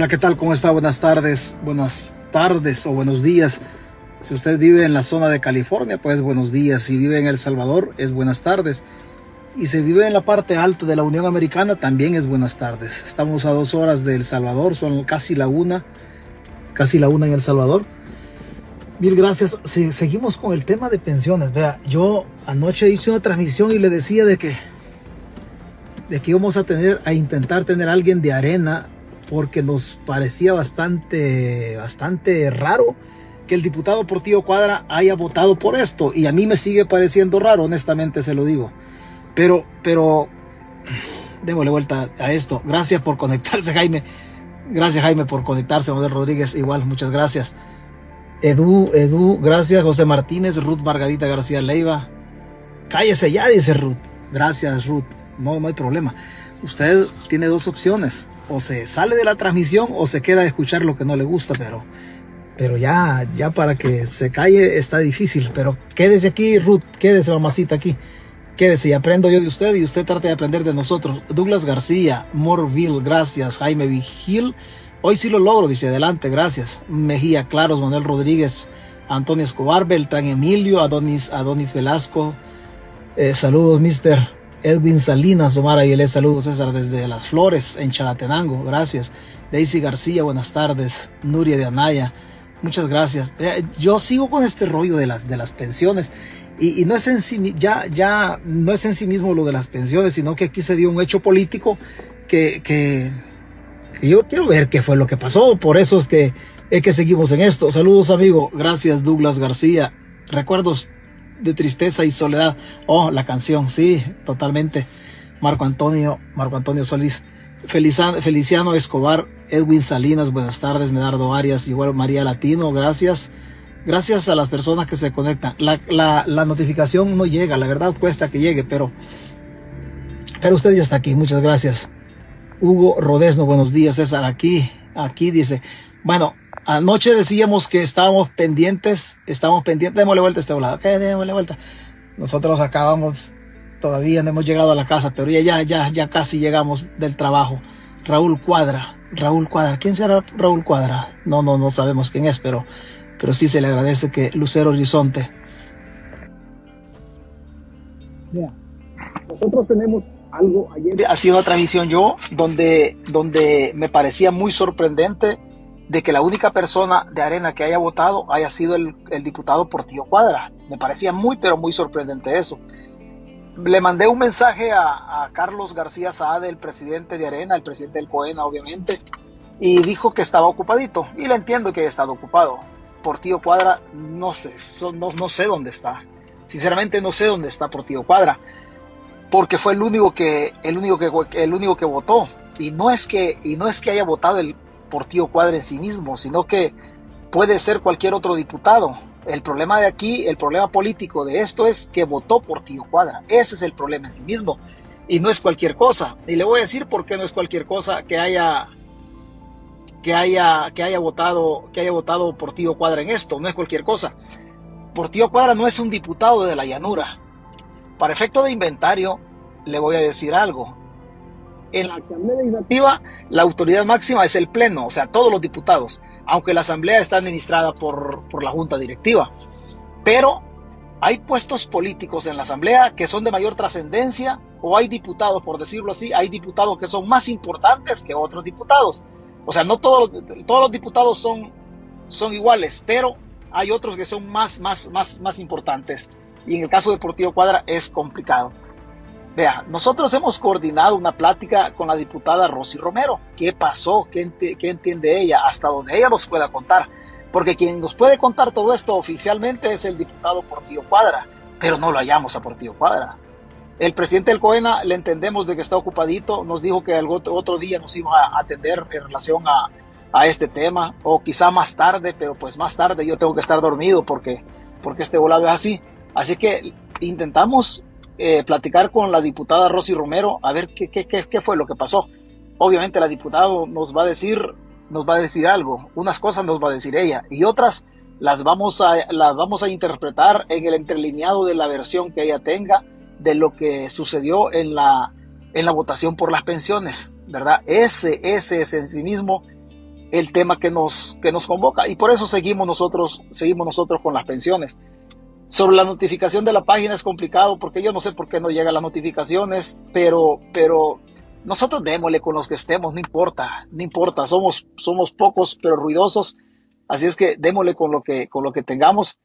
Hola, ¿qué tal? ¿Cómo está? Buenas tardes, buenas tardes o buenos días. Si usted vive en la zona de California, pues buenos días. Si vive en El Salvador, es buenas tardes. Y si vive en la parte alta de la Unión Americana, también es buenas tardes. Estamos a dos horas de El Salvador, son casi la una, casi la una en El Salvador. Mil gracias. seguimos con el tema de pensiones. Vea, yo anoche hice una transmisión y le decía de que, de que íbamos a tener, a intentar tener a alguien de arena, porque nos parecía bastante, bastante raro que el diputado Portillo Cuadra haya votado por esto. Y a mí me sigue pareciendo raro, honestamente se lo digo. Pero, pero, démosle vuelta a esto. Gracias por conectarse, Jaime. Gracias, Jaime, por conectarse. Manuel Rodríguez, igual, muchas gracias. Edu, Edu, gracias. José Martínez, Ruth Margarita García Leiva. Cállese ya, dice Ruth. Gracias, Ruth. No, no hay problema. Usted tiene dos opciones. O se sale de la transmisión o se queda a escuchar lo que no le gusta, pero, pero ya, ya para que se calle está difícil. Pero quédese aquí, Ruth, quédese, mamacita, aquí. Quédese y aprendo yo de usted y usted trate de aprender de nosotros. Douglas García, Morville, gracias. Jaime Vigil, hoy sí lo logro, dice adelante, gracias. Mejía Claros, Manuel Rodríguez, Antonio Escobar, Beltrán Emilio, Adonis, Adonis Velasco. Eh, saludos, mister. Edwin Salinas, Omar Ayelé, saludos César desde Las Flores, en Chalatenango, gracias. Daisy García, buenas tardes. Nuria de Anaya, muchas gracias. Yo sigo con este rollo de las, de las pensiones y, no es en sí, ya, ya no es en sí mismo lo de las pensiones, sino que aquí se dio un hecho político que, que, yo quiero ver qué fue lo que pasó. Por eso es que, es que seguimos en esto. Saludos, amigo. Gracias, Douglas García. Recuerdos de tristeza y soledad. Oh, la canción, sí, totalmente. Marco Antonio, Marco Antonio Solís. Feliciano Escobar, Edwin Salinas, buenas tardes, Medardo Arias, igual María Latino, gracias. Gracias a las personas que se conectan. La, la, notificación no llega, la verdad cuesta que llegue, pero, pero usted ya está aquí. Muchas gracias. Hugo Rodesno, buenos días. César, aquí, aquí dice. Bueno, anoche decíamos que estábamos pendientes, estábamos pendientes. Démosle vuelta a este lado. Ok, démosle vuelta. Nosotros acabamos, todavía no hemos llegado a la casa, pero ya, ya, ya, ya casi llegamos del trabajo. Raúl Cuadra, Raúl Cuadra. ¿Quién será Raúl Cuadra? No, no, no sabemos quién es, pero pero sí se le agradece que Lucero Horizonte. nosotros tenemos algo ayer. Ha sido una transmisión yo donde, donde me parecía muy sorprendente de que la única persona de Arena que haya votado haya sido el, diputado Portillo Cuadra. Me parecía muy, pero muy sorprendente eso. Le mandé un mensaje a, a Carlos García Saade, el presidente de Arena, el presidente del COENA, obviamente, y dijo que estaba ocupadito. Y le entiendo que haya estado ocupado. Portillo Cuadra, no sé, no, no sé dónde está. Sinceramente no sé dónde está Portillo Cuadra, porque fue el único que, el único que, el único que votó. Y no es que, y no es que haya votado el Portillo Cuadra en sí mismo, sino que puede ser cualquier otro diputado. El problema de aquí, el problema político de esto es que votó Portillo Cuadra. Ese es el problema en sí mismo. Y no es cualquier cosa. Y le voy a decir por qué no es cualquier cosa que haya que haya, que haya votado, que haya votado Portillo Cuadra en esto, no es cualquier cosa. Portillo Cuadra no es un diputado de la llanura. Para efecto de inventario, le voy a decir algo. En la Asamblea Legislativa, la autoridad máxima es el Pleno, o sea, todos los diputados, aunque la Asamblea está administrada por, por la Junta Directiva. Pero hay puestos políticos en la Asamblea que son de mayor trascendencia, o hay diputados, por decirlo así, hay diputados que son más importantes que otros diputados. O sea, no todos todos los diputados son, son iguales, pero hay otros que son más, más, más, más importantes. Y en el caso de Portillo Cuadra es complicado. Vea, nosotros hemos coordinado una plática con la diputada Rosy Romero. ¿Qué pasó? ¿Qué, ¿Qué, entiende ella? Hasta donde ella nos pueda contar. Porque quien nos puede contar todo esto oficialmente es el diputado Portillo Cuadra, pero no lo hallamos a Portillo Cuadra. El presidente del COENA le entendemos de que está ocupadito, nos dijo que algún otro día nos iba a atender en relación a, este tema, o quizá más tarde, pero pues más tarde yo tengo que estar dormido porque, porque este volado es así. Así que intentamos eh, platicar con la diputada Rosy Romero a ver qué, fue lo que pasó. Obviamente la diputada nos va a decir, nos va a decir algo, unas cosas nos va a decir ella y otras las vamos a, las vamos a interpretar en el entrelineado de la versión que ella tenga de lo que sucedió en la, en la votación por las pensiones, ¿verdad? Ese, ese es en sí mismo el tema que nos, que nos convoca. Y por eso seguimos nosotros, seguimos nosotros con las pensiones. Sobre la notificación de la página es complicado porque yo no sé por qué no llegan las notificaciones, pero, pero nosotros démosle con los que estemos, no importa, no importa, somos, somos pocos pero ruidosos, así es que démosle con lo que, con lo que tengamos.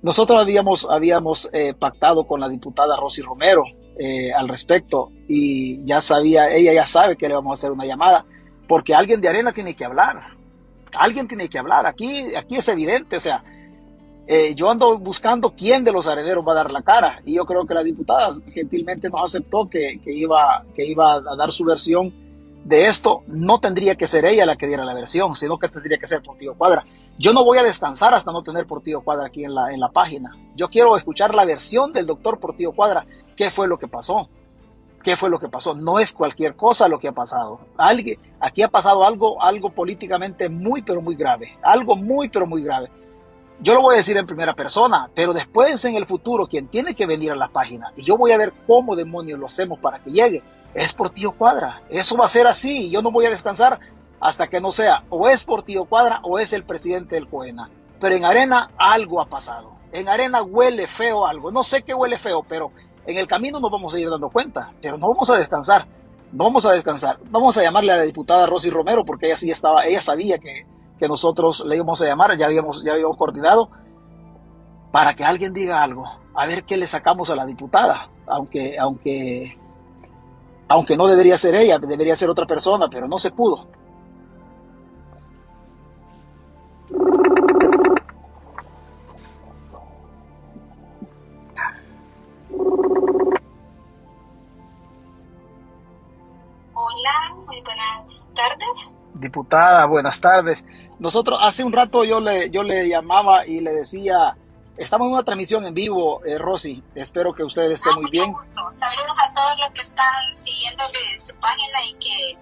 Nosotros habíamos, habíamos eh, pactado con la diputada Rosy Romero eh, al respecto y ya sabía, ella ya sabe que le vamos a hacer una llamada porque alguien de arena tiene que hablar, alguien tiene que hablar, aquí, aquí es evidente, o sea, eh, yo ando buscando quién de los herederos va a dar la cara y yo creo que la diputada gentilmente nos aceptó que, iba, que iba a dar su versión de esto. No tendría que ser ella la que diera la versión, sino que tendría que ser Portillo Cuadra. Yo no voy a descansar hasta no tener Portillo Cuadra aquí en la, en la página. Yo quiero escuchar la versión del doctor Portillo Cuadra. ¿Qué fue lo que pasó? ¿Qué fue lo que pasó? No es cualquier cosa lo que ha pasado. Alguien, aquí ha pasado algo, algo políticamente muy, pero muy grave. Algo muy, pero muy grave yo lo voy a decir en primera persona, pero después en el futuro quien tiene que venir a la página y yo voy a ver cómo demonios lo hacemos para que llegue, es por Tío Cuadra. Eso va a ser así y yo no voy a descansar hasta que no sea o es por Tío Cuadra o es el presidente del COENA. Pero en arena algo ha pasado. En arena huele feo algo. No sé qué huele feo, pero en el camino nos vamos a ir dando cuenta. Pero no vamos a descansar. No vamos a descansar. Vamos a llamarle a la diputada Rosy Romero porque ella sí estaba, ella sabía que que nosotros le íbamos a llamar, ya habíamos, ya habíamos coordinado, para que alguien diga algo, a ver qué le sacamos a la diputada, aunque, aunque, aunque no debería ser ella, debería ser otra persona, pero no se pudo. Hola, muy buenas tardes diputada, buenas tardes. Nosotros hace un rato yo le, yo le llamaba y le decía, estamos en una transmisión en vivo, eh, Rosy, espero que usted esté ah, muy bien. Saludos a todos los que están siguiéndole su página y que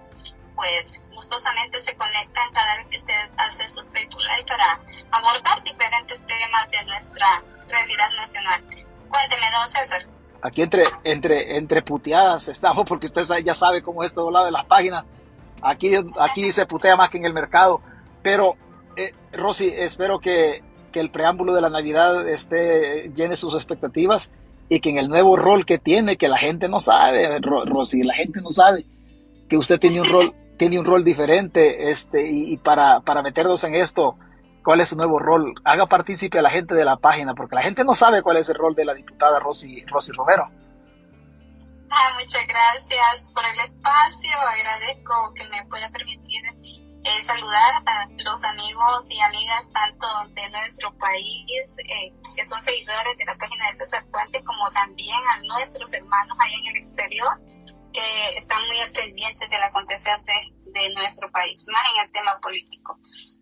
pues gustosamente se conectan cada vez que usted hace sus Facebook Live para abordar diferentes temas de nuestra realidad nacional. Cuénteme, don César. Aquí entre, entre, entre puteadas estamos porque usted ya sabe cómo es todo lado de las páginas Aquí, aquí se putea más que en el mercado. Pero, eh, Rosy, espero que, que, el preámbulo de la Navidad esté, llene sus expectativas y que en el nuevo rol que tiene, que la gente no sabe, Rosy, la gente no sabe que usted tiene un rol, tiene un rol diferente, este, y, para, para meternos en esto, cuál es su nuevo rol. Haga partícipe a la gente de la página, porque la gente no sabe cuál es el rol de la diputada Rosy, Rosy Romero. Ah, muchas gracias por el espacio. Agradezco que me pueda permitir eh, saludar a los amigos y amigas tanto de nuestro país eh, que son seguidores de la página de César Puente como también a nuestros hermanos allá en el exterior que están muy al pendiente del acontecer de, de, nuestro país, más en el tema político.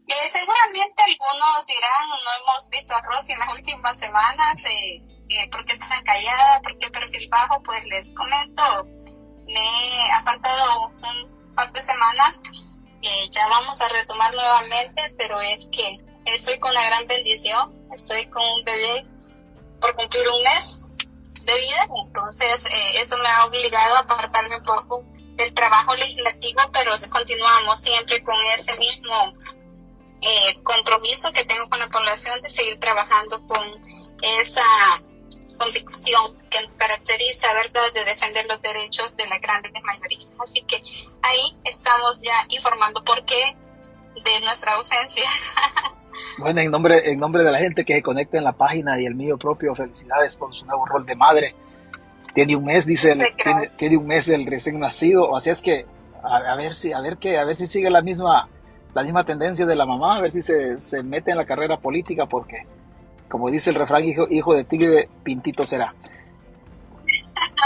Eh, seguramente algunos dirán, no hemos visto a Rosy en las últimas semanas, eh, eh, ¿por qué tan callada? ¿Por qué perfil bajo? Pues les comento, me he apartado un par de semanas, ya vamos a retomar nuevamente, pero es que estoy con una gran bendición, estoy con un bebé por cumplir un mes de vida, entonces eh, eso me ha obligado a apartarme un poco del trabajo legislativo, pero continuamos siempre con ese mismo eh, compromiso que tengo con la población de seguir trabajando con esa convicción que nos caracteriza, ¿verdad?, de defender los derechos de las grandes mayorías. Así que ahí estamos ya informando por qué de nuestra ausencia. Bueno, en nombre, en nombre de la gente que se conecta en la página y el mío propio, felicidades por su nuevo rol de madre. Tiene un mes, dice, tiene, un mes el recién nacido, así es que a, ver si, a ver qué, a ver si sigue la misma, la misma tendencia de la mamá, a ver si se, se mete en la carrera política, porque como dice el refrán, hijo, hijo de tigre, pintito será.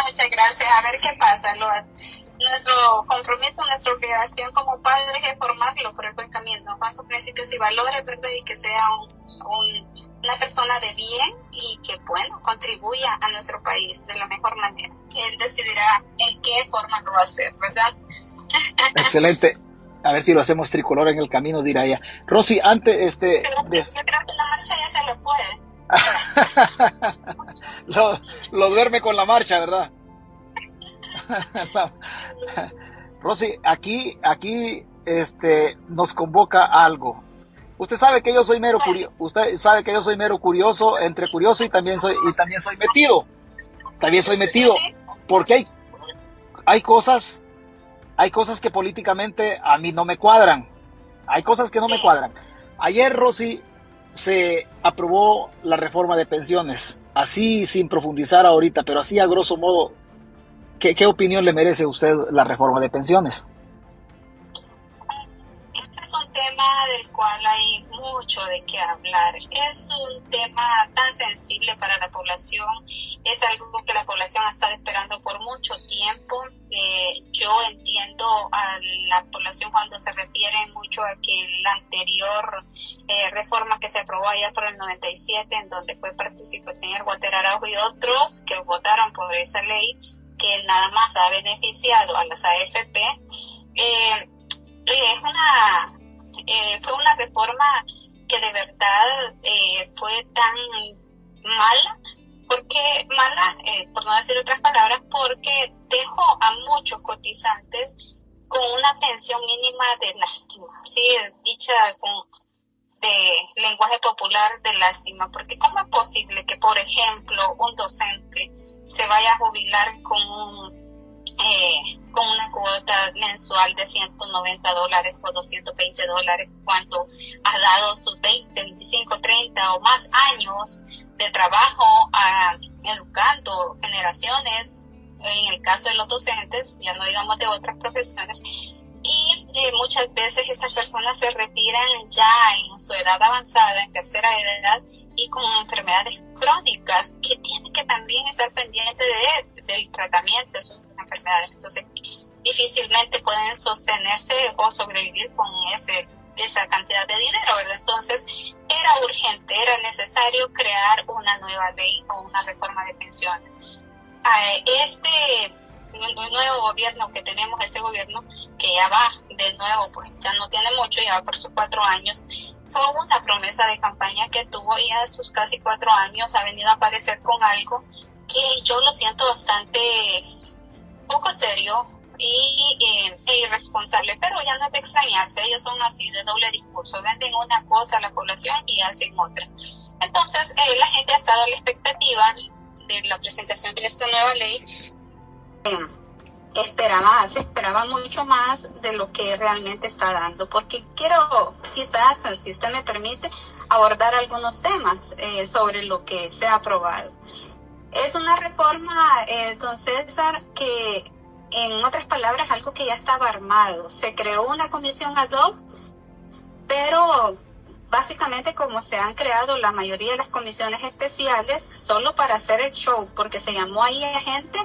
Muchas gracias. A ver qué pasa. nuestro compromiso, nuestra obligación como padres es formarlo por el buen camino, con sus principios y valores, ¿verdad? Y que sea una persona de bien y que, bueno, contribuya a nuestro país de la mejor manera. Él decidirá en qué forma lo va a hacer, ¿verdad? Excelente a ver si lo hacemos tricolor en el camino, dirá ella. Rosy, antes, este... Yo creo que la marcha ya se le puede. lo, lo duerme con la marcha, ¿verdad? Rosy, aquí, aquí este, nos convoca algo. Usted sabe que yo soy mero curioso, usted sabe que yo soy mero curioso, entre curioso y también soy, y también soy metido. También soy metido. Porque hay, hay cosas, hay cosas que políticamente a mí no me cuadran. Hay cosas que no me cuadran. Ayer, Rosy, se aprobó la reforma de pensiones. Así sin profundizar ahorita, pero así a grosso modo, ¿qué, qué opinión le merece a usted la reforma de pensiones? Tema del cual hay mucho de qué hablar. Es un tema tan sensible para la población, es algo que la población ha estado esperando por mucho tiempo. Eh, yo entiendo a la población cuando se refiere mucho a que la anterior eh, reforma que se aprobó allá por el 97, en donde fue participó el señor Walter Araujo y otros que votaron por esa ley, que nada más ha beneficiado a las AFP, eh, es una eh, fue una reforma que de verdad eh, fue tan mala, porque mala, eh, por no decir otras palabras, porque dejó a muchos cotizantes con una pensión mínima de lástima, sí, dicha con de lenguaje popular de lástima, porque ¿cómo es posible que, por ejemplo, un docente se vaya a jubilar con un eh, con una cuota mensual de 190 dólares o 220 dólares cuando ha dado sus 20, 25, 30 o más años de trabajo ah, educando generaciones, en el caso de los docentes, ya no digamos de otras profesiones, y eh, muchas veces estas personas se retiran ya en su edad avanzada, en tercera edad, y con enfermedades crónicas que tienen que también estar pendientes de, del tratamiento de sus enfermedades. Entonces, difícilmente pueden sostenerse o sobrevivir con ese, esa cantidad de dinero, ¿verdad? Entonces, era urgente, era necesario crear una nueva ley o una reforma de pensiones. Este nuevo gobierno que tenemos, este gobierno que ya va de nuevo, pues ya no tiene mucho, ya va por sus cuatro años, fue una promesa de campaña que tuvo ya sus casi cuatro años, ha venido a aparecer con algo que yo lo siento bastante poco serio y, eh, e irresponsable, pero ya no es de extrañarse, ellos son así de doble discurso, venden una cosa a la población y hacen otra. Entonces, eh, la gente ha estado a la expectativa de la presentación de esta nueva ley. Eh, esperaba, se esperaba mucho más de lo que realmente está dando, porque quiero quizás, si usted me permite, abordar algunos temas sobre lo que se ha aprobado. Es una reforma, eh, don César, que en otras palabras, algo que ya estaba armado. Se creó una comisión ad hoc, pero básicamente como se han creado la mayoría de las comisiones especiales solo para hacer el show, porque se llamó ahí a gente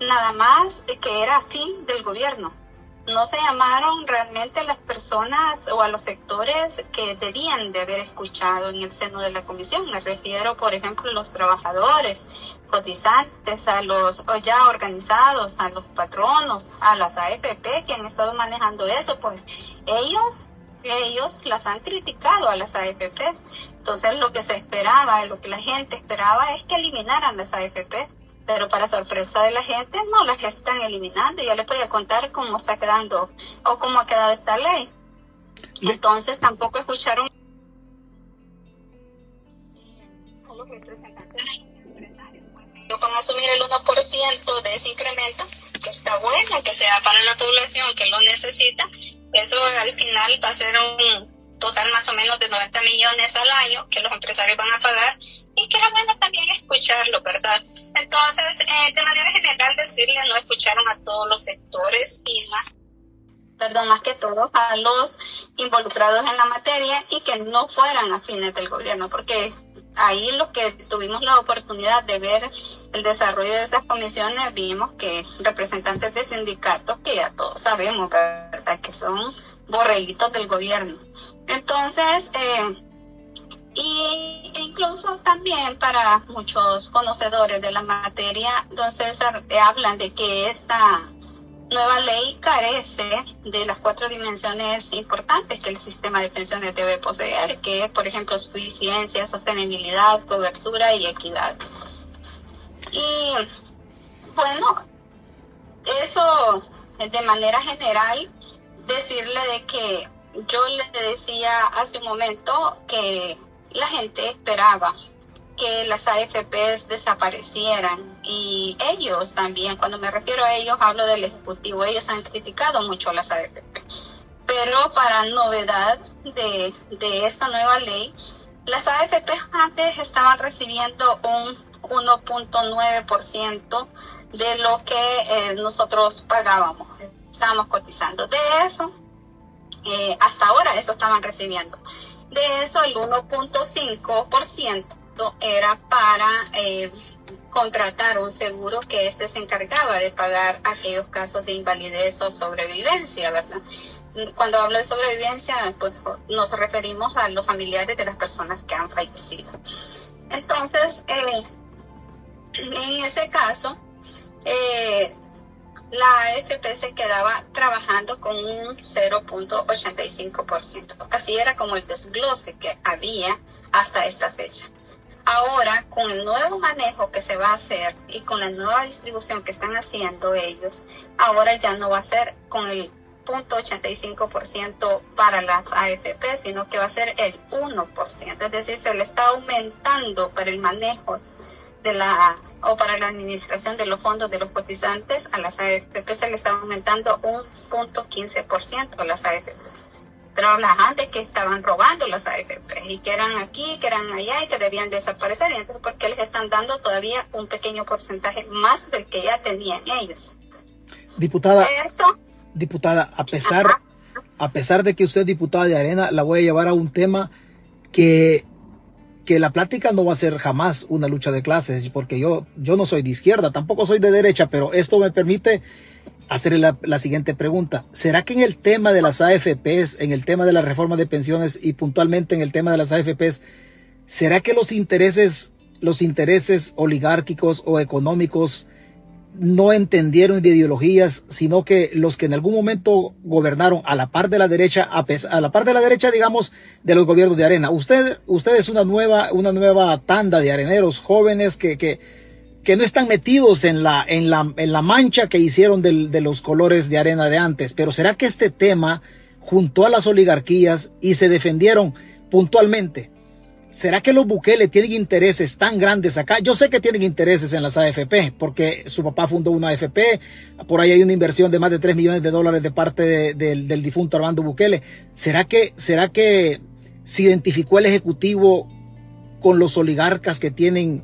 nada más que era fin del gobierno no se llamaron realmente a las personas o a los sectores que debían de haber escuchado en el seno de la comisión. Me refiero, por ejemplo, a los trabajadores, cotizantes, a los ya organizados, a los patronos, a las AFP que han estado manejando eso, pues ellos ellos las han criticado a las AFPs. Entonces lo que se esperaba, lo que la gente esperaba es que eliminaran las AFP pero para sorpresa de la gente no las están eliminando. Ya les voy a contar cómo está quedando o cómo ha quedado esta ley. Entonces tampoco escucharon a los representantes de los empresarios. Pues, con asumir el 1% de ese incremento, que está bueno, que sea para la población que lo necesita, eso al final va a ser un total más o menos de 90 millones al año que los empresarios van a pagar y que era bueno también escucharlo, ¿verdad? Entonces, eh, de manera general decirle, no escucharon a todos los sectores y más, perdón, más que todo a los involucrados en la materia y que no fueran afines del gobierno, porque ahí lo que tuvimos la oportunidad de ver el desarrollo de esas comisiones, vimos que representantes de sindicatos, que ya todos sabemos, ¿verdad? Que son borreguitos del gobierno. Entonces, eh, y incluso también para muchos conocedores de la materia, César, eh, hablan de que esta nueva ley carece de las cuatro dimensiones importantes que el sistema de pensiones debe poseer, que es, por ejemplo, suficiencia, sostenibilidad, cobertura y equidad. Y bueno, eso de manera general decirle de que yo le decía hace un momento que la gente esperaba que las AFPs desaparecieran y ellos también, cuando me refiero a ellos, hablo del Ejecutivo, ellos han criticado mucho las AFP. Pero para novedad de, de esta nueva ley, las AFP antes estaban recibiendo un 1.9% de lo que eh, nosotros pagábamos, estábamos cotizando. De eso, eh, hasta ahora eso estaban recibiendo. De eso el 1.5% era para eh, contratar un seguro que éste se encargaba de pagar aquellos casos de invalidez o sobrevivencia, ¿verdad? Cuando hablo de sobrevivencia, pues nos referimos a los familiares de las personas que han fallecido. Entonces, eh, en ese caso, eh, la AFP se quedaba trabajando con un 0.85%. Así era como el desglose que había hasta esta fecha. Ahora, con el nuevo manejo que se va a hacer y con la nueva distribución que están haciendo ellos, ahora ya no va a ser con el 0.85% para las AFP, sino que va a ser el 1%. Es decir, se le está aumentando para el manejo de la o para la administración de los fondos de los cotizantes a las AFP se le está aumentando un punto 15% a las AFP. Pero hablaban de que estaban robando las AFP y que eran aquí, que eran allá y que debían desaparecer. Y entonces, ¿por qué les están dando todavía un pequeño porcentaje más del que ya tenían ellos? Diputada, diputada, a pesar, a pesar de que usted es diputada de Arena, la voy a llevar a un tema que que la plática no va a ser jamás una lucha de clases, porque yo, yo no soy de izquierda, tampoco soy de derecha, pero esto me permite hacer la, siguiente pregunta. ¿Será que en el tema de las AFPs, en el tema de la reforma de pensiones y puntualmente en el tema de las AFPs, ¿será que los intereses, los intereses oligárquicos o económicos no entendieron de ideologías, sino que los que en algún momento gobernaron a la par de la derecha, a, a la par de la derecha, digamos, de los gobiernos de arena. Usted, usted es una nueva, una nueva tanda de areneros jóvenes que, que, que no están metidos en la, en la, en la mancha que hicieron del, de los colores de arena de antes. Pero ¿será que este tema juntó a las oligarquías y se defendieron puntualmente? ¿Será que los Bukele tienen intereses tan grandes acá? Yo sé que tienen intereses en las AFP, porque su papá fundó una AFP, por ahí hay una inversión de más de 3 millones de dólares de parte del difunto Armando Bukele. ¿Será que, será que se identificó el Ejecutivo con los oligarcas que tienen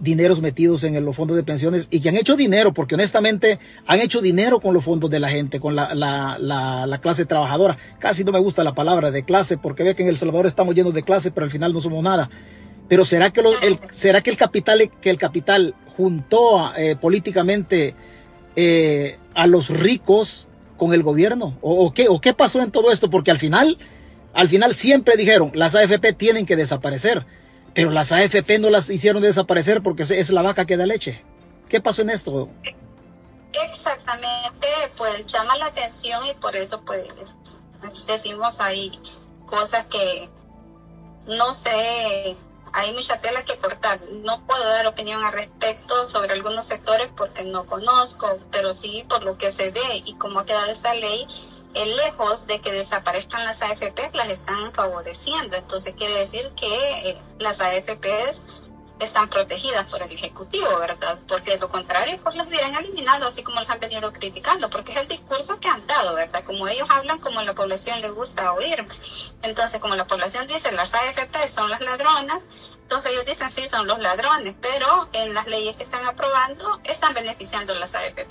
dineros metidos en los fondos de pensiones y que han hecho dinero, porque honestamente han hecho dinero con los fondos de la gente, con la, la, la, clase trabajadora. Casi no me gusta la palabra de clase, porque ve que en El Salvador estamos llenos de clase, pero al final no somos nada. Pero será que, el, será que el capital, que el capital juntó eh, políticamente eh, a los ricos con el gobierno? ¿O, o, qué, ¿O qué pasó en todo esto? Porque al final, al final siempre dijeron, las AFP tienen que desaparecer pero las AFP no las hicieron desaparecer porque es la vaca que da leche. ¿Qué pasó en esto? Exactamente, pues llama la atención y por eso pues decimos ahí cosas que no sé, hay mucha tela que cortar. No puedo dar opinión al respecto sobre algunos sectores porque no conozco, pero sí por lo que se ve y cómo ha quedado esa ley, lejos de que desaparezcan las AFP, las están favoreciendo. Entonces quiere decir que eh, las AFPs están protegidas por el Ejecutivo, ¿verdad? Porque de lo contrario, pues los hubieran eliminado, así como los han venido criticando, porque es el discurso que han dado, ¿verdad? Como ellos hablan, como la población les gusta oír. Entonces, como la población dice, las AFP son las ladronas, entonces ellos dicen, sí, son los ladrones, pero en las leyes que están aprobando están beneficiando las AFP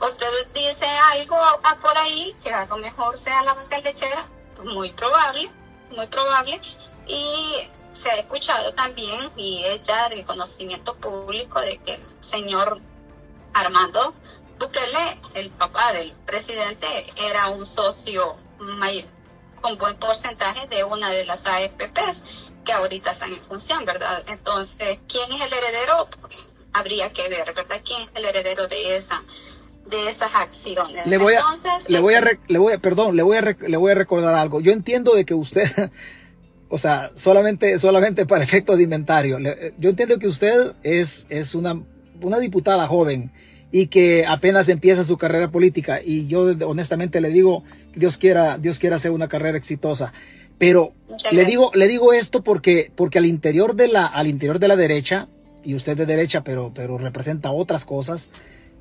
usted dice algo a, por ahí que a lo mejor sea la vaca lechera, muy probable, muy probable, y se ha escuchado también y es ya del conocimiento público de que el señor Armando Bukele, el papá del presidente, era un socio con buen porcentaje de una de las AFPs que ahorita están en función, ¿verdad? Entonces, ¿quién es el heredero? habría que ver, ¿verdad? ¿Quién es el heredero de esa de esas acciones. Le voy a, le voy a, le voy a, perdón, le voy a, le voy a recordar algo. Yo entiendo de que usted, o sea, solamente, solamente para efecto de inventario. Yo entiendo que usted es, es una, una diputada joven y que apenas empieza su carrera política. Y yo honestamente le digo, Dios quiera, Dios quiera hacer una carrera exitosa. Pero le digo, le digo esto porque, porque al interior de la, al interior de la derecha, y usted de derecha, pero, pero representa otras cosas,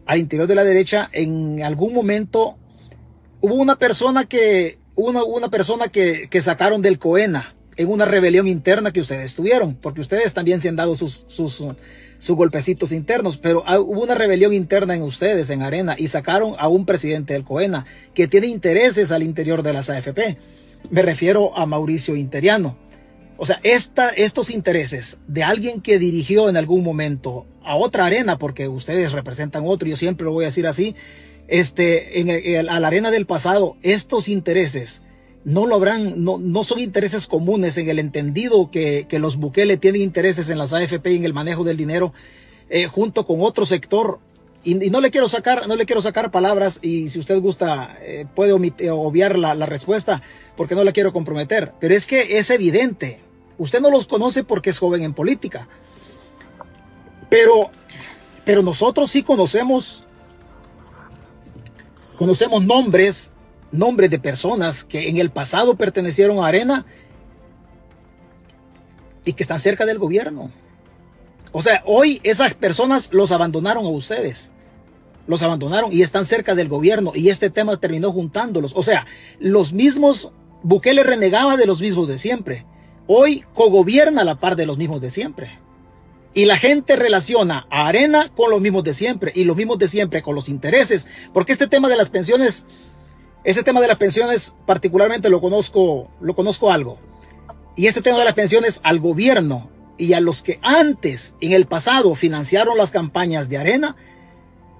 al interior de la derecha, en algún momento hubo una persona que, una, una persona que, que sacaron del Coena en una rebelión interna que ustedes tuvieron, porque ustedes también se han dado sus, sus, sus golpecitos internos, pero hubo una rebelión interna en ustedes, en Arena, y sacaron a un presidente del COENA que tiene intereses al interior de las AFP. Me refiero a Mauricio Interiano. O sea, esta, estos intereses de alguien que dirigió en algún momento a otra arena, porque ustedes representan otro, yo siempre lo voy a decir así, este, a la arena del pasado, estos intereses no lo habrán, no, no son intereses comunes en el entendido que, que, los Bukele tienen intereses en las AFP y en el manejo del dinero eh, junto con otro sector. Y, no le quiero sacar, no le quiero sacar palabras y si usted gusta eh, puede obviar la, la respuesta porque no la quiero comprometer. Pero es que es evidente. Usted no los conoce porque es joven en política. Pero, pero nosotros sí conocemos, conocemos nombres nombres de personas que en el pasado pertenecieron a Arena y que están cerca del gobierno. O sea, hoy esas personas los abandonaron a ustedes. Los abandonaron y están cerca del gobierno y este tema terminó juntándolos. O sea, los mismos, Bukele renegaba de los mismos de siempre. Hoy cogobierna a la par de los mismos de siempre. Y la gente relaciona a Arena con los mismos de siempre y los mismos de siempre con los intereses. Porque este tema de las pensiones este tema de las pensiones particularmente lo conozco, lo conozco algo. Y este tema de las pensiones al gobierno y a los que antes, en el pasado, financiaron las campañas de Arena,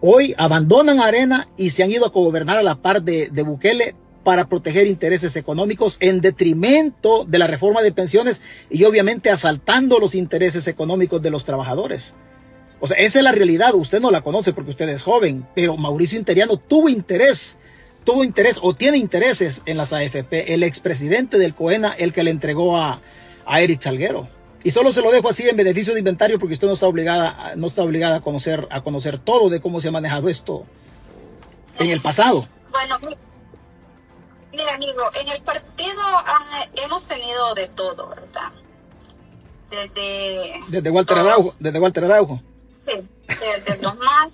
hoy abandonan Arena y se han ido a gobernar a la par de, de Bukele para proteger intereses económicos en detrimento de la reforma de pensiones y obviamente asaltando los intereses económicos de los trabajadores. O sea, esa es la realidad. Usted no la conoce porque usted es joven, pero Mauricio Interiano tuvo interés tuvo interés o tiene intereses en las AFP, el expresidente del COENA, el que le entregó a, a Eric Salguero. Y solo se lo dejo así en beneficio de inventario porque usted no está obligada, no está obligada a conocer, a conocer todo de cómo se ha manejado esto en el pasado. Bueno, mira amigo, en el partido ah, hemos tenido de todo, ¿verdad? Desde, desde Walter Araujo, desde Walter Araujo. Sí, desde los más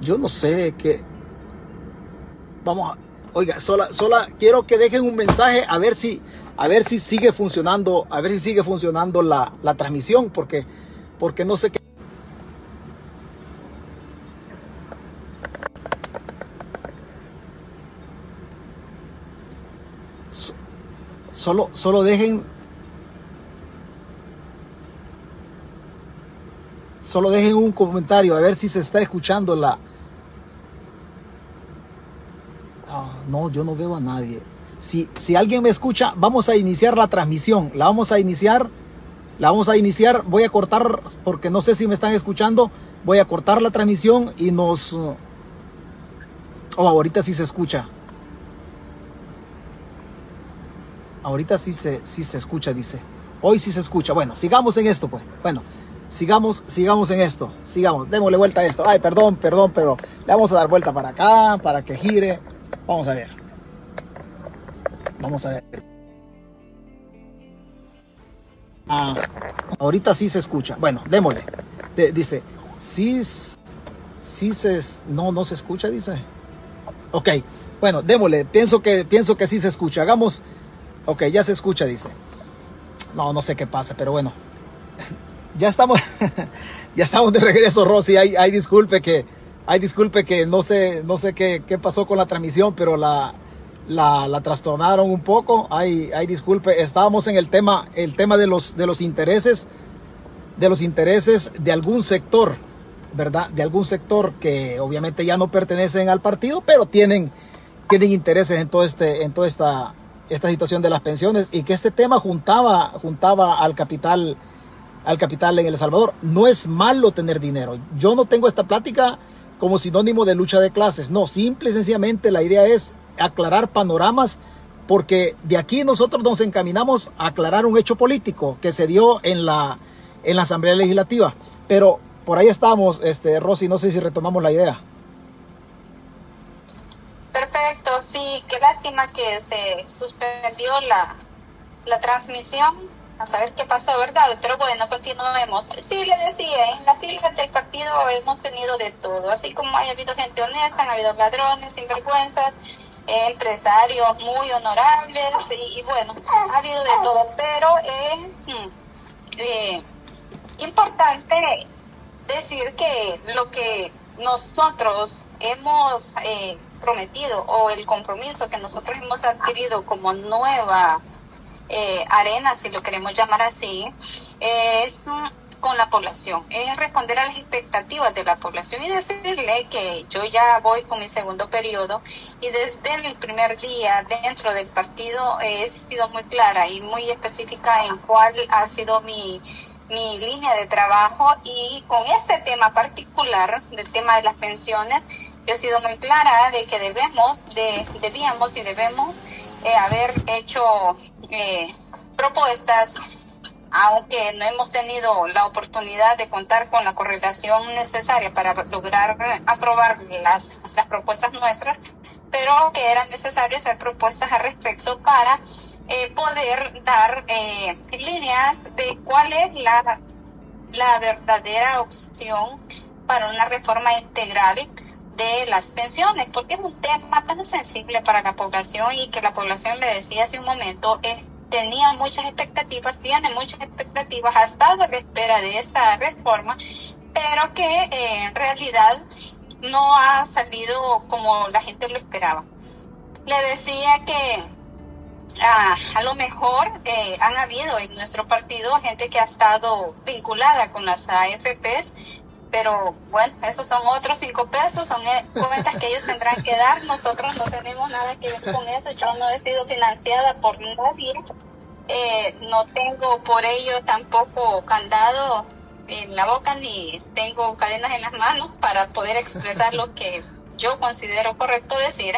yo no sé qué. Vamos a. Oiga, sola, sola, quiero que dejen un mensaje a ver si, a ver si sigue funcionando, a ver si sigue funcionando la, la transmisión, porque, porque no sé qué. Solo, solo dejen solo dejen un comentario a ver si se está escuchando la, no, yo no veo a nadie. Si, si alguien me escucha, vamos a iniciar la transmisión. La vamos a iniciar. La vamos a iniciar. Voy a cortar, porque no sé si me están escuchando. Voy a cortar la transmisión y nos... Oh, ahorita sí se escucha. Ahorita sí se, sí se escucha, dice. Hoy sí se escucha. Bueno, sigamos en esto, pues. Bueno, sigamos, sigamos en esto. Sigamos, démosle vuelta a esto. Ay, perdón, perdón, pero le vamos a dar vuelta para acá, para que gire. Vamos a ver. Vamos a ver. Ah, ahorita sí se escucha. Bueno, démosle. dice, sí, sí se... No, no se escucha, dice. Ok, bueno, démosle. Pienso que, pienso que sí se escucha. Hagamos... Ok, ya se escucha, dice. No, no sé qué pasa, pero bueno. Ya estamos, ya estamos de regreso, Rosy. Ay, disculpe que Ay, disculpe que no sé, no sé qué, qué pasó con la transmisión, pero la, la, la trastornaron un poco. Ay, ay, disculpe, estábamos en el tema, el tema de los, de los intereses, de los intereses de algún sector, ¿verdad? De algún sector que obviamente ya no pertenecen al partido, pero tienen, tienen intereses en todo este, en toda esta, esta situación de las pensiones y que este tema juntaba, juntaba al capital, al capital en El Salvador. No es malo tener dinero. Yo no tengo esta plática como sinónimo de lucha de clases. No, simple y sencillamente la idea es aclarar panoramas porque de aquí nosotros nos encaminamos a aclarar un hecho político que se dio en la, en la Asamblea Legislativa. Pero por ahí estamos, este, Rosy, no sé si retomamos la idea. Perfecto, sí, qué lástima que se suspendió la, la transmisión a saber qué pasó, ¿verdad? Pero bueno, continuemos. Sí, le decía, en la fila del partido hemos tenido de todo, así como ha habido gente honesta, han habido ladrones, sinvergüenzas, empresarios muy honorables y, bueno, ha habido de todo, pero es mm, eh, importante decir que lo que nosotros hemos eh, prometido o el compromiso que nosotros hemos adquirido como nueva eh, arena, si lo queremos llamar así, es con la población, es responder a las expectativas de la población y decirle que yo ya voy con mi segundo periodo y desde el primer día dentro del partido he sido muy clara y muy específica en cuál ha sido mi, mi línea de trabajo y con este tema particular del tema de las pensiones yo he sido muy clara de que debemos de debíamos y debemos eh, haber hecho eh, propuestas aunque no hemos tenido la oportunidad de contar con la correlación necesaria para lograr aprobar las, las propuestas nuestras, pero que eran necesarias hacer propuestas al respecto para eh, poder dar eh, líneas de cuál es la, la verdadera opción para una reforma integral de las pensiones, porque es un tema tan sensible para la población y que la población, le decía hace un momento, es, tenía muchas expectativas, tiene muchas expectativas, ha estado a la espera de esta reforma, pero que eh, en realidad no ha salido como la gente lo esperaba. Le decía que a lo mejor eh, han habido en nuestro partido gente que ha estado vinculada con las AFPs, pero bueno, esos son otros cinco pesos, son eh, cuentas que ellos tendrán que dar. Nosotros no tenemos nada que ver con eso. Yo no he sido financiada por nadie. Eh, no tengo por ello tampoco candado en la boca ni tengo cadenas en las manos para poder expresar lo que yo considero correcto decir.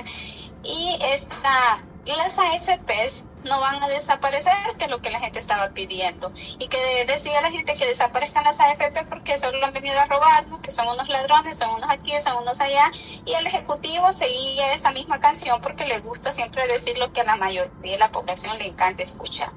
Y esta las AFPs no van a desaparecer, que es lo que la gente estaba pidiendo. Y que decía la gente que desaparezcan las AFP porque solo han venido a robarnos, que son unos ladrones, son unos aquí, son unos allá. Y el Ejecutivo seguía esa misma canción porque le gusta siempre decir lo que a la mayoría de la población le encanta escuchar.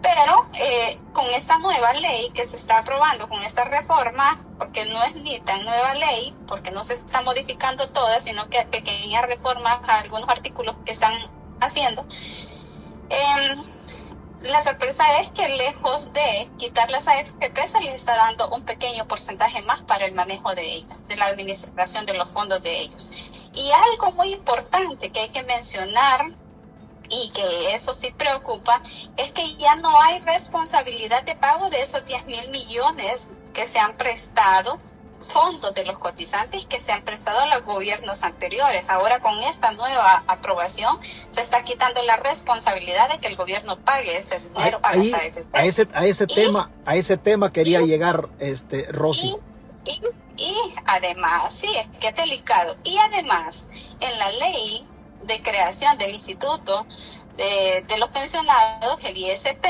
Pero eh, con esta nueva ley que se está aprobando, con esta reforma, porque no es ni tan nueva ley, porque no se está modificando toda, sino que pequeñas reformas a algunos artículos que están haciendo. Em, la sorpresa es que lejos de quitar las AFP se les está dando un pequeño porcentaje más para el manejo de ellas, de la administración de los fondos de ellos. Y algo muy importante que hay que mencionar y que eso sí preocupa, es que ya no hay responsabilidad de pago de esos 10 mil millones que se han prestado fondos de los cotizantes que se han prestado a los gobiernos anteriores. Ahora con esta nueva aprobación se está quitando la responsabilidad de que el gobierno pague ese dinero a A ese, a ese tema, a ese tema quería llegar este Rosy. Y, y, además, sí, qué delicado. Y además, en la ley de creación del Instituto de, de los Pensionados, el ISP,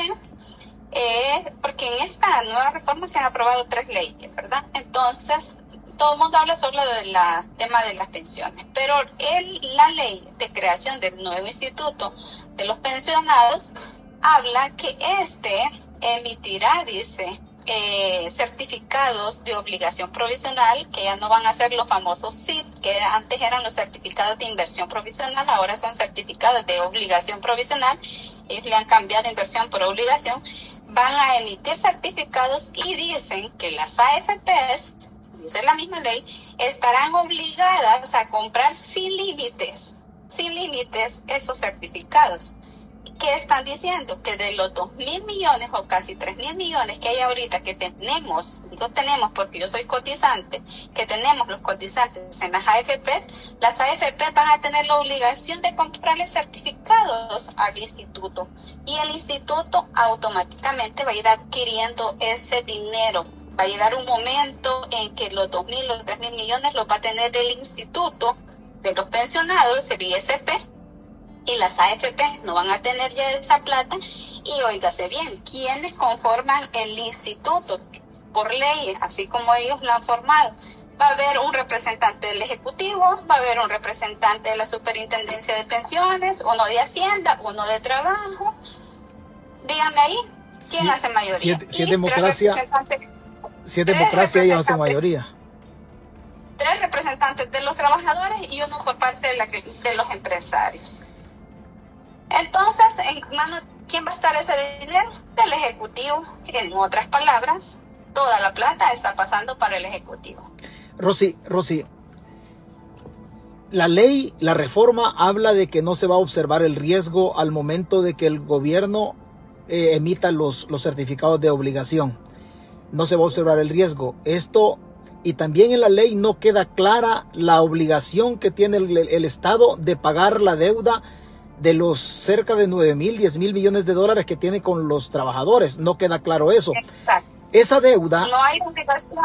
eh, porque en esta nueva reforma se han aprobado tres leyes, ¿verdad? Entonces, todo el mundo habla solo del tema de las pensiones, pero el, la ley de creación del nuevo instituto de los pensionados habla que este emitirá, dice, eh, certificados de obligación provisional, que ya no van a ser los famosos SIP, que antes eran los certificados de inversión provisional, ahora son certificados de obligación provisional, ellos le han cambiado inversión por obligación, van a emitir certificados y dicen que las AFPs, dice la misma ley, estarán obligadas a comprar sin límites, sin límites esos certificados. ¿Qué están diciendo? Que de los 2 mil millones o casi 3 mil millones que hay ahorita que tenemos, digo tenemos porque yo soy cotizante, que tenemos los cotizantes en las AFPs, las AFP van a tener la obligación de comprarle certificados al instituto y el instituto automáticamente va a ir adquiriendo ese dinero. Va a llegar un momento en que los 2 mil, los 3 mil millones los va a tener el instituto de los pensionados, el ISP, y las AFP no van a tener ya esa plata. Y óigase bien, ¿quiénes conforman el instituto? por ley, así como ellos lo han formado. Va a haber un representante del Ejecutivo, va a haber un representante de la Superintendencia de Pensiones, uno de Hacienda, uno de Trabajo. Díganme ahí, ¿quién hace mayoría? Si es, democracia, si es democracia ellos hacen mayoría. Tres representantes de los trabajadores y uno por parte de, la, de los empresarios. Entonces, en ¿quién va a estar ese dinero? Del Ejecutivo. En otras palabras, toda la plata está pasando para el Ejecutivo. Rosy, Rosy, la ley, la reforma habla de que no se va a observar el riesgo al momento de que el gobierno eh, emita los, los certificados de obligación. No se va a observar el riesgo. Esto y también en la ley no queda clara la obligación que tiene el Estado de pagar la deuda de los cerca de 9 mil, 10 mil millones de dólares que tiene con los trabajadores. No queda claro eso. Exacto. Esa deuda... No hay obligación.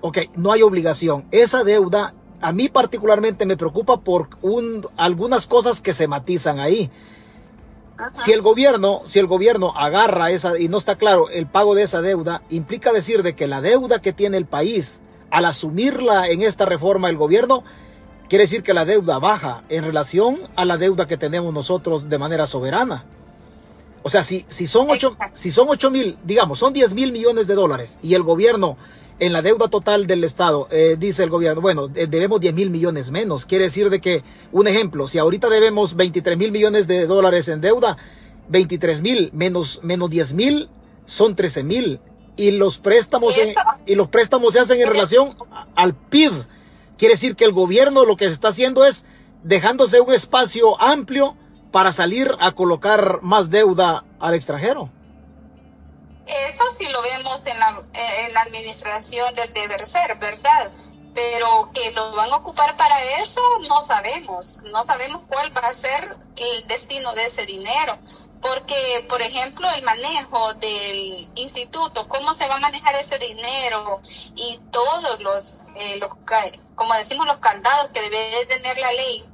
Ok, no hay obligación. Esa deuda a mí particularmente me preocupa por un, algunas cosas que se matizan ahí. Si el gobierno, si el gobierno agarra esa y no está claro el pago de esa deuda, implica decir de que la deuda que tiene el país al asumirla en esta reforma el gobierno quiere decir que la deuda baja en relación a la deuda que tenemos nosotros de manera soberana. O sea, si, si son ocho, si son ocho mil, digamos, son 10 mil millones de dólares y el gobierno en la deuda total del Estado, eh, dice el gobierno, bueno, debemos 10 mil millones menos. Quiere decir de que, un ejemplo, si ahorita debemos 23 mil millones de dólares en deuda, 23 mil menos, menos 10 mil son 13 mil. Y los préstamos, y los préstamos se hacen en relación al PIB. Quiere decir que el gobierno lo que se está haciendo es dejándose un espacio amplio para salir a colocar más deuda al extranjero. Eso sí lo vemos en la, en la administración del deber ser, ¿verdad? Pero que lo van a ocupar para eso, no sabemos. No sabemos cuál va a ser el destino de ese dinero. Porque, por ejemplo, el manejo del instituto, cómo se va a manejar ese dinero y todos los, eh, los como decimos, los candados que debe tener la ley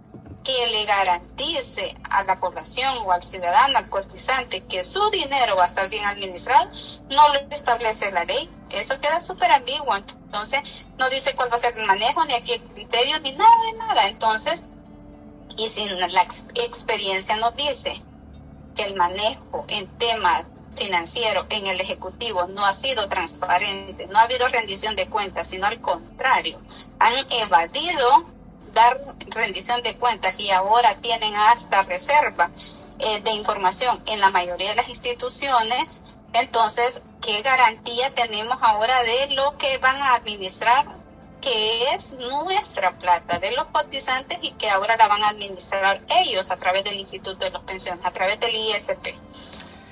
que le garantice a la población o al ciudadano, al cotizante, que su dinero va a estar bien administrado, no lo establece la ley. Eso queda súper ambiguo. Entonces, no dice cuál va a ser el manejo, ni a qué criterio, ni nada de nada. Entonces, y si la experiencia nos dice que el manejo en tema financiero en el Ejecutivo no ha sido transparente, no ha habido rendición de cuentas, sino al contrario, han evadido dar rendición de cuentas y ahora tienen hasta reserva eh, de información en la mayoría de las instituciones, entonces, ¿qué garantía tenemos ahora de lo que van a administrar? que es nuestra plata de los cotizantes y que ahora la van a administrar ellos a través del Instituto de los Pensiones, a través del ISP.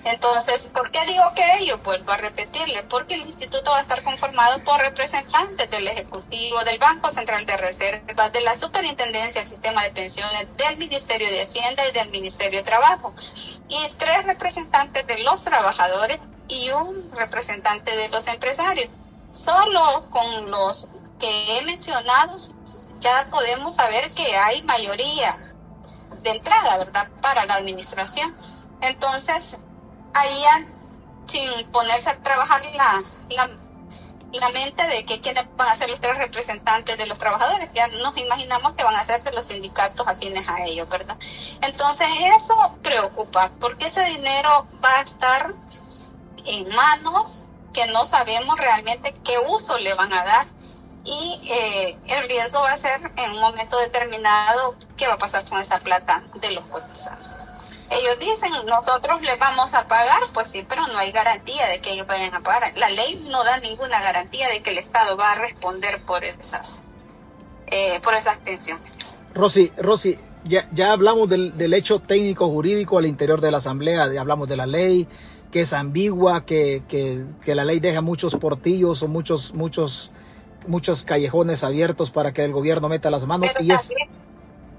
Entonces, ¿por qué digo que ello? Vuelvo a repetirle, porque el instituto va a estar conformado por representantes del Ejecutivo, del Banco Central de Reservas, de la Superintendencia del Sistema de Pensiones, del Ministerio de Hacienda y del Ministerio de Trabajo, y tres representantes de los trabajadores y un representante de los empresarios. Solo con los que he mencionado ya podemos saber que hay mayoría de entrada, ¿verdad?, para la administración. Entonces, ahí sin ponerse a trabajar la, la, mente de que quiénes van a ser los tres representantes de los trabajadores, ya nos imaginamos que van a ser de los sindicatos afines a ellos, ¿verdad? Entonces eso preocupa, porque ese dinero va a estar en manos que no sabemos realmente qué uso le van a dar. Y eh, el riesgo va a ser en un momento determinado qué va a pasar con esa plata de los cotizantes ellos dicen, nosotros les vamos a pagar, pues sí, pero no hay garantía de que ellos vayan a pagar. La ley no da ninguna garantía de que el Estado va a responder por esas, eh, por esas pensiones. Rosy, Rosy, ya, ya hablamos del, del, hecho técnico jurídico al interior de la Asamblea, hablamos de la ley, que es ambigua, que, que, que la ley deja muchos portillos o muchos, muchos, muchos callejones abiertos para que el gobierno meta las manos. y es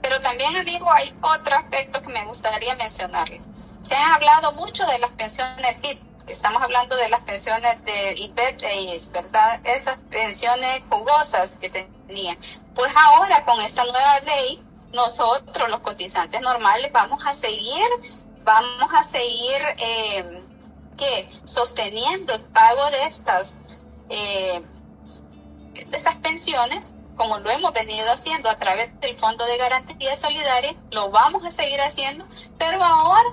pero también, digo, hay otro aspecto que me gustaría mencionarle. Se ha hablado mucho de las pensiones PIB, estamos hablando de las pensiones de IPET, ¿verdad? Esas pensiones jugosas que tenían. Pues ahora con esta nueva ley, nosotros los cotizantes normales vamos a seguir, vamos a seguir, eh, ¿qué? Sosteniendo el pago de estas eh, esas pensiones, como lo hemos venido haciendo a través del Fondo de Garantía Solidaria, lo vamos a seguir haciendo, pero ahora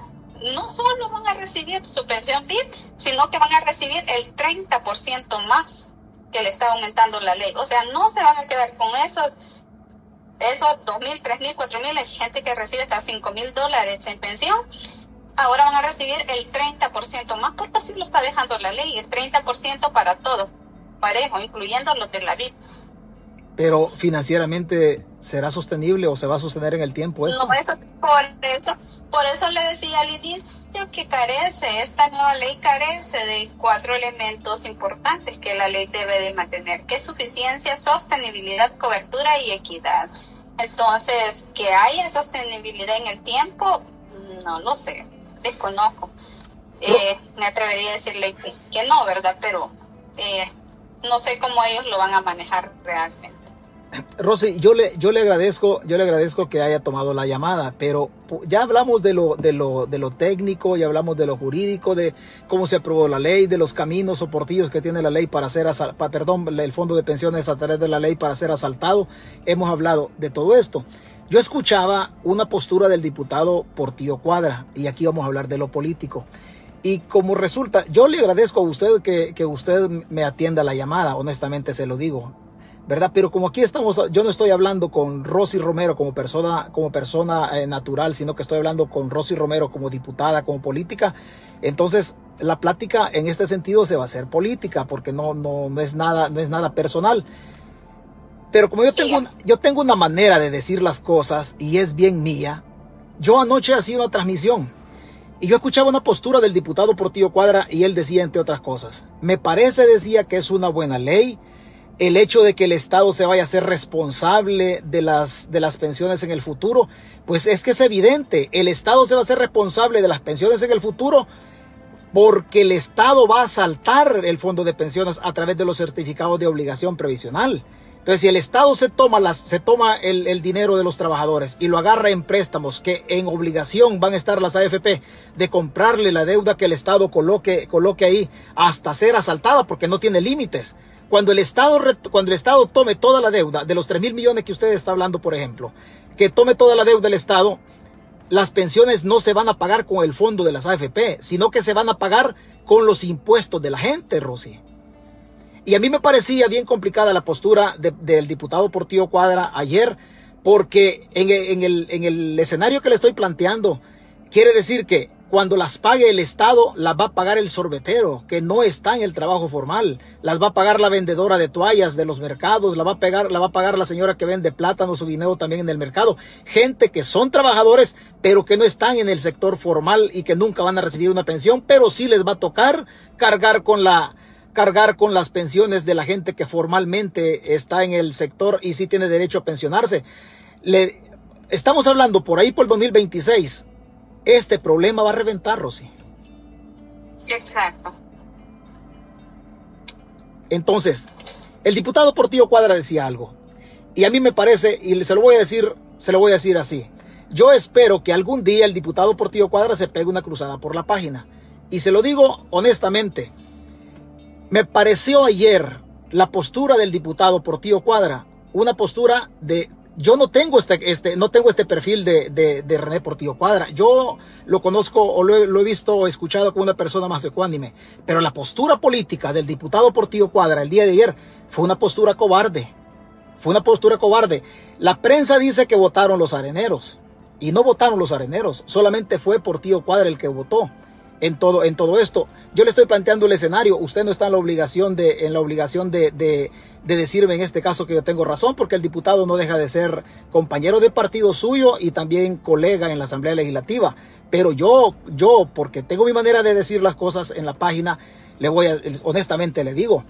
no solo van a recibir su pensión BIP, sino que van a recibir el 30% más que le está aumentando la ley. O sea, no se van a quedar con eso esos tres mil, cuatro mil, hay gente que recibe hasta cinco mil dólares en pensión, ahora van a recibir el 30% más porque así lo está dejando la ley, es 30% para todos, parejo, incluyendo los de la vida. Pero financieramente será sostenible o se va a sostener en el tiempo eso? No, eso, por eso, por eso le decía al inicio que carece, esta nueva ley carece de cuatro elementos importantes que la ley debe de mantener, que es suficiencia, sostenibilidad, cobertura y equidad. Entonces, que haya sostenibilidad en el tiempo, no lo sé, desconozco. Eh, me atrevería a decirle que, no, ¿verdad? Pero eh, no sé cómo ellos lo van a manejar realmente. Rosy, yo le, yo le agradezco, yo le agradezco que haya tomado la llamada, pero ya hablamos de lo, de lo, de lo técnico, ya hablamos de lo jurídico, de cómo se aprobó la ley, de los caminos o portillos que tiene la ley para ser perdón, el fondo de pensiones a través de la ley para ser asaltado. Hemos hablado de todo esto. Yo escuchaba una postura del diputado Portillo Cuadra, y aquí vamos a hablar de lo político. Y como resulta, yo le agradezco a usted que, que usted me atienda la llamada, honestamente se lo digo ¿verdad? Pero como aquí estamos, yo no estoy hablando con Rosy Romero como persona, como persona eh, natural, sino que estoy hablando con Rosy Romero como diputada, como política. Entonces, la plática en este sentido se va a hacer política, porque no, no, no es nada, no es nada personal. Pero como yo tengo, yo tengo una manera de decir las cosas y es bien mía, yo anoche hacía una transmisión y yo escuchaba una postura del diputado Portillo Cuadra y él decía, entre otras cosas, me parece, decía, que es una buena ley, el hecho de que el Estado se vaya a ser responsable de las, de las pensiones en el futuro, pues es que es evidente, el Estado se va a ser responsable de las pensiones en el futuro porque el Estado va a saltar el fondo de pensiones a través de los certificados de obligación previsional. Entonces, si el Estado se toma, las, se toma el, el, dinero de los trabajadores y lo agarra en préstamos que en obligación van a estar las AFP de comprarle la deuda que el Estado coloque, coloque ahí hasta ser asaltada porque no tiene límites. Cuando el Estado, cuando el Estado tome toda la deuda de los 3 mil millones que usted está hablando, por ejemplo, que tome toda la deuda del Estado, las pensiones no se van a pagar con el fondo de las AFP, sino que se van a pagar con los impuestos de la gente, Rosy. Y a mí me parecía bien complicada la postura del diputado Portillo Cuadra ayer, porque en el, en el escenario que le estoy planteando, quiere decir que cuando las pague el Estado, las va a pagar el sorbetero, que no está en el trabajo formal. Las va a pagar la vendedora de toallas de los mercados, la va a pagar, la va a pagar la señora que vende plátanos o guineo también en el mercado. Gente que son trabajadores, pero que no están en el sector formal y que nunca van a recibir una pensión, pero sí les va a tocar cargar con la, cargar con las pensiones de la gente que formalmente está en el sector y sí tiene derecho a pensionarse. Le, estamos hablando por ahí por el 2026 este problema va a reventar, Rosy. Exacto. Entonces, el diputado Portillo Cuadra decía algo. Y a mí me parece, y se lo voy a decir, se lo voy a decir así. Yo espero que algún día el diputado Portillo Cuadra se pegue una cruzada por la página. Y se lo digo honestamente. Me pareció ayer la postura del diputado Portillo Cuadra una postura de yo no tengo este, este, no tengo este perfil de, René Portillo Cuadra. Yo lo conozco o lo he, lo he, visto o escuchado con una persona más ecuánime. Pero la postura política del diputado Portillo Cuadra el día de ayer fue una postura cobarde. Fue una postura cobarde. La prensa dice que votaron los areneros. Y no votaron los areneros. Solamente fue Portillo Cuadra el que votó en todo, en todo esto. Yo le estoy planteando el escenario. Usted no está en la obligación de, en la obligación de, de, de, decirme en este caso que yo tengo razón, porque el diputado no deja de ser compañero de partido suyo y también colega en la Asamblea Legislativa. Pero yo, yo, porque tengo mi manera de decir las cosas en la página, le voy a, honestamente le digo,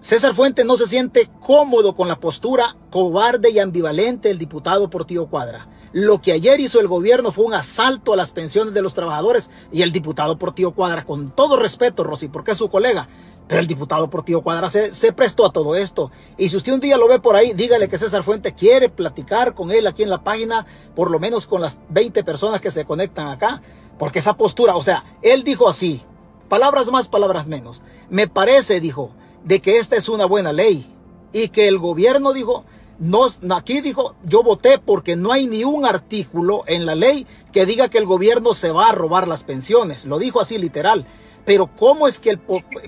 César Fuentes no se siente cómodo con la postura cobarde y ambivalente del diputado Portillo Cuadra. Lo que ayer hizo el gobierno fue un asalto a las pensiones de los trabajadores y el diputado Portillo Cuadra, con todo respeto, Rosy, porque es su colega, pero el diputado Portillo Cuadra se, se, prestó a todo esto. Y si usted un día lo ve por ahí, dígale que César Fuentes quiere platicar con él aquí en la página, por lo menos con las 20 personas que se conectan acá, porque esa postura, o sea, él dijo así, palabras más, palabras menos. Me parece, dijo, de que esta es una buena ley y que el gobierno dijo, no, aquí dijo, yo voté porque no hay ni un artículo en la ley que diga que el gobierno se va a robar las pensiones. Lo dijo así literal. Pero ¿cómo es que el,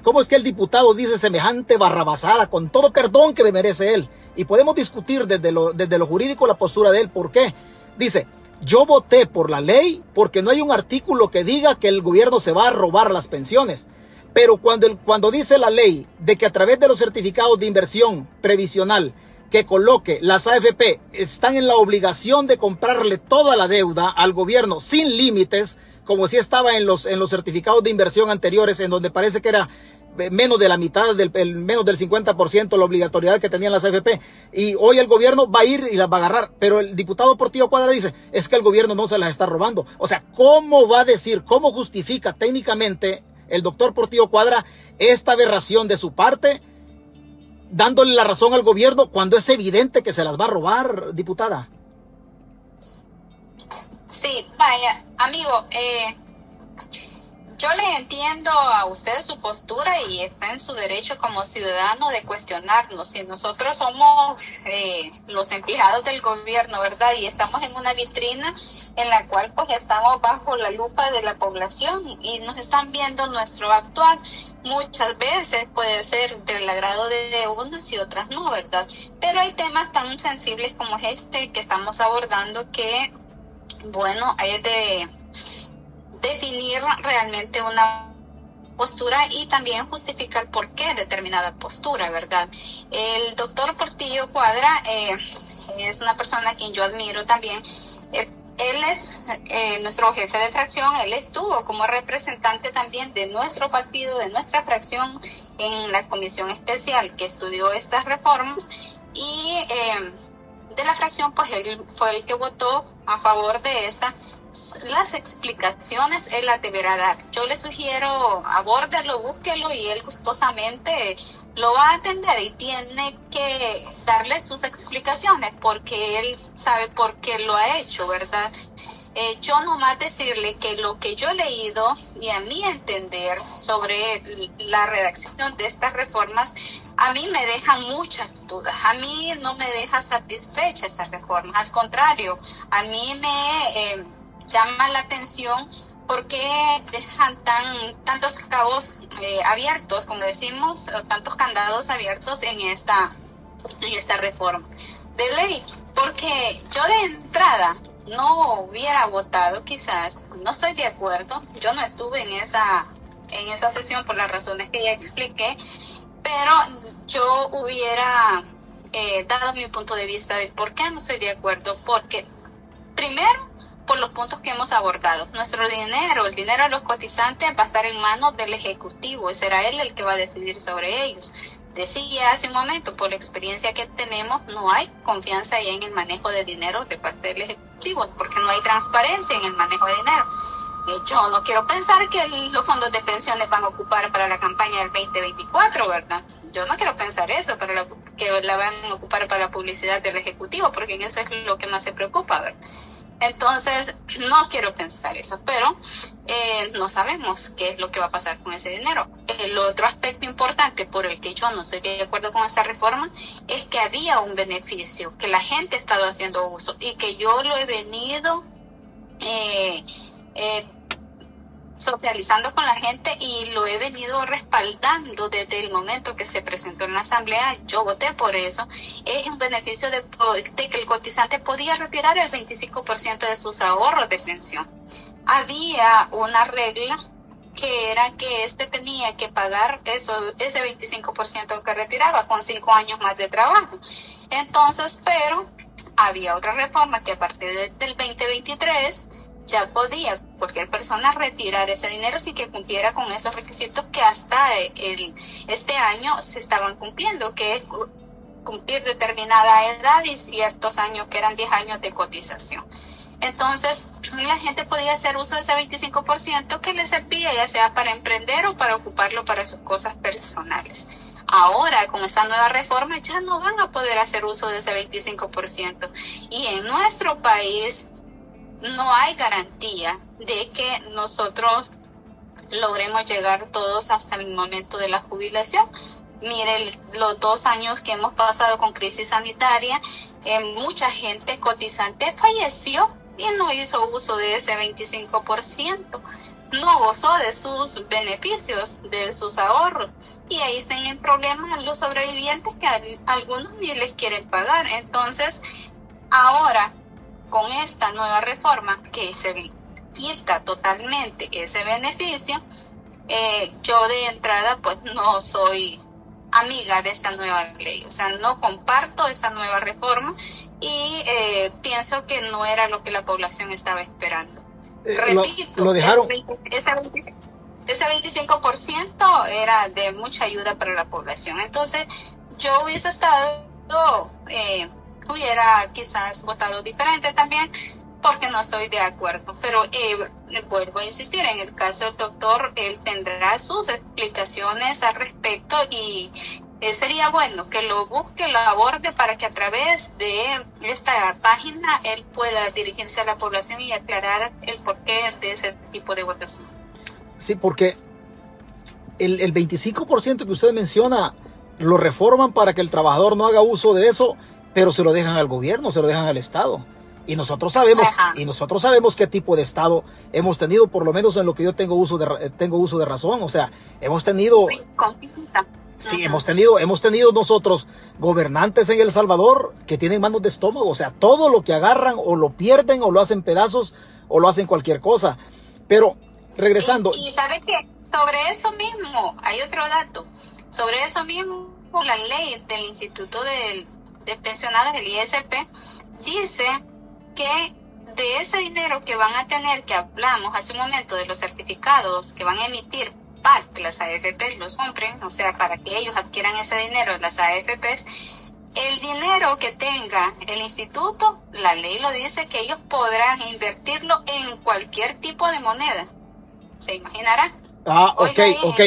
cómo es que el diputado dice semejante barrabasada con todo perdón que me merece él? Y podemos discutir desde lo, desde lo jurídico la postura de él. ¿Por qué? Dice, yo voté por la ley porque no hay un artículo que diga que el gobierno se va a robar las pensiones. Pero cuando, cuando dice la ley de que a través de los certificados de inversión previsional que coloque las AFP están en la obligación de comprarle toda la deuda al gobierno sin límites, como si estaba en los, en los certificados de inversión anteriores, en donde parece que era menos de la mitad, del, el, menos del 50% la obligatoriedad que tenían las AFP. Y hoy el gobierno va a ir y las va a agarrar. Pero el diputado Portillo Cuadra dice, es que el gobierno no se las está robando. O sea, ¿cómo va a decir, cómo justifica técnicamente el doctor Portillo Cuadra esta aberración de su parte? Dándole la razón al gobierno cuando es evidente que se las va a robar, diputada. Sí, vaya, amigo, eh, yo le entiendo a usted su postura y está en su derecho como ciudadano de cuestionarnos. Si nosotros somos eh, los empleados del gobierno, ¿verdad? Y estamos en una vitrina en la cual pues estamos bajo la lupa de la población y nos están viendo nuestro actuar. Muchas veces puede ser del agrado de unos y otras no, ¿verdad? Pero hay temas tan sensibles como este que estamos abordando que, bueno, hay de definir realmente una postura y también justificar por qué determinada postura, ¿verdad? El doctor Portillo Cuadra eh, es una persona a quien yo admiro también. Eh, él es eh, nuestro jefe de fracción, él estuvo como representante también de nuestro partido, de nuestra fracción en la comisión especial que estudió estas reformas y de la fracción, pues él fue el que votó a favor de esta. Las explicaciones él las deberá dar. Yo le sugiero abórdelo, búsquelo y él gustosamente lo va a atender y tiene que darle sus explicaciones porque él sabe por qué lo ha hecho, ¿verdad? Eh, yo nomás decirle que lo que yo he leído y a mi entender sobre la redacción de estas reformas, a mí me dejan muchas dudas. A mí no me deja satisfecha esa reforma. Al contrario, a mí me eh, llama la atención porque dejan tan tantos cabos eh, abiertos, como decimos, tantos candados abiertos en esta en esta reforma de ley, porque yo de entrada no hubiera votado quizás, no estoy de acuerdo, yo no estuve en esa, en esa sesión por las razones que ya expliqué, pero yo hubiera eh, dado mi punto de vista de por qué no estoy de acuerdo, porque primero por los puntos que hemos abordado. Nuestro dinero, el dinero de los cotizantes va a estar en manos del Ejecutivo y será él el que va a decidir sobre ellos. Decía hace un momento, por la experiencia que tenemos, no hay confianza ya en el manejo de dinero de parte del Ejecutivo, porque no hay transparencia en el manejo de dinero. Yo no quiero pensar que los fondos de pensiones van a ocupar para la campaña del 2024, ¿verdad? Yo no quiero pensar eso, para que la van a ocupar para la publicidad del Ejecutivo, porque en eso es lo que más se preocupa, ¿verdad? Entonces, no quiero pensar eso, pero eh, no sabemos qué es lo que va a pasar con ese dinero. El otro aspecto importante por el que yo no estoy de acuerdo con esa reforma es que había un beneficio, que la gente ha estado haciendo uso y que yo lo he venido eh, eh, socializando con la gente y lo he venido respaldando desde el momento que se presentó en la asamblea. Yo voté por eso. Es un beneficio de, que el cotizante podía retirar el 25% de sus ahorros de pensión. Había una regla que era que este tenía que pagar eso, ese 25% que retiraba con cinco años más de trabajo. Entonces, pero había otra reforma que a partir del 2023 ya podía cualquier persona retirar ese dinero sin que cumpliera con esos requisitos que hasta el, este año se estaban cumpliendo, que es cumplir determinada edad y ciertos años que eran 10 años de cotización. Entonces, la gente podía hacer uso de ese 25% que le servía ya sea para emprender o para ocuparlo para sus cosas personales. Ahora, con esta nueva reforma, ya no van a poder hacer uso de ese 25%. Y en nuestro país, no hay garantía de que nosotros logremos llegar todos hasta el momento de la jubilación, mire los dos años que hemos pasado con crisis sanitaria, eh, mucha gente cotizante falleció y no hizo uso de ese 25%, no gozó de sus beneficios, de sus ahorros. Y ahí están el problema los sobrevivientes que algunos ni les quieren pagar. Entonces, ahora, con esta nueva reforma que se quita totalmente ese beneficio, eh, yo de entrada pues no soy amiga de esta nueva ley, o sea, no comparto esa nueva reforma y eh, pienso que no era lo que la población estaba esperando. Eh, Repito, lo, dejaron. Ese, ese 25% era de mucha ayuda para la población. Entonces, yo hubiese estado, eh, hubiera quizás votado diferente también, porque no estoy de acuerdo. Pero eh, vuelvo a insistir, en el caso del doctor, él tendrá sus explicaciones al respecto y eh, sería bueno que lo busque, lo aborde para que a través de esta página él pueda dirigirse a la población y aclarar el porqué de ese tipo de votación. Sí, porque el, el 25% que usted menciona lo reforman para que el trabajador no haga uso de eso, pero se lo dejan al gobierno, se lo dejan al Estado. Y nosotros sabemos, y nosotros sabemos qué tipo de estado hemos tenido, por lo menos en lo que yo tengo uso de, tengo uso de razón. O sea, hemos tenido, sí, hemos tenido, hemos tenido nosotros gobernantes en El Salvador que tienen manos de estómago. O sea, todo lo que agarran o lo pierden o lo hacen pedazos o lo hacen cualquier cosa. Pero regresando. Y, sabe que sobre eso mismo hay otro dato. Sobre eso mismo la ley del Instituto de, de Pensionados del ISP dice que de ese dinero que van a tener, que hablamos hace un momento de los certificados que van a emitir para que las AFP los compren, o sea, para que ellos adquieran ese dinero de las AFPs, el dinero que tenga el instituto, la ley lo dice que ellos podrán invertirlo en cualquier tipo de moneda. ¿Se imaginarán? Ah, ok, ok.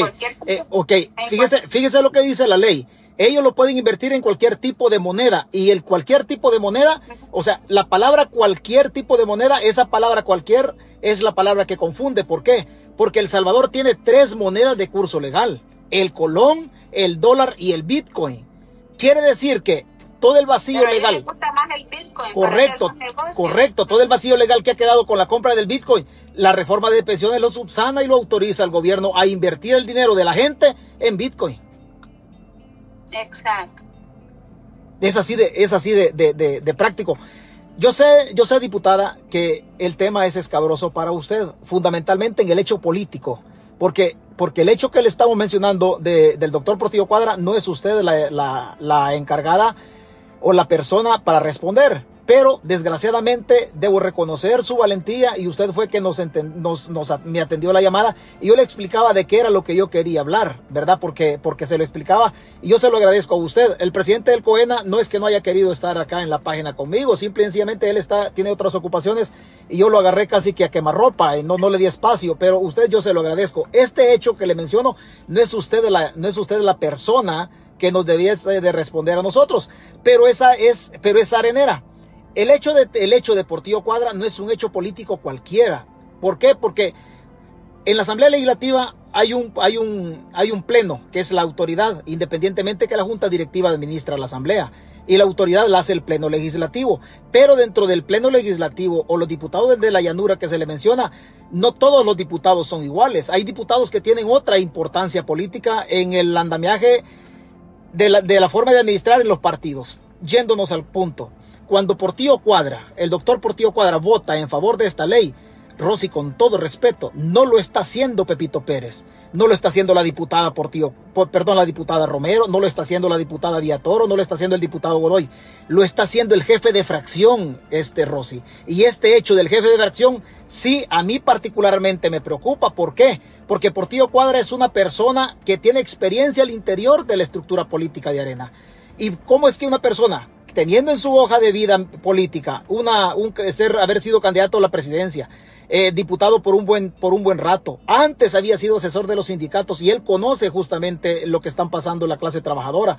Eh, ok, fíjese, fíjese lo que dice la ley ellos lo pueden invertir en cualquier tipo de moneda y el cualquier tipo de moneda, o sea, la palabra cualquier tipo de moneda, esa palabra cualquier es la palabra que confunde. ¿Por qué? Porque El Salvador tiene tres monedas de curso legal, el colón, el dólar y el bitcoin. Quiere decir que todo el vacío legal. correcto, correcto, todo el vacío legal que ha quedado con la compra del Bitcoin, la reforma de pensiones lo subsana y lo autoriza al gobierno a invertir el dinero de la gente en Bitcoin. Exacto. Es así de, es así de, de, práctico. Yo sé, yo sé, diputada, que el tema es escabroso para usted, fundamentalmente en el hecho político, porque, porque el hecho que le estamos mencionando del doctor Portillo Cuadra no es usted la, la, la encargada o la persona para responder. Pero desgraciadamente debo reconocer su valentía y usted fue que nos, me atendió la llamada y yo le explicaba de qué era lo que yo quería hablar, ¿verdad? Porque, porque se lo explicaba y yo se lo agradezco a usted. El presidente del COENA no es que no haya querido estar acá en la página conmigo, simple y sencillamente él está, tiene otras ocupaciones y yo lo agarré casi que a quemarropa y no, no le di espacio, pero usted yo se lo agradezco. Este hecho que le menciono no es usted la, no es usted la persona que nos debiese de responder a nosotros, pero esa es, pero es arenera. El hecho de, el hecho Portillo Cuadra no es un hecho político cualquiera. ¿Por qué? Porque en la Asamblea Legislativa hay un, hay un, hay un pleno que es la autoridad, independientemente que la Junta Directiva administra la Asamblea. Y la autoridad la hace el pleno legislativo. Pero dentro del pleno legislativo o los diputados de la llanura que se le menciona, no todos los diputados son iguales. Hay diputados que tienen otra importancia política en el andamiaje de la, de la forma de administrar en los partidos. Yéndonos al punto. Cuando Portillo Cuadra, el doctor Portillo Cuadra vota en favor de esta ley, Rosy, con todo respeto, no lo está haciendo Pepito Pérez, no lo está haciendo la diputada Portillo, perdón, la diputada Romero, no lo está haciendo la diputada Villatoro, no lo está haciendo el diputado Godoy, lo está haciendo el jefe de fracción, este Rosy. Y este hecho del jefe de fracción, sí, a mí particularmente me preocupa. ¿Por qué? Porque Portillo Cuadra es una persona que tiene experiencia al interior de la estructura política de Arena. ¿Y cómo es que una persona teniendo en su hoja de vida política una, un, ser, haber sido candidato a la presidencia, eh, diputado por un, buen, por un buen rato, antes había sido asesor de los sindicatos y él conoce justamente lo que están pasando en la clase trabajadora.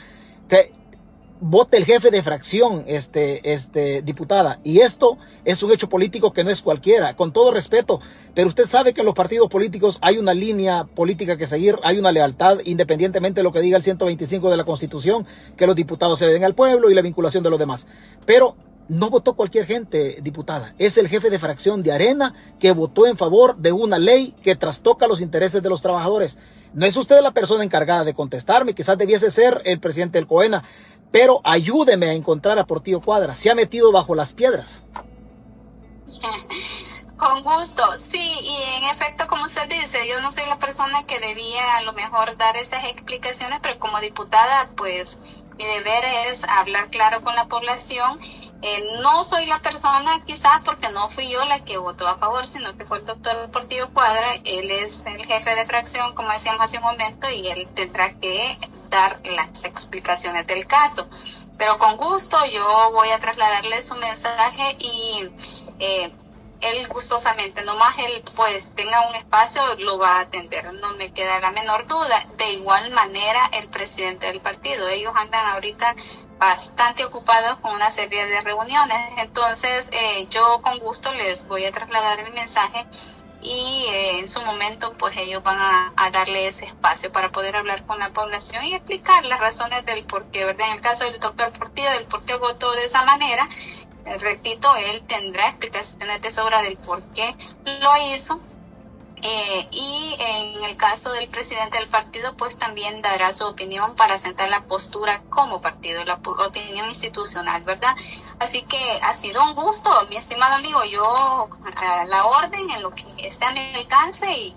Vote el jefe de fracción, este, este, diputada. Y esto es un hecho político que no es cualquiera, con todo respeto. Pero usted sabe que en los partidos políticos hay una línea política que seguir, hay una lealtad, independientemente de lo que diga el 125 de la Constitución, que los diputados se den al pueblo y la vinculación de los demás. Pero no votó cualquier gente, diputada. Es el jefe de fracción de Arena que votó en favor de una ley que trastoca los intereses de los trabajadores. No es usted la persona encargada de contestarme, quizás debiese ser el presidente del COENA, pero ayúdeme a encontrar a Portillo Cuadra. Se ha metido bajo las piedras. Con gusto, sí, y en efecto, como usted dice, yo no soy la persona que debía a lo mejor dar estas explicaciones, pero como diputada, pues mi deber es hablar claro con la población. Eh, no soy la persona quizás porque no fui yo la que votó a favor, sino que fue el doctor Portillo Cuadra. Él es el jefe de fracción, como decíamos hace un momento, y él tendrá que dar las explicaciones del caso. Pero con gusto yo voy a trasladarle su mensaje y eh, él gustosamente, nomás él pues tenga un espacio, lo va a atender, no me queda la menor duda. De igual manera, el presidente del partido, ellos andan ahorita bastante ocupados con una serie de reuniones, entonces eh, yo con gusto les voy a trasladar mi mensaje y eh, en su momento pues ellos van a, darle ese espacio para poder hablar con la población y explicar las razones del por qué, ¿verdad? En el caso del doctor Portillo, del por qué votó de esa manera, eh, repito, él tendrá explicaciones de sobra del por qué lo hizo eh, y en el caso del presidente del partido, pues también dará su opinión para sentar la postura como partido, la opinión institucional, ¿verdad? Así que ha sido un gusto, mi estimado amigo, yo a la orden en lo que esté a mi alcance y,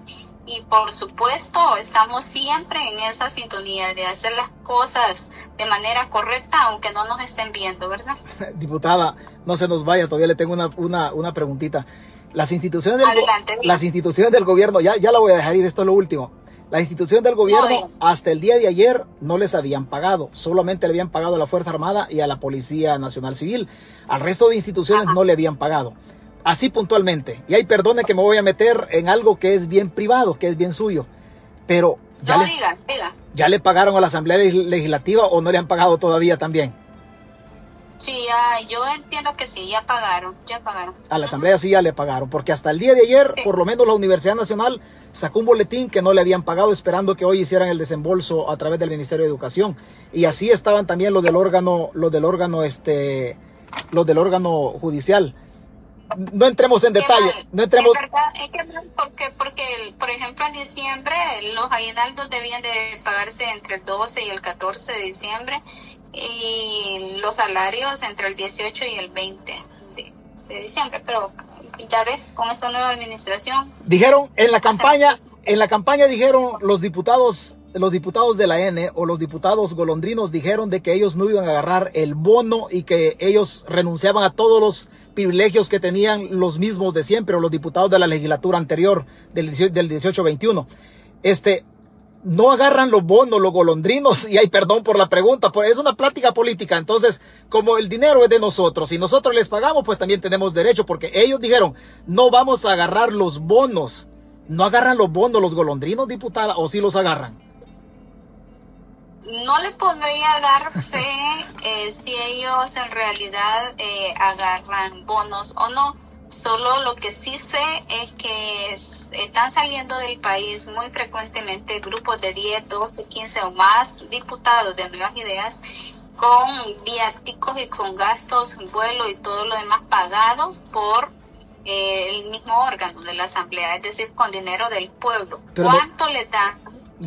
y por supuesto estamos siempre en esa sintonía de hacer las cosas de manera correcta, aunque no nos estén viendo, ¿verdad? Diputada, no se nos vaya, todavía le tengo una, una, una preguntita. Las instituciones del, las instituciones del gobierno, ya, ya la voy a dejar ir, esto es lo último. Las instituciones del gobierno hasta el día de ayer no les habían pagado, solamente le habían pagado a la Fuerza Armada y a la Policía Nacional Civil. Al resto de instituciones no le habían pagado. Así puntualmente. Y ahí perdone que me voy a meter en algo que es bien privado, que es bien suyo. Pero ya, ya le pagaron a la Asamblea Legislativa o no le han pagado todavía también. Sí, yo entiendo que sí, ya pagaron, ya pagaron. A la Asamblea sí ya le pagaron, porque hasta el día de ayer, por lo menos la Universidad Nacional sacó un boletín que no le habían pagado, esperando que hoy hicieran el desembolso a través del Ministerio de Educación. Y así estaban también los del órgano, los del órgano, este, los del órgano judicial no entremos en detalle, no entremos... Es que porque, porque, por ejemplo, en diciembre los aguinaldos debían de pagarse entre el 12 y el 14 de diciembre y los salarios entre el 18 y el 20 de, de diciembre, pero ya ves, con esta nueva administración... Dijeron en la campaña, en la campaña dijeron los diputados los diputados de la N o los diputados golondrinos dijeron de que ellos no iban a agarrar el bono y que ellos renunciaban a todos los privilegios que tenían los mismos de siempre o los diputados de la legislatura anterior del, del 18-21. Este, no agarran los bonos, los golondrinos, y hay perdón por la pregunta, pues es una plática política. Entonces, como el dinero es de nosotros y nosotros les pagamos, pues también tenemos derecho, porque ellos dijeron, no vamos a agarrar los bonos. ¿No agarran los bonos los golondrinos, diputada, o sí los agarran? No le podría dar fe eh, si ellos en realidad eh, agarran bonos o no. Solo lo que sí sé es que están saliendo del país muy frecuentemente grupos de 10, 12, 15 o más diputados de nuevas ideas con viáticos y con gastos, vuelo y todo lo demás pagados por eh, el mismo órgano de la Asamblea, es decir, con dinero del pueblo. ¿Cuánto le dan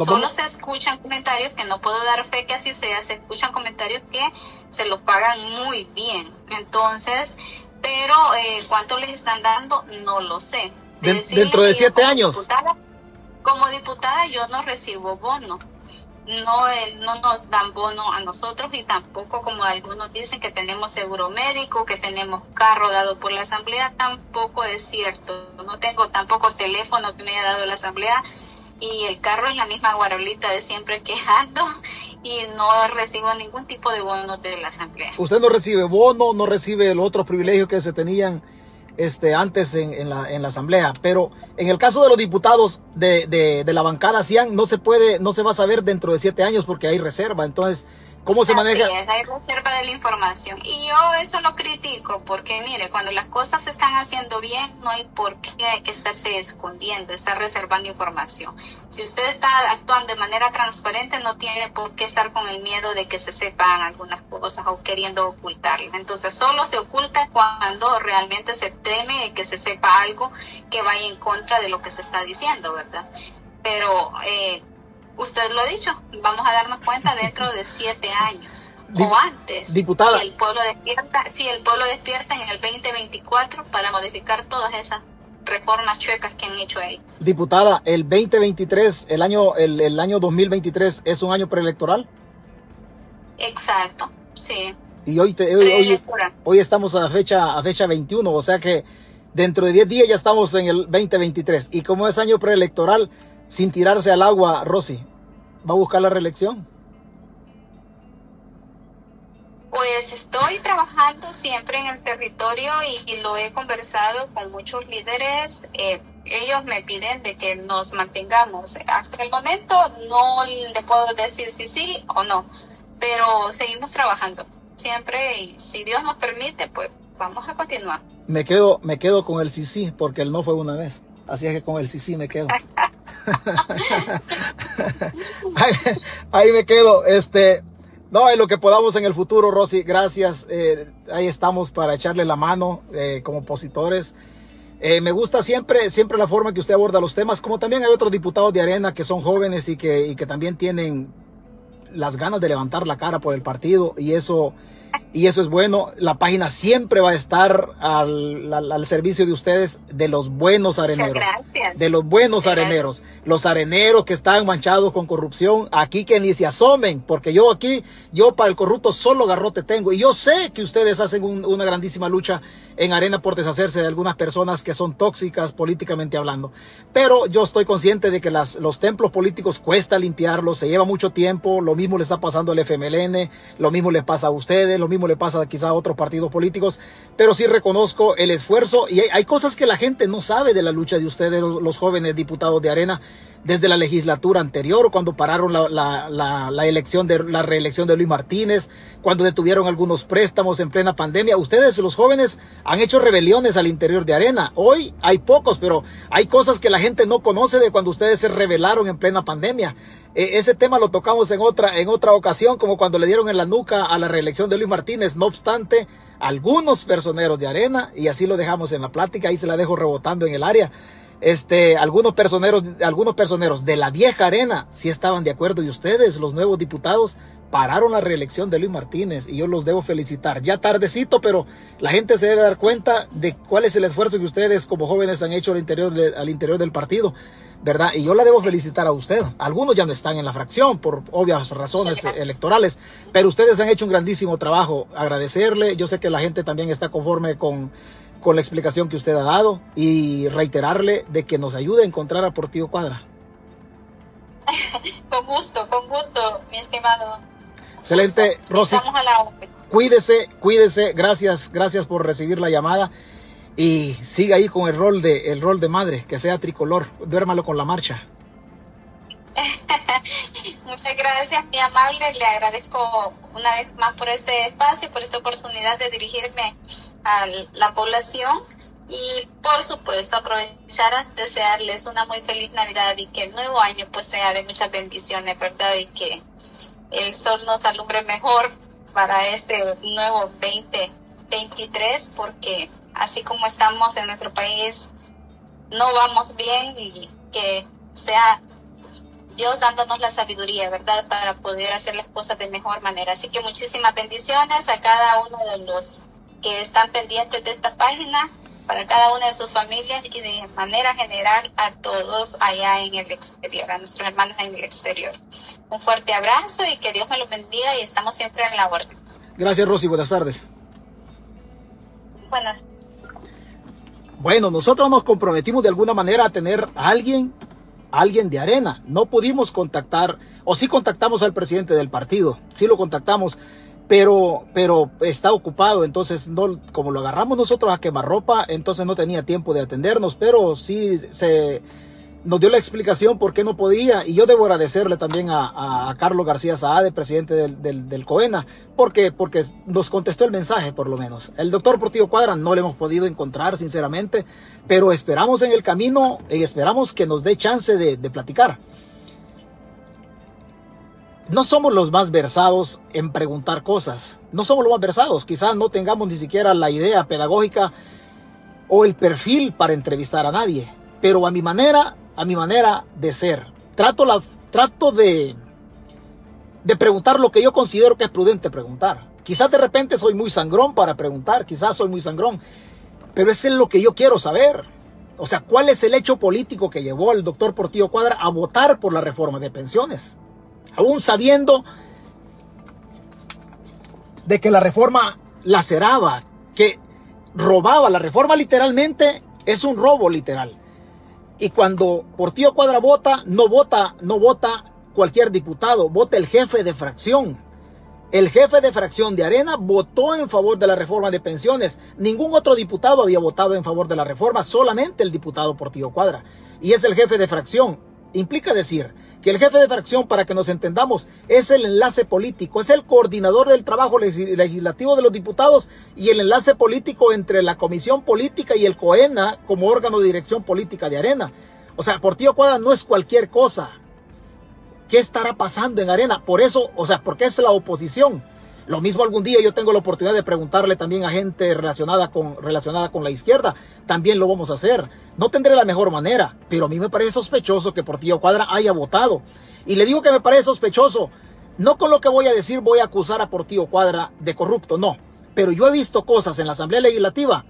Solo se escuchan comentarios que no puedo dar fe que así sea, se escuchan comentarios que se los pagan muy bien. Entonces, pero eh, cuánto les están dando, no lo sé. dentro de siete años. como diputada yo no recibo bono. No, eh, no nos dan bono a nosotros y tampoco como algunos dicen que tenemos seguro médico, que tenemos carro dado por la asamblea, tampoco es cierto. No tengo tampoco teléfono que me haya dado la asamblea y el carro es la misma guarolita de siempre quejando y no recibo ningún tipo de bono de la asamblea. ¿Usted no recibe bono, no recibe los otros privilegios que se tenían este, antes en, la, en la asamblea, pero en el caso de los diputados de, de, de la bancada CIAN no se puede, no se va a saber dentro de siete años porque hay reserva, entonces ¿Cómo se maneja? Es, hay reserva de la información. Y yo eso lo critico porque, mire, cuando las cosas se están haciendo bien, no hay por qué estarse escondiendo, estar reservando información. Si usted está actuando de manera transparente, no tiene por qué estar con el miedo de que se sepan algunas cosas o queriendo ocultarlas. Entonces, solo se oculta cuando realmente se teme que se sepa algo que vaya en contra de lo que se está diciendo, ¿verdad? Pero eh, usted lo ha dicho, vamos a darnos cuenta dentro de siete años o antes. Diputada. Si el pueblo despierta, si el pueblo despierta en el 2024 para modificar todas esas reformas chuecas que han hecho ellos. Diputada, el 2023, el año, el, el año 2023 es un año preelectoral. Exacto, sí. Y hoy, hoy, hoy, estamos a fecha, a fecha 21, o sea que dentro de 10 días ya estamos en el 2023. Y como es año preelectoral, sin tirarse al agua, Rosy, ¿va a buscar la reelección? Pues estoy trabajando siempre en el territorio y, lo he conversado con muchos líderes. Eh, ellos me piden de que nos mantengamos. Hasta el momento no le puedo decir si sí o no, pero seguimos trabajando siempre y si Dios nos permite, pues vamos a continuar. Me quedo, me quedo con el sí sí porque el no fue una vez. Así es que con el sí sí me quedo. ahí, me quedo. Este, no, en lo que podamos en el futuro, Rosy, gracias. Eh, ahí estamos para echarle la mano eh, como opositores. Eh, me gusta siempre, siempre la forma que usted aborda los temas, como también hay otros diputados de Arena que son jóvenes y que, y que también tienen las ganas de levantar la cara por el partido y eso y eso es bueno. La página siempre va a estar al, al, servicio de ustedes, de los buenos areneros. De los buenos areneros. Los areneros que están manchados con corrupción, aquí que ni se asomen, porque yo aquí, yo para el corrupto solo garrote tengo. Y yo sé que ustedes hacen una grandísima lucha en arena por deshacerse de algunas personas que son tóxicas políticamente hablando. Pero yo estoy consciente de que las, los templos políticos cuesta limpiarlos, se lleva mucho tiempo, lo mismo le está pasando al FMLN, lo mismo le pasa a ustedes, lo mismo le pasa quizá a otros partidos políticos, pero sí reconozco el esfuerzo y hay, cosas que la gente no sabe de la lucha de ustedes, los jóvenes diputados de Arena, desde la legislatura anterior, cuando pararon la, elección de la reelección de Luis Martínez, cuando detuvieron algunos préstamos en plena pandemia. Ustedes, los jóvenes, han hecho rebeliones al interior de Arena. Hoy hay pocos, pero hay cosas que la gente no conoce de cuando ustedes se rebelaron en plena pandemia. E, ese tema lo tocamos en otra, en otra ocasión, como cuando le dieron en la nuca a la reelección de Luis Martínez. No obstante, algunos personeros de Arena, y así lo dejamos en la plática, ahí se la dejo rebotando en el área este, algunos personeros, algunos personeros de la vieja arena sí estaban de acuerdo y ustedes, los nuevos diputados, pararon la reelección de Luis Martínez y yo los debo felicitar. Ya tardecito, pero la gente se debe dar cuenta de cuál es el esfuerzo que ustedes como jóvenes han hecho al interior, al interior del partido, ¿verdad? Y yo la debo felicitar a usted. Algunos ya no están en la fracción por obvias razones electorales, pero ustedes han hecho un grandísimo trabajo. Agradecerle, yo sé que la gente también está conforme con con la explicación que usted ha dado y reiterarle de que nos ayude a encontrar a Portillo Cuadra. con gusto, con gusto, mi estimado. Excelente, Rosy. Cuídese, cuídese. Gracias, gracias por recibir la llamada y siga ahí con el rol de el rol de madre, que sea tricolor. Duérmalo con la marcha. Muchas gracias, mi amable. Le agradezco una vez más por este espacio, por esta oportunidad de dirigirme a la población y por supuesto aprovechar a desearles una muy feliz Navidad y que el nuevo año pues sea de muchas bendiciones, ¿verdad? Y que el sol nos alumbre mejor para este nuevo 2023 porque así como estamos en nuestro país no vamos bien y que sea Dios dándonos la sabiduría, ¿verdad? Para poder hacer las cosas de mejor manera. Así que muchísimas bendiciones a cada uno de los que están pendientes de esta página, para cada una de sus familias y de manera general a todos allá en el exterior, a nuestros hermanos en el exterior. Un fuerte abrazo y que Dios me los bendiga y estamos siempre en la orden. Gracias Rosy, buenas tardes. Buenas. Bueno, nosotros nos comprometimos de alguna manera a tener a alguien alguien de arena. No pudimos contactar, o sí contactamos al presidente del partido, sí lo contactamos, pero, pero está ocupado, entonces no, como lo agarramos nosotros a quemarropa, entonces no tenía tiempo de atendernos, pero sí se nos dio la explicación por qué no podía y yo debo agradecerle también a, Carlos García Saade, presidente del, COENA, porque, porque nos contestó el mensaje por lo menos. El doctor Portillo Cuadra no le hemos podido encontrar sinceramente, pero esperamos en el camino y esperamos que nos dé chance de, de platicar no somos los más versados en preguntar cosas. No somos los más versados. Quizás no tengamos ni siquiera la idea pedagógica o el perfil para entrevistar a nadie. Pero a mi manera, a mi manera de ser, trato, la, trato de, de preguntar lo que yo considero que es prudente preguntar. Quizás de repente soy muy sangrón para preguntar, quizás soy muy sangrón, pero es lo que yo quiero saber. O sea, ¿cuál es el hecho político que llevó al doctor Portillo Cuadra a votar por la reforma de pensiones? aún sabiendo de que la reforma laceraba, que robaba. La reforma literalmente es un robo literal. Y cuando Portillo Cuadra vota, no vota, no vota cualquier diputado, vota el jefe de fracción. El jefe de fracción de Arena votó en favor de la reforma de pensiones. Ningún otro diputado había votado en favor de la reforma, solamente el diputado Portillo Cuadra. Y es el jefe de fracción. Implica decir que el jefe de fracción, para que nos entendamos, es el enlace político, es el coordinador del trabajo legislativo de los diputados y el enlace político entre la Comisión Política y el COENA como órgano de dirección política de Arena. O sea, Portillo Cuadra no es cualquier cosa. ¿Qué estará pasando en Arena? Por eso, o sea, porque es la oposición. Lo mismo algún día yo tengo la oportunidad de preguntarle también a gente relacionada con, relacionada con la izquierda. También lo vamos a hacer. No tendré la mejor manera, pero a mí me parece sospechoso que Portillo Cuadra haya votado. Y le digo que me parece sospechoso. No con lo que voy a decir voy a acusar a Portillo Cuadra de corrupto, no. Pero yo he visto cosas en la Asamblea Legislativa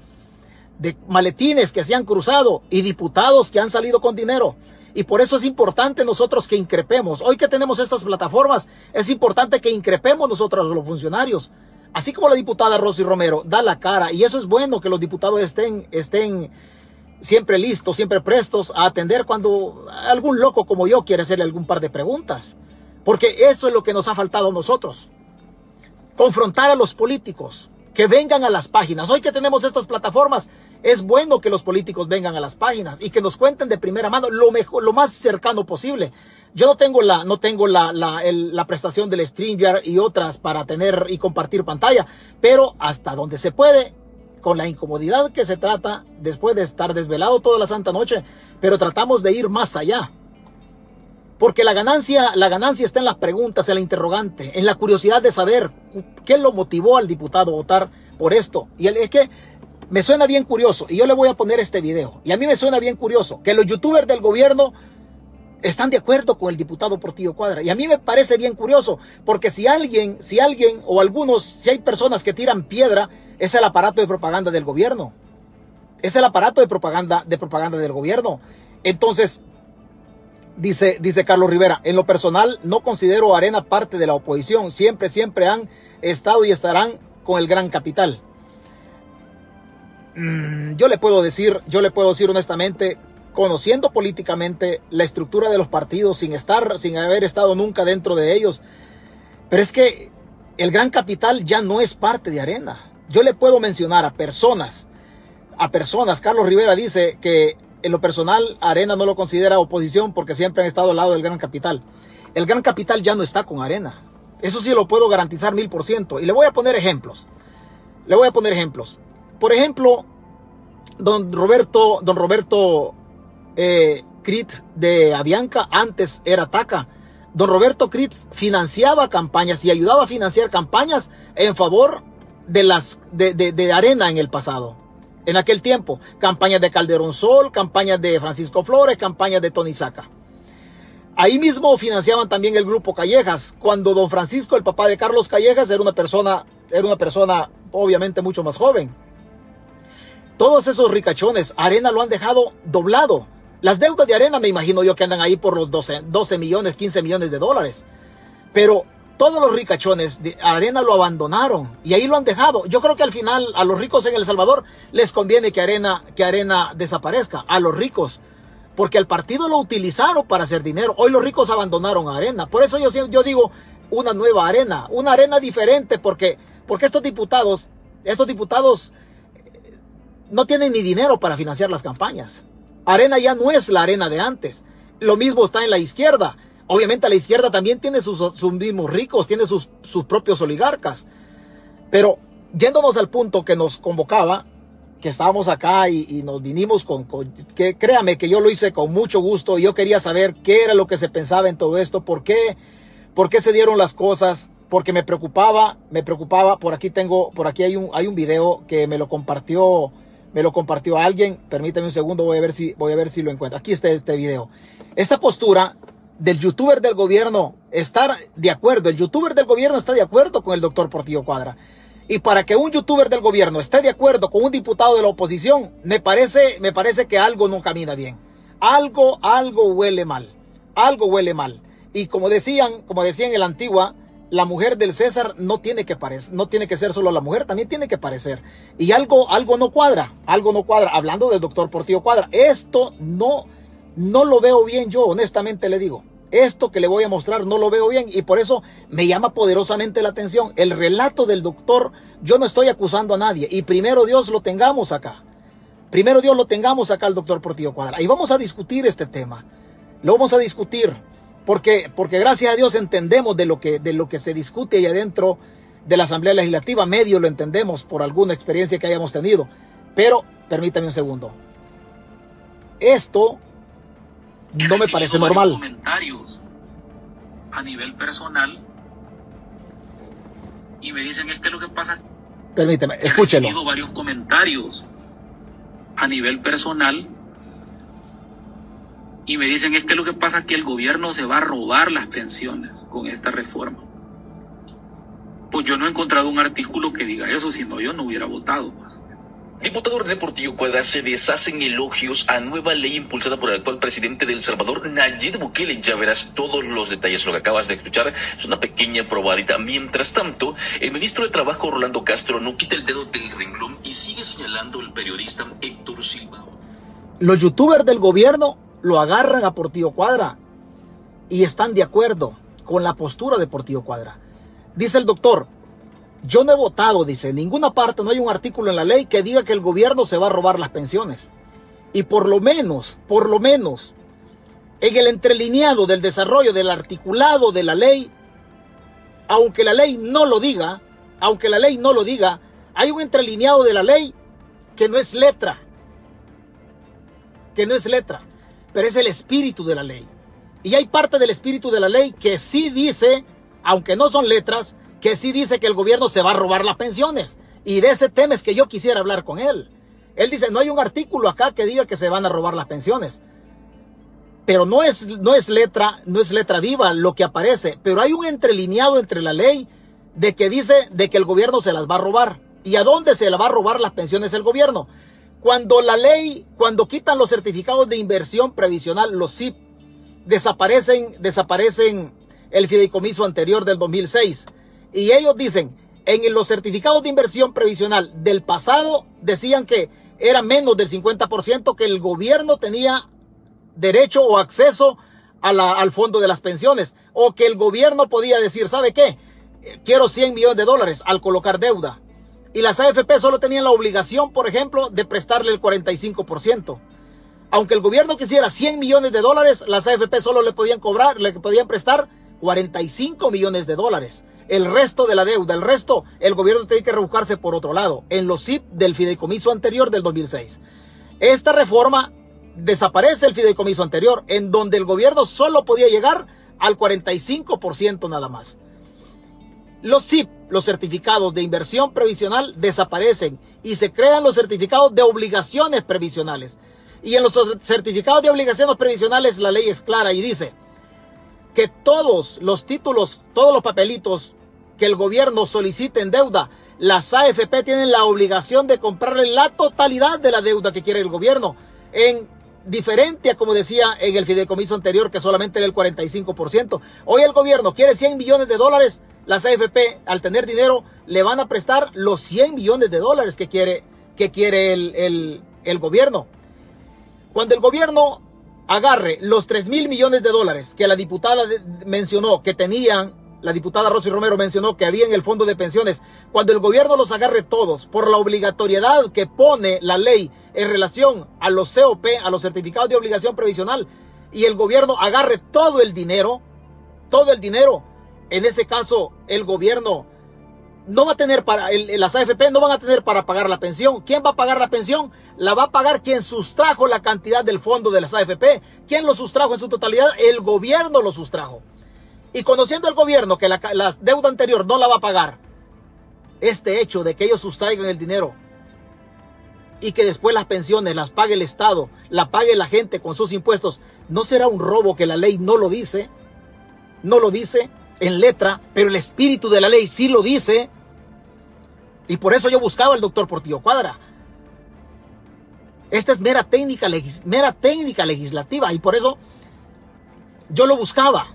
de maletines que se han cruzado y diputados que han salido con dinero. Y por eso es importante nosotros que increpemos. Hoy que tenemos estas plataformas, es importante que increpemos nosotros los funcionarios. Así como la diputada Rosy Romero da la cara. Y eso es bueno que los diputados estén, estén siempre listos, siempre prestos a atender cuando algún loco como yo quiere hacerle algún par de preguntas. Porque eso es lo que nos ha faltado a nosotros. Confrontar a los políticos que vengan a las páginas. Hoy que tenemos estas plataformas, es bueno que los políticos vengan a las páginas y que nos cuenten de primera mano lo mejor, lo más cercano posible. Yo no tengo la, no tengo la, la, la prestación del StreamYard y otras para tener y compartir pantalla, pero hasta donde se puede, con la incomodidad que se trata después de estar desvelado toda la santa noche, pero tratamos de ir más allá. Porque la ganancia, la ganancia está en las preguntas, en la interrogante, en la curiosidad de saber qué lo motivó al diputado a votar por esto. Y es que me suena bien curioso, y yo le voy a poner este video, y a mí me suena bien curioso que los youtubers del gobierno están de acuerdo con el diputado Portillo Cuadra. Y a mí me parece bien curioso, porque si alguien, si alguien o algunos, si hay personas que tiran piedra, es el aparato de propaganda del gobierno. Es el aparato de propaganda, de propaganda del gobierno. Entonces, Dice, dice Carlos Rivera, en lo personal no considero Arena parte de la oposición. Siempre, siempre han estado y estarán con el gran capital. Mm, yo le puedo decir, yo le puedo decir honestamente, conociendo políticamente la estructura de los partidos, sin estar, sin haber estado nunca dentro de ellos. Pero es que el gran capital ya no es parte de Arena. Yo le puedo mencionar a personas, a personas, Carlos Rivera dice que en lo personal, Arena no lo considera oposición porque siempre han estado al lado del Gran Capital. El Gran Capital ya no está con Arena. Eso sí lo puedo garantizar mil por ciento. Y le voy a poner ejemplos. Le voy a poner ejemplos. Por ejemplo, don Roberto, don Roberto eh, Crit de Avianca, antes era TACA. Don Roberto Crit financiaba campañas y ayudaba a financiar campañas en favor de las de, de Arena en el pasado en aquel tiempo. Campañas de Calderón Sol, campañas de Francisco Flores, campañas de Tony Saca. Ahí mismo financiaban también el grupo Callejas, cuando don Francisco, el papá de Carlos Callejas, era una persona, era una persona obviamente mucho más joven. Todos esos ricachones, Arena lo han dejado doblado. Las deudas de Arena me imagino yo que andan ahí por los 12, 12 millones, 15 millones de dólares. Pero todos los ricachones de Arena lo abandonaron y ahí lo han dejado. Yo creo que al final a los ricos en El Salvador les conviene que Arena, que Arena desaparezca, a los ricos, porque el partido lo utilizaron para hacer dinero. Hoy los ricos abandonaron a Arena. Por eso yo, yo digo, una nueva arena, una arena diferente, porque, porque estos diputados, estos diputados eh, no tienen ni dinero para financiar las campañas. Arena ya no es la arena de antes. Lo mismo está en la izquierda. Obviamente la izquierda también tiene sus, mismos ricos, tiene sus, sus propios oligarcas. Pero yéndonos al punto que nos convocaba, que estábamos acá y, nos vinimos con, que créame que yo lo hice con mucho gusto y yo quería saber qué era lo que se pensaba en todo esto, por qué, por qué se dieron las cosas, porque me preocupaba, me preocupaba, por aquí tengo, por aquí hay un, hay un video que me lo compartió, me lo compartió alguien, permítame un segundo, voy a ver si, voy a ver si lo encuentro. Aquí está este video. Esta postura del youtuber del gobierno estar de acuerdo, el youtuber del gobierno está de acuerdo con el doctor Portillo Cuadra. Y para que un youtuber del gobierno esté de acuerdo con un diputado de la oposición, me parece, me parece que algo no camina bien. Algo, algo huele mal. Algo huele mal. Y como decían, como decían en la antigua, la mujer del César no tiene que parecer, no tiene que ser solo la mujer, también tiene que parecer. Y algo, algo no cuadra, algo no cuadra. Hablando del doctor Portillo Cuadra, esto no, no lo veo bien yo, honestamente le digo. Esto que le voy a mostrar no lo veo bien y por eso me llama poderosamente la atención. El relato del doctor, yo no estoy acusando a nadie y primero Dios lo tengamos acá. Primero Dios lo tengamos acá el doctor Portillo Cuadra. Y vamos a discutir este tema. Lo vamos a discutir porque, porque gracias a Dios entendemos de lo, que, de lo que se discute ahí adentro de la Asamblea Legislativa. Medio lo entendemos por alguna experiencia que hayamos tenido. Pero permítame un segundo. Esto no me parece normal. comentarios a nivel personal y me dicen es que lo que pasa permíteme escúchelo he recibido varios comentarios a nivel personal y me dicen es que lo que pasa es que el gobierno se va a robar las pensiones con esta reforma pues yo no he encontrado un artículo que diga eso si no yo no hubiera votado pues. Diputado René Portillo Cuadra se deshacen elogios a nueva ley impulsada por el actual presidente de El Salvador, Nayib Bukele. Ya verás todos los detalles. Lo que acabas de escuchar es una pequeña probadita. Mientras tanto, el ministro de Trabajo, Rolando Castro, no quita el dedo del renglón y sigue señalando el periodista Héctor Silva. Los youtubers del gobierno lo agarran a Portillo Cuadra y están de acuerdo con la postura de Portillo Cuadra. Dice el doctor, yo no he votado, dice, en ninguna parte no hay un artículo en la ley que diga que el gobierno se va a robar las pensiones. Y por lo menos, por lo menos, en el entrelineado del desarrollo del articulado de la ley, aunque la ley no lo diga, aunque la ley no lo diga, hay un entrelineado de la ley que no es letra, que no es letra, pero es el espíritu de la ley. Y hay parte del espíritu de la ley que sí dice, aunque no son letras, que sí dice que el gobierno se va a robar las pensiones. Y de ese tema es que yo quisiera hablar con él. Él dice, no hay un artículo acá que diga que se van a robar las pensiones. Pero no es, no es letra, no es letra viva lo que aparece. Pero hay un entrelineado entre la ley de que dice de que el gobierno se las va a robar. ¿Y a dónde se la va a robar las pensiones el gobierno? Cuando la ley, cuando quitan los certificados de inversión previsional, los SIP, desaparecen, desaparecen el fideicomiso anterior del 2006 y ellos dicen, en los certificados de inversión previsional del pasado decían que era menos del 50% que el gobierno tenía derecho o acceso al fondo de las pensiones. O que el gobierno podía decir, ¿sabe qué? Quiero 100 millones de dólares al colocar deuda. Y las AFP solo tenían la obligación, por ejemplo, de prestarle el 45%. Aunque el gobierno quisiera 100 millones de dólares, las AFP solo le podían cobrar, le podían prestar 45 millones de dólares el resto de la deuda, el resto, el gobierno tiene que rebuscarse por otro lado, en los SIP del fideicomiso anterior del 2006. Esta reforma desaparece el fideicomiso anterior, en donde el gobierno solo podía llegar al 45% nada más. Los SIP, los certificados de inversión previsional, desaparecen y se crean los certificados de obligaciones previsionales. Y en los certificados de obligaciones previsionales la ley es clara y dice que todos los títulos, todos los papelitos que el gobierno solicite en deuda, las AFP tienen la obligación de comprarle la totalidad de la deuda que quiere el gobierno, en diferente a como decía en el fideicomiso anterior que solamente era el 45%. Hoy el gobierno quiere 100 millones de dólares, las AFP al tener dinero le van a prestar los 100 millones de dólares que quiere, que quiere el, el, el gobierno. Cuando el gobierno agarre los 3 mil millones de dólares que la diputada mencionó que tenían la diputada Rosy Romero mencionó que había en el fondo de pensiones, cuando el gobierno los agarre todos por la obligatoriedad que pone la ley en relación a los COP, a los certificados de obligación previsional, y el gobierno agarre todo el dinero, todo el dinero, en ese caso el gobierno no va a tener para, las AFP no van a tener para pagar la pensión. ¿Quién va a pagar la pensión? La va a pagar quien sustrajo la cantidad del fondo de las AFP. ¿Quién lo sustrajo en su totalidad? El gobierno lo sustrajo. Y conociendo el gobierno que la, la deuda anterior no la va a pagar, este hecho de que ellos sustraigan el dinero y que después las pensiones las pague el Estado, la pague la gente con sus impuestos, ¿no será un robo que la ley no lo dice? No lo dice en letra, pero el espíritu de la ley sí lo dice. Y por eso yo buscaba al doctor Portillo Cuadra. Esta es mera técnica, mera técnica legislativa y por eso yo lo buscaba.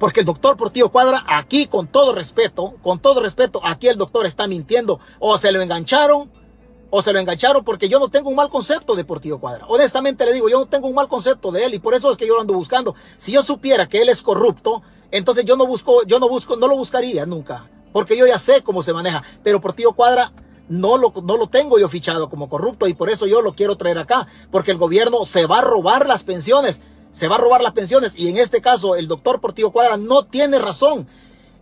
Porque el doctor Portillo Cuadra, aquí con todo respeto, con todo respeto, aquí el doctor está mintiendo. O se lo engancharon, o se lo engancharon porque yo no tengo un mal concepto de Portillo Cuadra. Honestamente le digo, yo no tengo un mal concepto de él y por eso es que yo lo ando buscando. Si yo supiera que él es corrupto, entonces yo no busco, yo no busco, no lo buscaría nunca porque yo ya sé cómo se maneja, pero por tío Cuadra no lo, no lo tengo yo fichado como corrupto y por eso yo lo quiero traer acá, porque el gobierno se va a robar las pensiones, se va a robar las pensiones y en este caso el doctor Portillo Cuadra no tiene razón.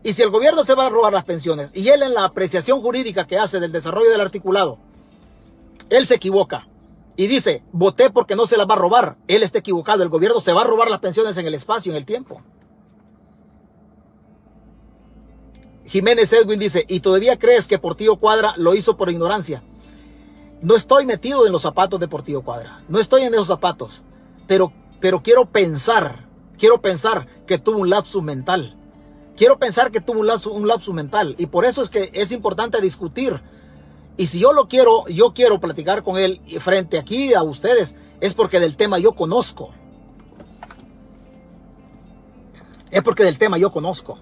Y si el gobierno se va a robar las pensiones y él en la apreciación jurídica que hace del desarrollo del articulado, él se equivoca y dice, voté porque no se las va a robar, él está equivocado, el gobierno se va a robar las pensiones en el espacio, en el tiempo. Jiménez Edwin dice, ¿y todavía crees que Portillo Cuadra lo hizo por ignorancia? No estoy metido en los zapatos de Portillo Cuadra, no estoy en esos zapatos, pero, pero quiero pensar, quiero pensar que tuvo un lapsus mental. Quiero pensar que tuvo un lapsus, un mental y por eso es que es importante discutir. Y si yo lo quiero, yo quiero platicar con él frente aquí a ustedes, es porque del tema yo conozco. Es porque del tema yo conozco.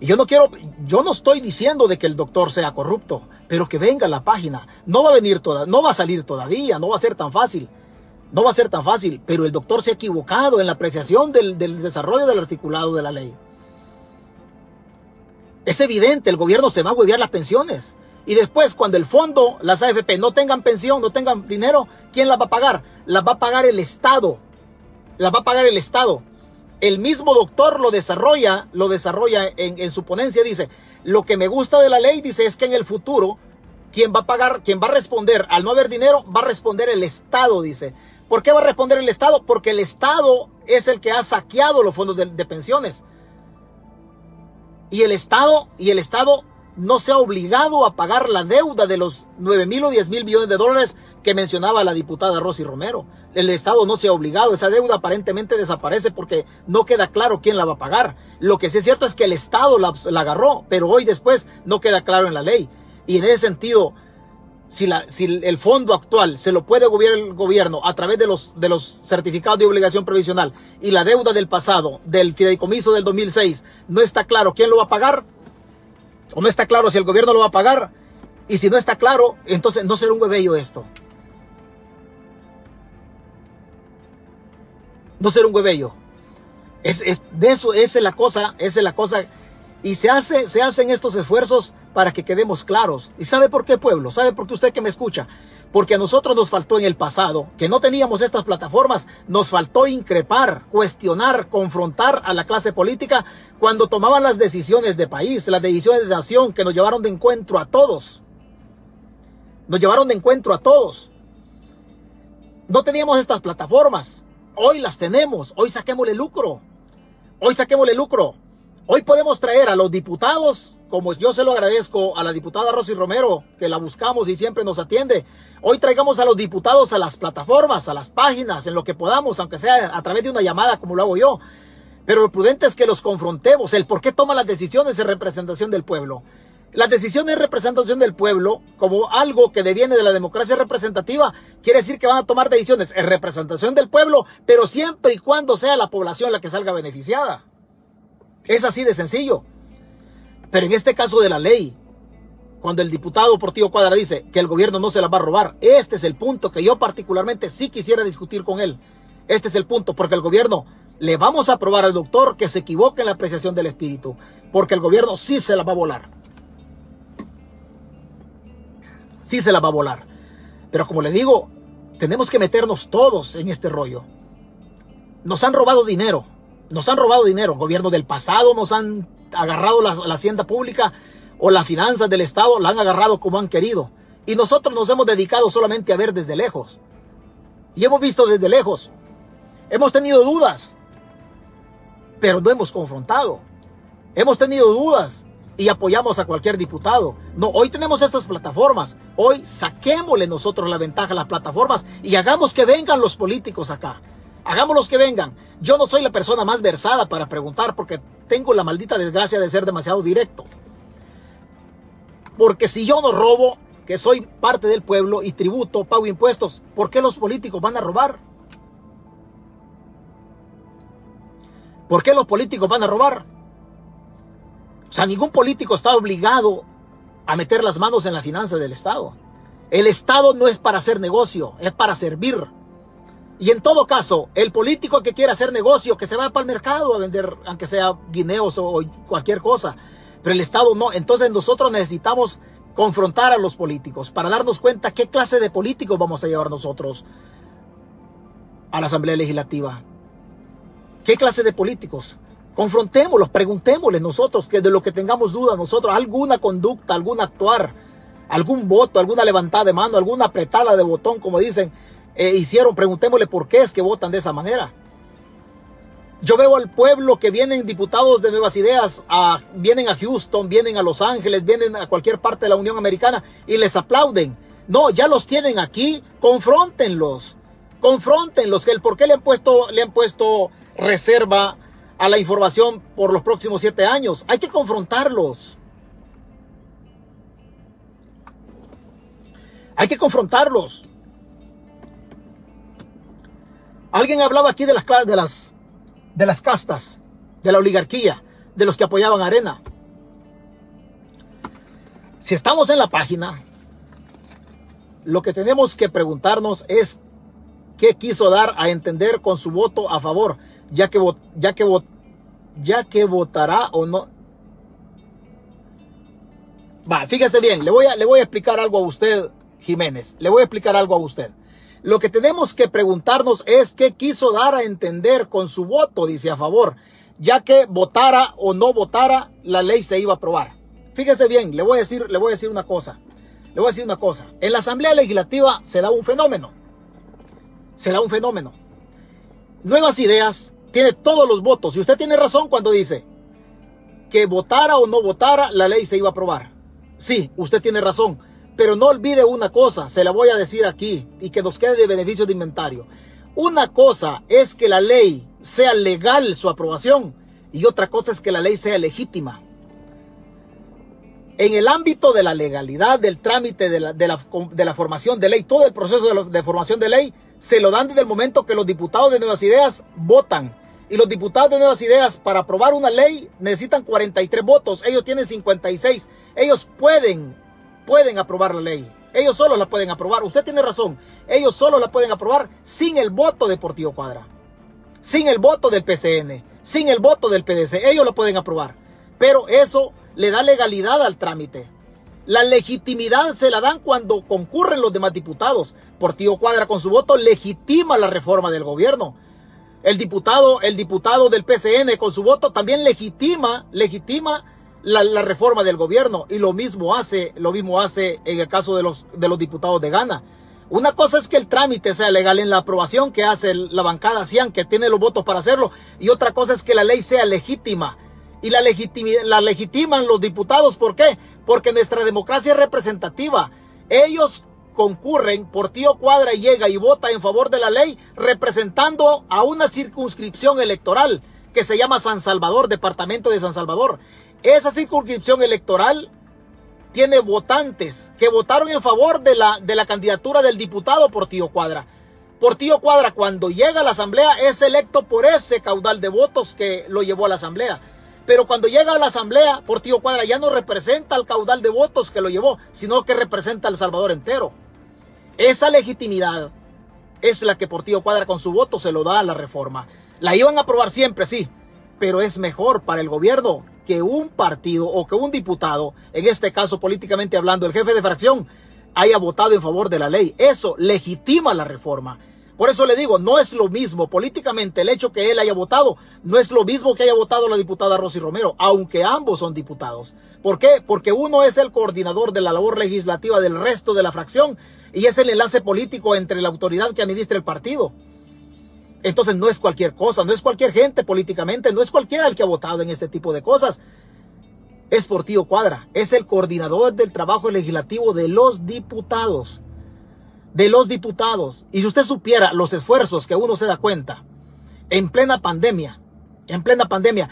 Y yo no quiero, yo no estoy diciendo de que el doctor sea corrupto, pero que venga la página. No va a venir toda, no va a salir todavía, no va a ser tan fácil. No va a ser tan fácil, pero el doctor se ha equivocado en la apreciación del, del desarrollo del articulado de la ley. Es evidente, el gobierno se va a huevear las pensiones. Y después, cuando el fondo, las AFP, no tengan pensión, no tengan dinero, ¿quién las va a pagar? Las va a pagar el Estado. Las va a pagar el Estado el mismo doctor lo desarrolla, lo desarrolla en, su ponencia, dice, lo que me gusta de la ley, dice, es que en el futuro, quien va a pagar, quien va a responder al no haber dinero, va a responder el Estado, dice. ¿Por qué va a responder el Estado? Porque el Estado es el que ha saqueado los fondos de, pensiones. Y el Estado, y el Estado no se ha obligado a pagar la deuda de los 9 mil o 10 mil millones de dólares que mencionaba la diputada Rosy Romero. El Estado no se ha obligado, esa deuda aparentemente desaparece porque no queda claro quién la va a pagar. Lo que sí es cierto es que el Estado la, agarró, pero hoy después no queda claro en la ley. Y en ese sentido, si, la, si el fondo actual se lo puede gobierno el gobierno a través de los, de los certificados de obligación provisional y la deuda del pasado, del fideicomiso del 2006, no está claro quién lo va a pagar, o no está claro si el gobierno lo va a pagar. Y si no está claro, entonces no será un huevello esto. No será un huevello. Es, es, de eso, esa es la cosa, esa es la cosa. Y se, hace, se hacen estos esfuerzos para que quedemos claros. ¿Y sabe por qué, pueblo? ¿Sabe por qué usted que me escucha? Porque a nosotros nos faltó en el pasado, que no teníamos estas plataformas, nos faltó increpar, cuestionar, confrontar a la clase política cuando tomaban las decisiones de país, las decisiones de nación que nos llevaron de encuentro a todos. Nos llevaron de encuentro a todos. No teníamos estas plataformas. Hoy las tenemos. Hoy saquémosle lucro. Hoy saquémosle lucro. Hoy podemos traer a los diputados, como yo se lo agradezco a la diputada Rosy Romero, que la buscamos y siempre nos atiende. Hoy traigamos a los diputados a las plataformas, a las páginas, en lo que podamos, aunque sea a través de una llamada como lo hago yo. Pero lo prudente es que los confrontemos, el por qué toman las decisiones en representación del pueblo. Las decisiones en representación del pueblo, como algo que deviene de la democracia representativa, quiere decir que van a tomar decisiones en representación del pueblo, pero siempre y cuando sea la población la que salga beneficiada. Es así de sencillo. Pero en este caso de la ley, cuando el diputado Portillo Cuadra dice que el gobierno no se la va a robar, este es el punto que yo particularmente sí quisiera discutir con él. Este es el punto, porque el gobierno le vamos a aprobar al doctor que se equivoque en la apreciación del espíritu, porque el gobierno sí se la va a volar. Sí se la va a volar. Pero como le digo, tenemos que meternos todos en este rollo. Nos han robado dinero, nos han robado dinero. Gobierno del pasado nos han agarrado la, la hacienda pública o las finanzas del Estado, la han agarrado como han querido. Y nosotros nos hemos dedicado solamente a ver desde lejos. Y hemos visto desde lejos. Hemos tenido dudas pero no hemos confrontado. Hemos tenido dudas y apoyamos a cualquier diputado. No, hoy tenemos estas plataformas. Hoy saquémosle nosotros la ventaja a las plataformas y hagamos que vengan los políticos acá. Hagámoslos que vengan. Yo no soy la persona más versada para preguntar porque tengo la maldita desgracia de ser demasiado directo. Porque si yo no robo, que soy parte del pueblo y tributo, pago impuestos, ¿por qué los políticos van a robar? ¿Por qué los políticos van a robar? O sea, ningún político está obligado a meter las manos en la finanza del Estado. El Estado no es para hacer negocio, es para servir. Y en todo caso, el político que quiera hacer negocio, que se va para el mercado a vender, aunque sea guineos o, cualquier cosa. Pero el Estado no. Entonces nosotros necesitamos confrontar a los políticos para darnos cuenta qué clase de políticos vamos a llevar nosotros a la Asamblea Legislativa. ¿Qué clase de políticos? Confrontémoslos, preguntémosles nosotros, que de lo que tengamos dudas nosotros, alguna conducta, algún actuar, algún voto, alguna levantada de mano, alguna apretada de botón, como dicen, eh, hicieron, preguntémosle por qué es que votan de esa manera. Yo veo al pueblo que vienen diputados de nuevas ideas, vienen a Houston, vienen a Los Ángeles, vienen a cualquier parte de la Unión Americana y les aplauden. No, ya los tienen aquí, confrontenlos, confrontenlos, el por qué le han puesto, le han puesto reserva a la información por los próximos siete años. Hay que confrontarlos. Hay que confrontarlos. Alguien hablaba aquí de las de las de las castas, de la oligarquía, de los que apoyaban Arena. Si estamos en la página, lo que tenemos que preguntarnos es qué quiso dar a entender con su voto a favor ya que, ya que, ya que votará o no. Va, fíjese bien, le voy, a, le voy a explicar algo a usted, Jiménez. Le voy a explicar algo a usted. Lo que tenemos que preguntarnos es qué quiso dar a entender con su voto, dice a favor, ya que votara o no votara, la ley se iba a aprobar. Fíjese bien, le voy a decir, le voy a decir una cosa. Le voy a decir una cosa. En la Asamblea Legislativa se da un fenómeno. Se da un fenómeno. Nuevas ideas tiene todos los votos. Y usted tiene razón cuando dice que votara o no votara, la ley se iba a aprobar. Sí, usted tiene razón. Pero no olvide una cosa, se la voy a decir aquí y que nos quede de beneficio de inventario. Una cosa es que la ley sea legal su aprobación y otra cosa es que la ley sea legítima. En el ámbito de la legalidad, del trámite de la, de la, formación de ley, todo el proceso de, de formación de ley, se lo dan desde el momento que los diputados de Nuevas Ideas votan y los diputados de Nuevas Ideas para aprobar una ley necesitan 43 votos. Ellos tienen 56. Ellos pueden, pueden aprobar la ley. Ellos solo la pueden aprobar. Usted tiene razón. Ellos solo la pueden aprobar sin el voto de Portillo Cuadra. Sin el voto del PCN. Sin el voto del PDC. Ellos lo pueden aprobar. Pero eso le da legalidad al trámite. La legitimidad se la dan cuando concurren los demás diputados. Portillo Cuadra con su voto legitima la reforma del gobierno. El diputado, el diputado del PCN con su voto también legitima, legitima la, reforma del gobierno. Y lo mismo hace, lo mismo hace en el caso de los, de los diputados de Gana. Una cosa es que el trámite sea legal en la aprobación que hace la bancada CIAN, que tiene los votos para hacerlo, y otra cosa es que la ley sea legítima. Y la, la legitiman los diputados, ¿por qué? Porque nuestra democracia es representativa. Ellos concurren, por tío Cuadra llega y vota en favor de la ley, representando a una circunscripción electoral que se llama San Salvador, departamento de San Salvador. Esa circunscripción electoral tiene votantes que votaron en favor de la, de la candidatura del diputado por tío Cuadra. Por tío Cuadra, cuando llega a la asamblea, es electo por ese caudal de votos que lo llevó a la asamblea. Pero cuando llega a la asamblea, por tío Cuadra ya no representa el caudal de votos que lo llevó, sino que representa al Salvador entero. Esa legitimidad es la que Portillo Cuadra con su voto se lo da a la reforma. La iban a aprobar siempre, sí, pero es mejor para el gobierno que un partido o que un diputado, en este caso políticamente hablando, el jefe de fracción, haya votado en favor de la ley. Eso legitima la reforma. Por eso le digo, no es lo mismo políticamente el hecho que él haya votado, no es lo mismo que haya votado la diputada Rosy Romero, aunque ambos son diputados. ¿Por qué? Porque uno es el coordinador de la labor legislativa del resto de la fracción y es el enlace político entre la autoridad que administra el partido. Entonces no es cualquier cosa, no es cualquier gente políticamente, no es cualquiera el que ha votado en este tipo de cosas. Es Portillo Cuadra, es el coordinador del trabajo legislativo de los diputados de los diputados. Y si usted supiera los esfuerzos que uno se da cuenta en plena pandemia, en plena pandemia.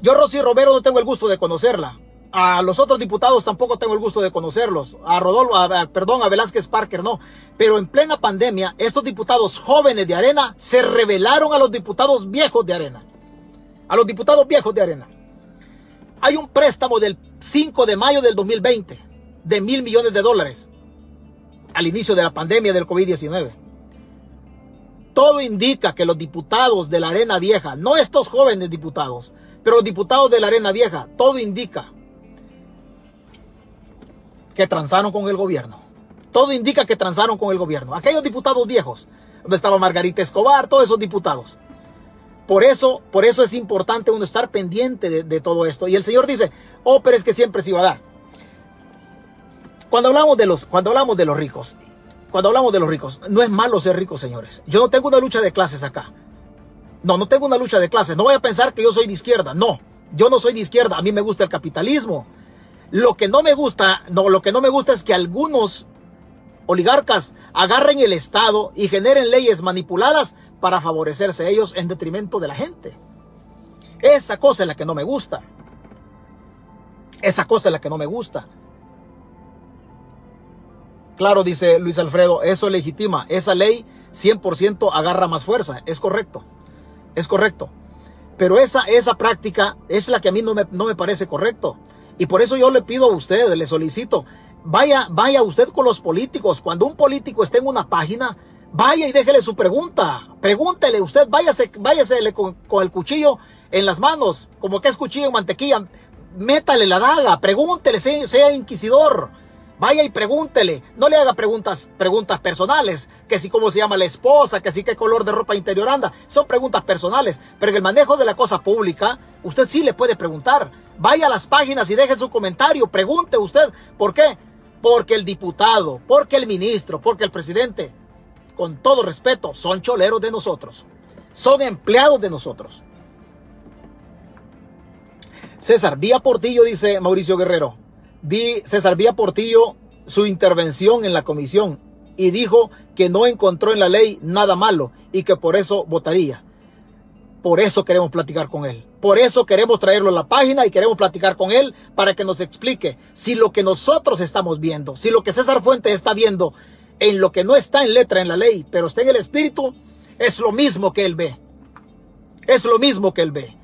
Yo, Rosy Romero, no tengo el gusto de conocerla. A los otros diputados tampoco tengo el gusto de conocerlos. A Rodolfo, perdón, a Velázquez Parker no. Pero en plena pandemia, estos diputados jóvenes de Arena se rebelaron a los diputados viejos de Arena. A los diputados viejos de Arena. Hay un préstamo del 5 de mayo del 2020 de mil millones de dólares al inicio de la pandemia del COVID-19. Todo indica que los diputados de la Arena Vieja, no estos jóvenes diputados, pero los diputados de la Arena Vieja, todo indica que transaron con el gobierno. Todo indica que transaron con el gobierno. Aquellos diputados viejos, donde estaba Margarita Escobar, todos esos diputados. Por eso, por eso es importante uno estar pendiente de, todo esto. Y el Señor dice, oh, pero es que siempre se iba a dar. Cuando hablamos de los, cuando hablamos de los ricos, cuando hablamos de los ricos, no es malo ser rico, señores. Yo no tengo una lucha de clases acá. No, no tengo una lucha de clases. No voy a pensar que yo soy de izquierda. No, yo no soy de izquierda. A mí me gusta el capitalismo. Lo que no me gusta, no, lo que no me gusta es que algunos oligarcas agarren el Estado y generen leyes manipuladas para favorecerse ellos en detrimento de la gente. Esa cosa es la que no me gusta. Esa cosa es la que no me gusta. Claro, dice Luis Alfredo, eso legitima. Esa ley 100% agarra más fuerza. Es correcto. Es correcto. Pero esa, esa práctica es la que a mí no me, no me parece correcto. Y por eso yo le pido a usted, le solicito, vaya, vaya usted con los políticos. Cuando un político esté en una página, vaya y déjele su pregunta. Pregúntele usted, váyase, váyase con, con el cuchillo en las manos, como que es cuchillo en mantequilla. Métale la daga, pregúntele, sea, sea inquisidor. Vaya y pregúntele, no le haga preguntas, preguntas personales, que si cómo se llama la esposa, que si qué color de ropa interior anda, son preguntas personales, pero en el manejo de la cosa pública, usted sí le puede preguntar. Vaya a las páginas y deje su comentario, pregunte usted, ¿por qué? Porque el diputado, porque el ministro, porque el presidente, con todo respeto, son choleros de nosotros, son empleados de nosotros. César, vía Portillo, dice Mauricio Guerrero vi César Vía Portillo su intervención en la comisión y dijo que no encontró en la ley nada malo y que por eso votaría. Por eso queremos platicar con él. Por eso queremos traerlo a la página y queremos platicar con él para que nos explique si lo que nosotros estamos viendo, si lo que César Fuentes está viendo en lo que no está en letra en la ley, pero está en el espíritu, es lo mismo que él ve. Es lo mismo que él ve.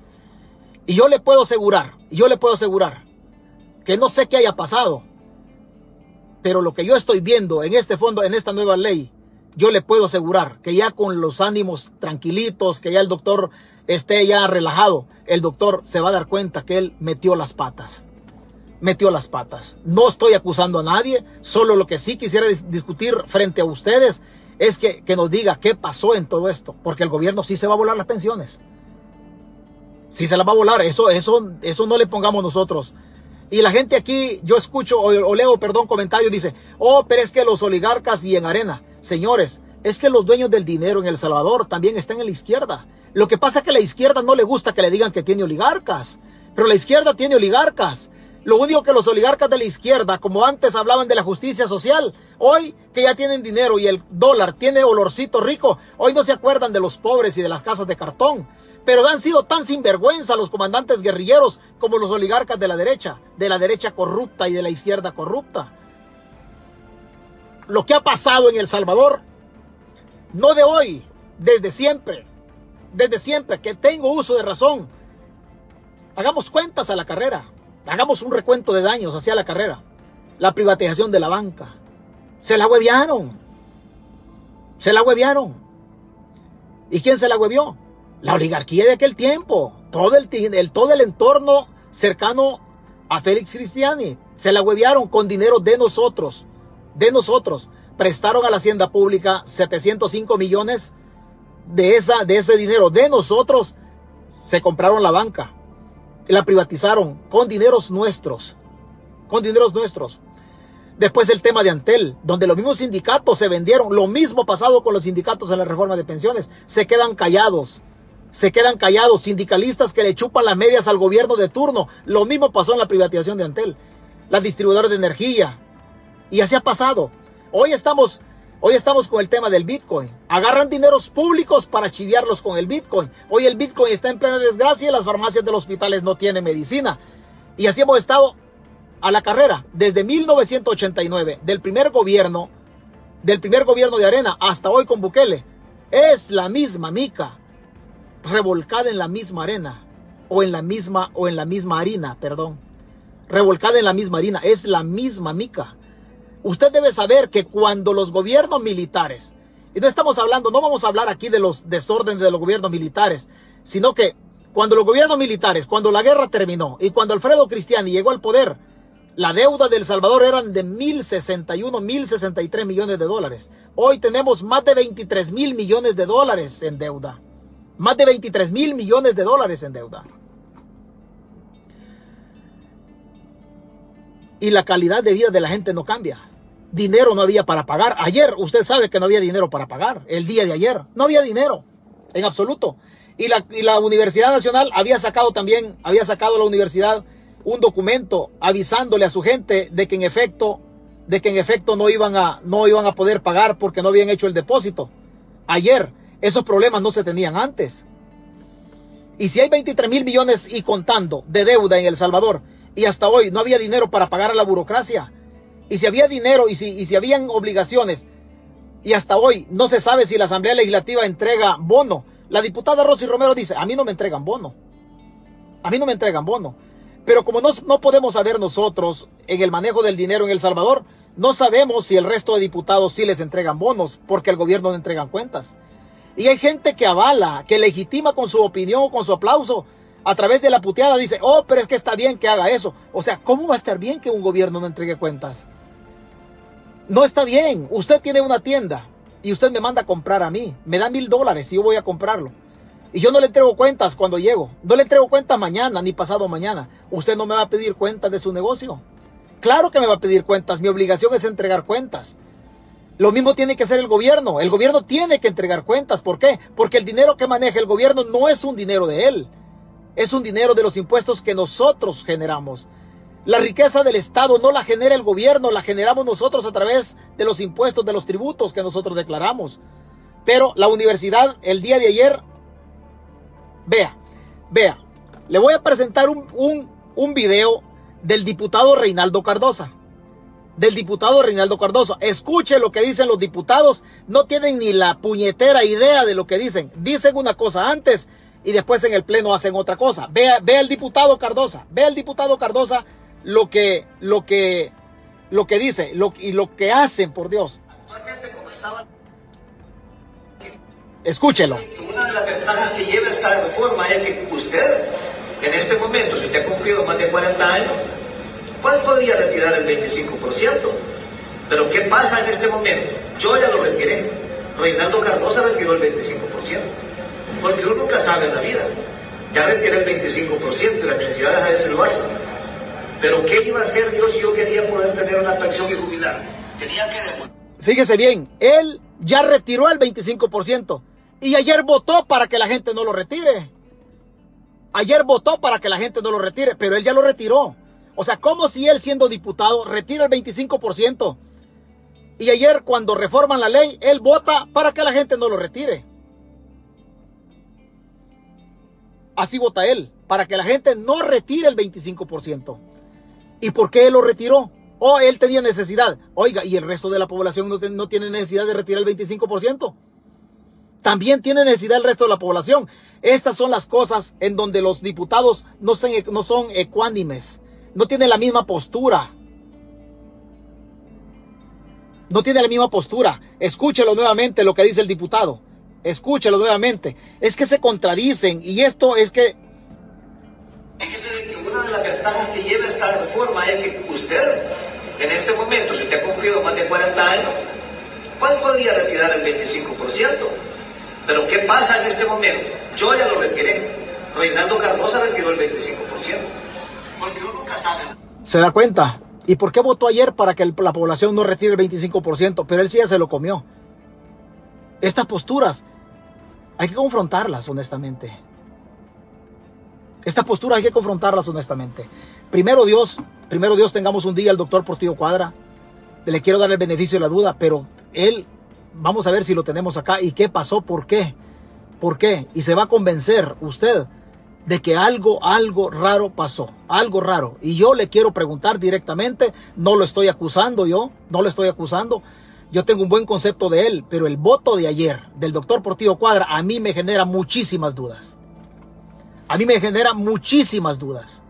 Y yo le puedo asegurar, yo le puedo asegurar que no sé qué haya pasado, pero lo que yo estoy viendo en este fondo, en esta nueva ley, yo le puedo asegurar que ya con los ánimos tranquilitos, que ya el doctor esté ya relajado, el doctor se va a dar cuenta que él metió las patas. Metió las patas. No estoy acusando a nadie, solo lo que sí quisiera discutir frente a ustedes es que, que nos diga qué pasó en todo esto, porque el gobierno sí se va a volar las pensiones. Sí se las va a volar, eso, eso, eso no le pongamos nosotros y la gente aquí, yo escucho o, leo, perdón, comentarios, dice, oh, pero es que los oligarcas y en arena, señores, es que los dueños del dinero en El Salvador también están en la izquierda. Lo que pasa es que a la izquierda no le gusta que le digan que tiene oligarcas, pero la izquierda tiene oligarcas. Lo único que los oligarcas de la izquierda, como antes hablaban de la justicia social, hoy que ya tienen dinero y el dólar tiene olorcito rico, hoy no se acuerdan de los pobres y de las casas de cartón. Pero han sido tan sinvergüenza los comandantes guerrilleros como los oligarcas de la derecha, de la derecha corrupta y de la izquierda corrupta. Lo que ha pasado en El Salvador, no de hoy, desde siempre, desde siempre que tengo uso de razón, hagamos cuentas a la carrera, hagamos un recuento de daños hacia la carrera. La privatización de la banca. Se la hueviaron. Se la hueviaron. ¿Y quién se la huevió? La oligarquía de aquel tiempo, todo el, el todo el entorno cercano a Félix Cristiani, se la huevearon con dinero de nosotros, de nosotros. Prestaron a la hacienda pública 705 millones de, esa, de ese dinero de nosotros. Se compraron la banca, la privatizaron con dineros nuestros, con dineros nuestros. Después el tema de Antel, donde los mismos sindicatos se vendieron. Lo mismo pasado con los sindicatos en la reforma de pensiones. Se quedan callados. Se quedan callados. Sindicalistas que le chupan las medias al gobierno de turno. Lo mismo pasó en la privatización de Antel. Las distribuidoras de energía. Y así ha pasado. Hoy estamos, hoy estamos con el tema del Bitcoin. Agarran dineros públicos para chiviarlos con el Bitcoin. Hoy el Bitcoin está en plena desgracia y las farmacias de los hospitales no tienen medicina. Y así hemos estado a la carrera desde 1989 del primer gobierno, del primer gobierno de Arena hasta hoy con Bukele. Es la misma mica revolcada en la misma arena o en la misma o en la misma harina, perdón. Revolcada en la misma harina, es la misma mica. Usted debe saber que cuando los gobiernos militares, y no estamos hablando, no vamos a hablar aquí de los desórdenes de los gobiernos militares, sino que cuando los gobiernos militares, cuando la guerra terminó y cuando Alfredo Cristiani llegó al poder, la deuda de Salvador eran de 1061, 1063 millones de dólares. Hoy tenemos más de 23 mil millones de dólares en deuda. Más de 23 mil millones de dólares en deuda. Y la calidad de vida de la gente no cambia. Dinero no había para pagar. Ayer, usted sabe que no había dinero para pagar. El día de ayer, no había dinero. En absoluto. Y la, y la Universidad Nacional había sacado también, había sacado la universidad un documento avisándole a su gente de que en efecto, de que en efecto no iban a, no iban a poder pagar porque no habían hecho el depósito. Ayer, esos problemas no se tenían antes. Y si hay 23 mil millones y contando de deuda en El Salvador y hasta hoy no había dinero para pagar a la burocracia, y si había dinero y si, y si habían obligaciones y hasta hoy no se sabe si la Asamblea Legislativa entrega bono, la diputada Rosy Romero dice, a mí no me entregan bono. A mí no me entregan bono. Pero como no, no podemos saber nosotros en el manejo del dinero en El Salvador, no sabemos si el resto de diputados sí les entregan bonos, porque el gobierno no entregan cuentas. Y hay gente que avala, que legitima con su opinión o con su aplauso, a través de la puteada, dice, oh, pero es que está bien que haga eso. O sea, ¿cómo va a estar bien que un gobierno no entregue cuentas? No está bien. Usted tiene una tienda y usted me manda a comprar a mí. Me da mil dólares y yo voy a comprarlo. Y yo no le entrego cuentas cuando llego. No le entrego cuentas mañana ni pasado mañana. Usted no me va a pedir cuentas de su negocio. Claro que me va a pedir cuentas. Mi obligación es entregar cuentas. Lo mismo tiene que hacer el gobierno. El gobierno tiene que entregar cuentas. ¿Por qué? Porque el dinero que maneja el gobierno no es un dinero de él. Es un dinero de los impuestos que nosotros generamos. La riqueza del Estado no la genera el gobierno, la generamos nosotros a través de los impuestos, de los tributos que nosotros declaramos. Pero la universidad el día de ayer Vea, vea, le voy a presentar un, un, un video del diputado Reinaldo Cardosa. Del diputado Reinaldo Cardosa. Escuche lo que dicen los diputados. No tienen ni la puñetera idea de lo que dicen. Dicen una cosa antes y después en el pleno hacen otra cosa. Vea, vea el diputado Cardosa. Vea el diputado Cardosa lo que, lo que, lo que dice lo, y lo que hacen, por Dios. Escúchelo. Una de las ventajas que lleva esta reforma es que usted, en este momento, si usted ha cumplido más de 40 años, ¿cuál podría retirar el 25%? Pero ¿qué pasa en este momento? Yo ya lo retiré. Reinaldo Cardosa retiró el 25%. Porque uno nunca sabe en la vida. Ya retiré el 25% y las necesidades a veces lo hacen. Pero ¿qué iba a hacer yo si yo quería poder tener una pensión y jubilar? Tenía que... Fíjese bien, él ya retiró el 25%. Y ayer votó para que la gente no lo retire. Ayer votó para que la gente no lo retire, pero él ya lo retiró. O sea, como si él siendo diputado retira el 25%. Y ayer cuando reforman la ley, él vota para que la gente no lo retire. Así vota él, para que la gente no retire el 25%. ¿Y por qué él lo retiró? O él tenía necesidad. Oiga, ¿y el resto de la población no, no tiene necesidad de retirar el 25%? También tiene necesidad el resto de la población. Estas son las cosas en donde los diputados no son, no son ecuánimes, no tienen la misma postura. No tiene la misma postura. Escúchelo nuevamente lo que dice el diputado. escúchelo nuevamente, es que se contradicen y esto es que... Fíjese que una de las ventajas que lleva esta reforma es que usted, en este momento, si usted ha cumplido más de 40 años, ¿cuál podría retirar el 25%? Pero ¿qué pasa en este momento? Yo ya lo retiré. Reinaldo Cardosa retiró el 25%. Porque uno nunca sabe. ¿Se da cuenta? ¿Y por qué votó ayer para que la población no retire el 25%? Pero él sí ya se lo comió. Estas posturas hay que confrontarlas honestamente. Estas posturas hay que confrontarlas honestamente. Primero Dios, primero Dios tengamos un día al doctor Portillo Cuadra. Le quiero dar el beneficio de la duda, pero él, vamos a ver si lo tenemos acá y qué pasó, por qué, por qué. Y se va a convencer usted de que algo, algo raro pasó, algo raro. Y yo le quiero preguntar directamente, no lo estoy acusando yo, no lo estoy acusando. Yo tengo un buen concepto de él, pero el voto de ayer del doctor Portillo Cuadra a mí me genera muchísimas dudas. A mí me genera muchísimas dudas.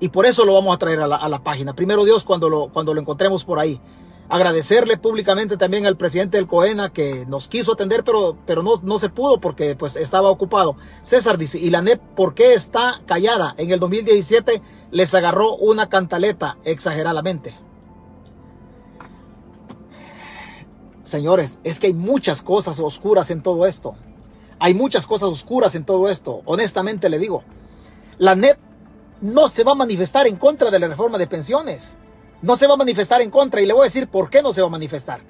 Y por eso lo vamos a traer a la, página. Primero Dios cuando lo, cuando lo encontremos por ahí agradecerle públicamente también al presidente del COENA que nos quiso atender, pero, pero no, no se pudo porque pues estaba ocupado. César dice, ¿y la NEP por qué está callada? En el 2017 les agarró una cantaleta exageradamente. Señores, es que hay muchas cosas oscuras en todo esto. Hay muchas cosas oscuras en todo esto. Honestamente le digo, la NEP no se va a manifestar en contra de la reforma de pensiones no se va a manifestar en contra y le voy a decir por qué no se va a manifestar.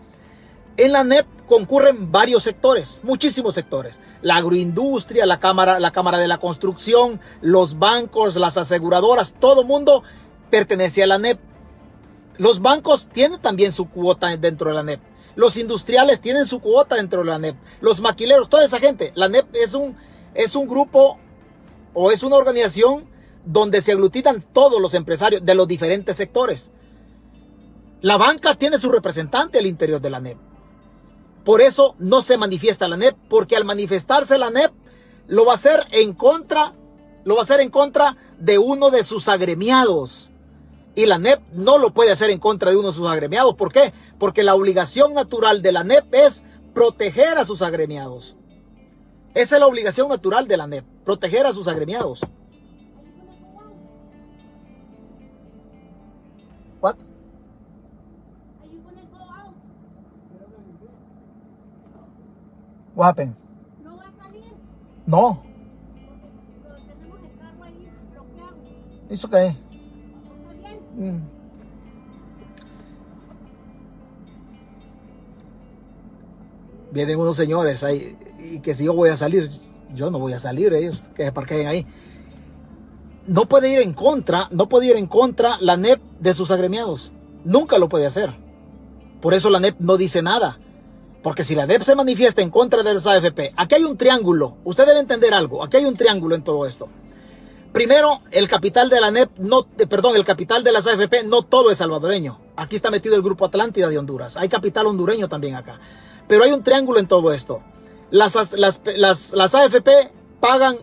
En la NEP concurren varios sectores, muchísimos sectores. La agroindustria, la cámara, la cámara de la construcción, los bancos, las aseguradoras, todo mundo pertenece a la NEP. Los bancos tienen también su cuota dentro de la NEP. Los industriales tienen su cuota dentro de la NEP. Los maquileros, toda esa gente. La NEP es un, es un grupo o es una organización donde se aglutinan todos los empresarios de los diferentes sectores. La banca tiene su representante al interior de la NEP. Por eso no se manifiesta la NEP, porque al manifestarse la NEP lo va a hacer en contra, lo va a hacer en contra de uno de sus agremiados. Y la NEP no lo puede hacer en contra de uno de sus agremiados. ¿Por qué? Porque la obligación natural de la NEP es proteger a sus agremiados. Esa es la obligación natural de la NEP, proteger a sus agremiados. What? What happened? ¿No va a salir? No. Porque tenemos el carro ahí bloqueado. It's okay. ¿Está bien? Mm. Vienen unos señores ahí y que si yo voy a salir, yo no voy a salir, ellos que se parqueen ahí. No puede ir en contra, no puede ir en contra la NEP de sus agremiados. Nunca lo puede hacer. Por eso la NEP no dice nada. Porque si la DEP se manifiesta en contra de las AFP, aquí hay un triángulo. Usted debe entender algo. Aquí hay un triángulo en todo esto. Primero, el capital de la NEP, no, perdón, el capital de las AFP no todo es salvadoreño. Aquí está metido el grupo Atlántida de Honduras. Hay capital hondureño también acá. Pero hay un triángulo en todo esto. Las, las, las, las AFP pagan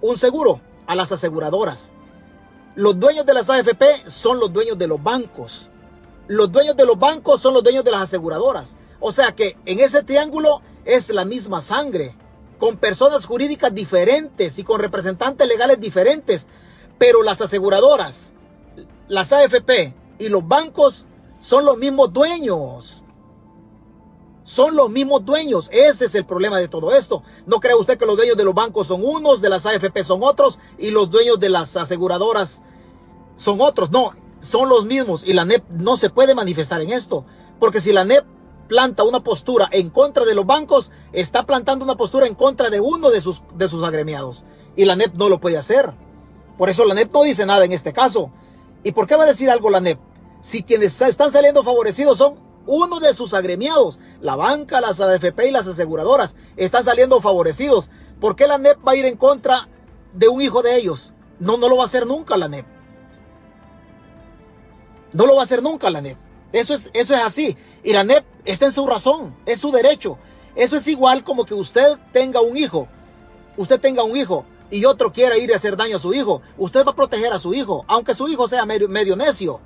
un seguro a las aseguradoras. Los dueños de las AFP son los dueños de los bancos. Los dueños de los bancos son los dueños de las aseguradoras. O sea que en ese triángulo es la misma sangre, con personas jurídicas diferentes y con representantes legales diferentes, pero las aseguradoras, las AFP y los bancos son los mismos dueños. Son los mismos dueños. Ese es el problema de todo esto. No cree usted que los dueños de los bancos son unos, de las AFP son otros y los dueños de las aseguradoras son otros. No, son los mismos y la NEP no se puede manifestar en esto. Porque si la NEP planta una postura en contra de los bancos, está plantando una postura en contra de uno de sus, de sus agremiados. Y la NEP no lo puede hacer. Por eso la NEP no dice nada en este caso. ¿Y por qué va a decir algo la NEP? Si quienes están saliendo favorecidos son uno de sus agremiados, la banca, las AFP y las aseguradoras, están saliendo favorecidos. ¿Por qué la NEP va a ir en contra de un hijo de ellos? No, no lo va a hacer nunca la NEP. No lo va a hacer nunca la NEP. Eso es, eso es así. Y la NEP está en su razón, es su derecho. Eso es igual como que usted tenga un hijo, usted tenga un hijo y otro quiera ir a hacer daño a su hijo. Usted va a proteger a su hijo, aunque su hijo sea medio, necio.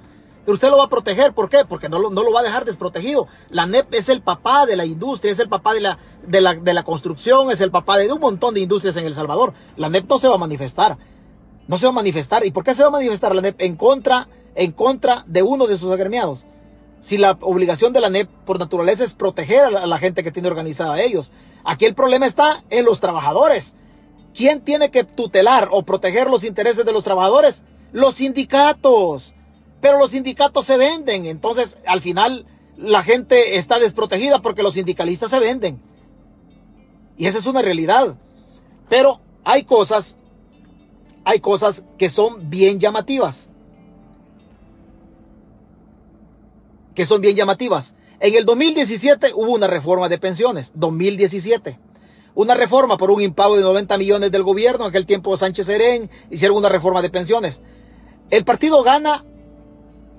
Pero usted lo va a proteger, ¿por qué? Porque no lo, va a dejar desprotegido. La NEP es el papá de la industria, es el papá de la construcción, es el papá de un montón de industrias en El Salvador. La NEP no se va a manifestar. No se va a manifestar. ¿Y por qué se va a manifestar la NEP? En contra, en contra de uno de sus agremiados. Si la obligación de la NEP por naturaleza es proteger a la, gente que tiene organizada a ellos. Aquí el problema está en los trabajadores. ¿Quién tiene que tutelar o proteger los intereses de los trabajadores? Los sindicatos. Pero los sindicatos se venden. Entonces, al final, la gente está desprotegida porque los sindicalistas se venden. Y esa es una realidad. Pero hay cosas, hay cosas que son bien llamativas. Que son bien llamativas. En el 2017 hubo una reforma de pensiones. 2017. Una reforma por un impago de 90 millones del gobierno. En aquel tiempo Sánchez Serén hicieron una reforma de pensiones. El partido Gana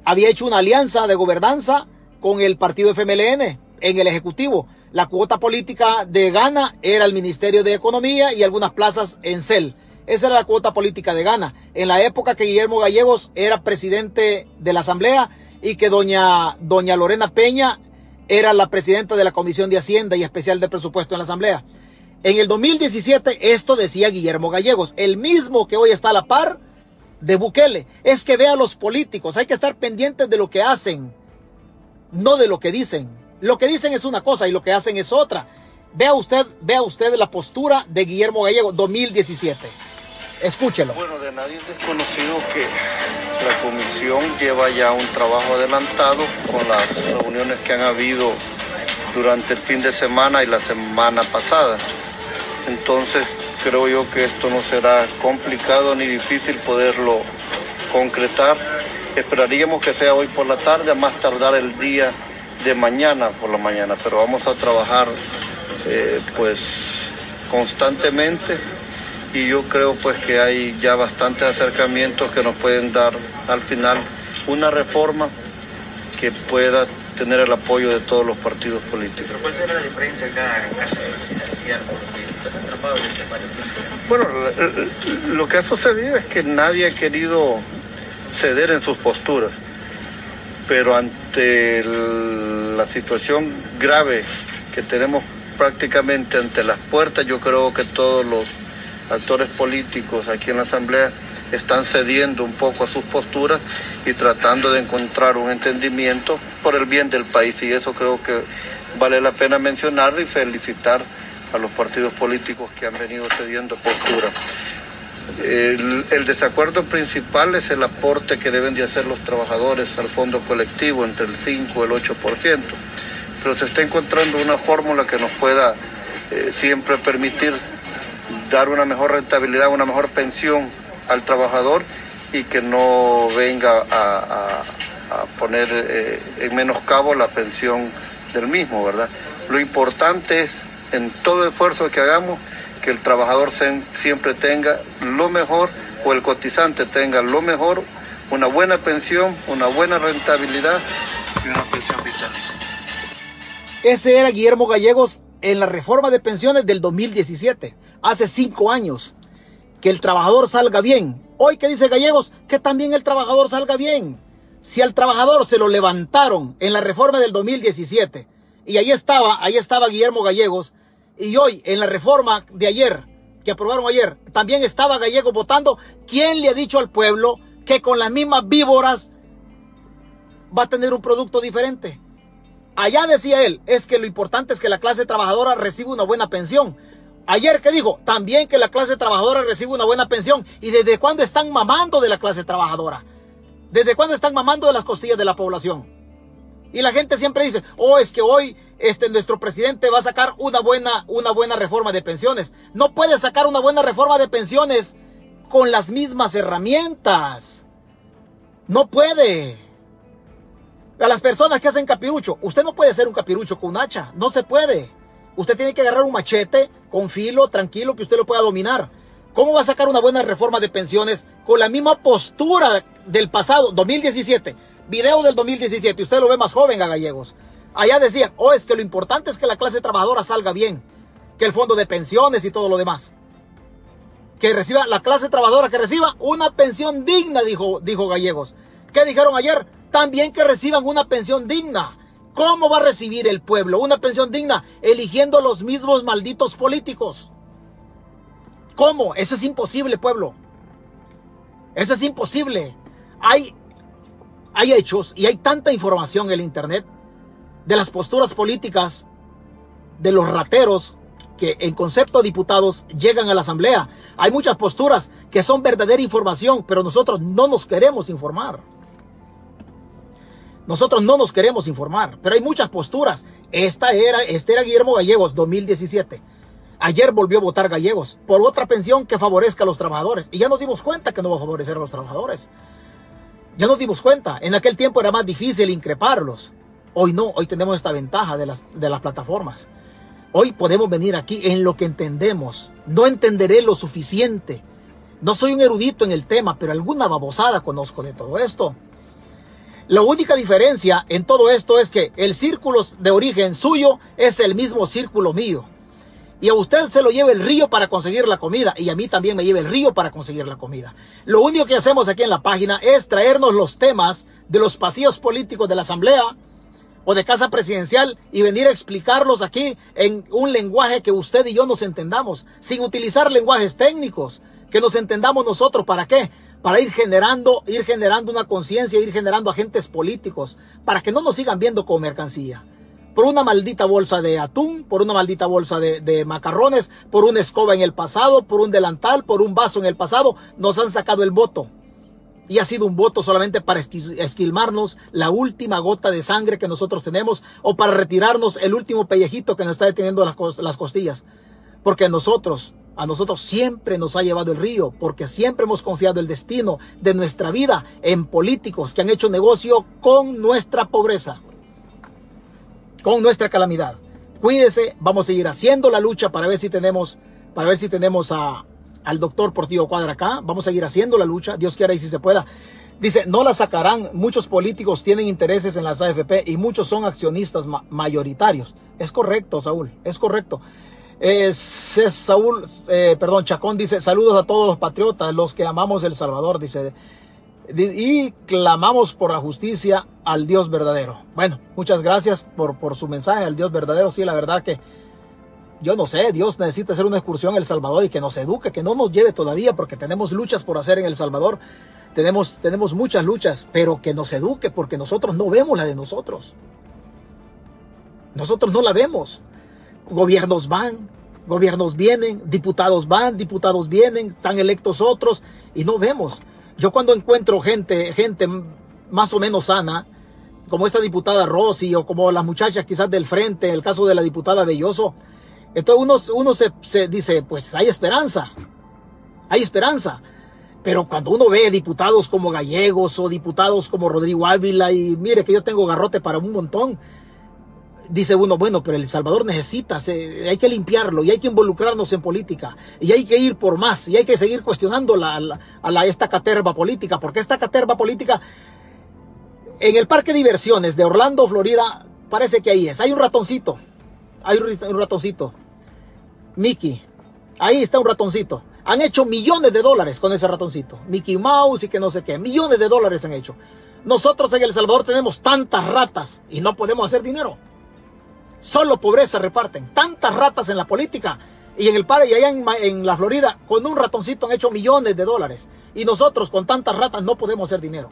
había hecho una alianza de gobernanza con el partido FMLN en el Ejecutivo. La cuota política de Gana era el Ministerio de Economía y algunas plazas en CEL. Esa era la cuota política de Gana. En la época que Guillermo Gallegos era presidente de la Asamblea y que doña, doña Lorena Peña era la presidenta de la Comisión de Hacienda y Especial de Presupuesto en la Asamblea. En el 2017 esto decía Guillermo Gallegos, el mismo que hoy está a la par de Bukele. Es que vea a los políticos, hay que estar pendientes de lo que hacen, no de lo que dicen. Lo que dicen es una cosa y lo que hacen es otra. Vea usted, vea usted la postura de Guillermo Gallego 2017. Escúchelo. Bueno, de nadie es desconocido que la comisión lleva ya un trabajo adelantado con las reuniones que han habido durante el fin de semana y la semana pasada. Entonces, creo yo que esto no será complicado ni difícil poderlo concretar. Esperaríamos que sea hoy por la tarde, a más tardar el día de mañana por la mañana, pero vamos a trabajar eh, pues constantemente y yo creo pues que hay ya bastantes acercamientos que nos pueden dar al final una reforma que pueda tener el apoyo de todos los partidos políticos. ¿Pero cuál será la diferencia acá en caso de financiar? Porque en ese varios. Bueno, lo- lo que ha sucedido es que nadie ha querido ceder en sus posturas, pero ante la situación grave que tenemos prácticamente ante las puertas, yo creo que todos los actores políticos aquí en la Asamblea están cediendo un poco a sus posturas y tratando de encontrar un entendimiento por el bien del país y eso creo que vale la pena mencionarlo y felicitar a los partidos políticos que han venido cediendo postura. El, el desacuerdo principal es el aporte que deben de hacer los trabajadores al fondo colectivo entre el 5 y el 8%, pero se está encontrando una fórmula que nos pueda eh, siempre permitir dar una mejor rentabilidad, una mejor pensión al trabajador y que no venga a, poner eh, en menoscabo la pensión del mismo, ¿verdad? Lo importante es, en todo esfuerzo que hagamos, que el trabajador se- siempre tenga lo mejor o el cotizante tenga lo mejor, una buena pensión, una buena rentabilidad y una pensión vitalicia. Ese era Guillermo Gallegos en la reforma de pensiones del 2017, hace cinco años. Que el trabajador salga bien. Hoy que dice Gallegos, que también el trabajador salga bien. Si al trabajador se lo levantaron en la reforma del 2017, y ahí estaba, ahí estaba Guillermo Gallegos, y hoy en la reforma de ayer, que aprobaron ayer, también estaba Gallegos votando, ¿quién le ha dicho al pueblo que con las mismas víboras va a tener un producto diferente? Allá decía él, es que lo importante es que la clase trabajadora reciba una buena pensión. Ayer que dijo, también que la clase trabajadora reciba una buena pensión. ¿Y desde cuándo están mamando de la clase trabajadora? ¿Desde cuándo están mamando de las costillas de la población? Y la gente siempre dice, oh, es que hoy este, nuestro presidente va a sacar una buena, una buena reforma de pensiones. No puede sacar una buena reforma de pensiones con las mismas herramientas. No puede. A las personas que hacen capirucho, usted no puede hacer un capirucho con un hacha, no se puede. Usted tiene que agarrar un machete con filo, tranquilo, que usted lo pueda dominar. ¿Cómo va a sacar una buena reforma de pensiones con la misma postura del pasado, 2017? Video del 2017, usted lo ve más joven a Gallegos. Allá decían, oh, es que lo importante es que la clase trabajadora salga bien, que el fondo de pensiones y todo lo demás. Que reciba, la clase trabajadora que reciba una pensión digna, dijo, dijo Gallegos. ¿Qué dijeron ayer? También que reciban una pensión digna. ¿Cómo va a recibir el pueblo una pensión digna eligiendo los mismos malditos políticos? ¿Cómo? Eso es imposible, pueblo. Eso es imposible. Hay, hay hechos y hay tanta información en el Internet de las posturas políticas de los rateros que en concepto de diputados llegan a la asamblea. Hay muchas posturas que son verdadera información, pero nosotros no nos queremos informar. Nosotros no nos queremos informar, pero hay muchas posturas. Esta era, este era Guillermo Gallegos, 2017. Ayer volvió a votar Gallegos por otra pensión que favorezca a los trabajadores. Y ya nos dimos cuenta que no va a favorecer a los trabajadores. Ya nos dimos cuenta. En aquel tiempo era más difícil increparlos. Hoy no, hoy tenemos esta ventaja de las, de las plataformas. Hoy podemos venir aquí en lo que entendemos. No entenderé lo suficiente. No soy un erudito en el tema, pero alguna babosada conozco de todo esto. La única diferencia en todo esto es que el círculo de origen suyo es el mismo círculo mío. Y a usted se lo lleva el río para conseguir la comida. Y a mí también me lleva el río para conseguir la comida. Lo único que hacemos aquí en la página es traernos los temas de los pasillos políticos de la Asamblea o de Casa Presidencial y venir a explicarlos aquí en un lenguaje que usted y yo nos entendamos, sin utilizar lenguajes técnicos, que nos entendamos nosotros. ¿Para qué? Para ir generando, ir generando una conciencia, ir generando agentes políticos, para que no nos sigan viendo como mercancía por una maldita bolsa de atún, por una maldita bolsa de, macarrones, por una escoba en el pasado, por un delantal, por un vaso en el pasado, nos han sacado el voto. Y ha sido un voto solamente para esquilmarnos la última gota de sangre que nosotros tenemos o para retirarnos el último pellejito que nos está deteniendo las, las costillas. Porque nosotros, a nosotros siempre nos ha llevado el río, porque siempre hemos confiado el destino de nuestra vida en políticos que han hecho negocio con nuestra pobreza con nuestra calamidad. Cuídese, vamos a seguir haciendo la lucha para ver si tenemos, para ver si tenemos a, al doctor Portillo Cuadra acá. Vamos a seguir haciendo la lucha, Dios quiera y si se pueda. Dice, no la sacarán. Muchos políticos tienen intereses en las AFP y muchos son accionistas mayoritarios. Es correcto, Saúl, es correcto. Es Saúl, eh, perdón, Chacón dice, saludos a todos los patriotas, los que amamos El Salvador, dice y clamamos por la justicia al Dios verdadero. Bueno, muchas gracias por, su mensaje al Dios verdadero. Sí, la verdad que yo no sé, Dios necesita hacer una excursión en El Salvador y que nos eduque, que no nos lleve todavía, porque tenemos luchas por hacer en El Salvador. Tenemos, tenemos muchas luchas, pero que nos eduque, porque nosotros no vemos la de nosotros. Nosotros no la vemos. Gobiernos van, gobiernos vienen, diputados van, diputados vienen, están electos otros, y no vemos. Yo cuando encuentro gente, gente más o menos sana, como esta diputada Rossi o como las muchachas quizás del frente, el caso de la diputada Belloso, entonces uno, uno se, se dice, pues hay esperanza, hay esperanza. Pero cuando uno ve diputados como Gallegos o diputados como Rodrigo Ávila y mire que yo tengo garrote para un montón, dice uno, bueno, pero El Salvador necesita, hay que limpiarlo y hay que involucrarnos en política y hay que ir por más y hay que seguir cuestionando la, a la, esta caterva política, porque esta caterva política en el parque de diversiones de Orlando, Florida, parece que ahí es. Hay un ratoncito, hay un ratoncito, Mickey, ahí está un ratoncito. Han hecho millones de dólares con ese ratoncito, Mickey Mouse y que no sé qué, millones de dólares han hecho. Nosotros en El Salvador tenemos tantas ratas y no podemos hacer dinero. Solo pobreza reparten. Tantas ratas en la política. Y en el par y allá en, la Florida, con un ratoncito han hecho millones de dólares. Y nosotros con tantas ratas no podemos hacer dinero.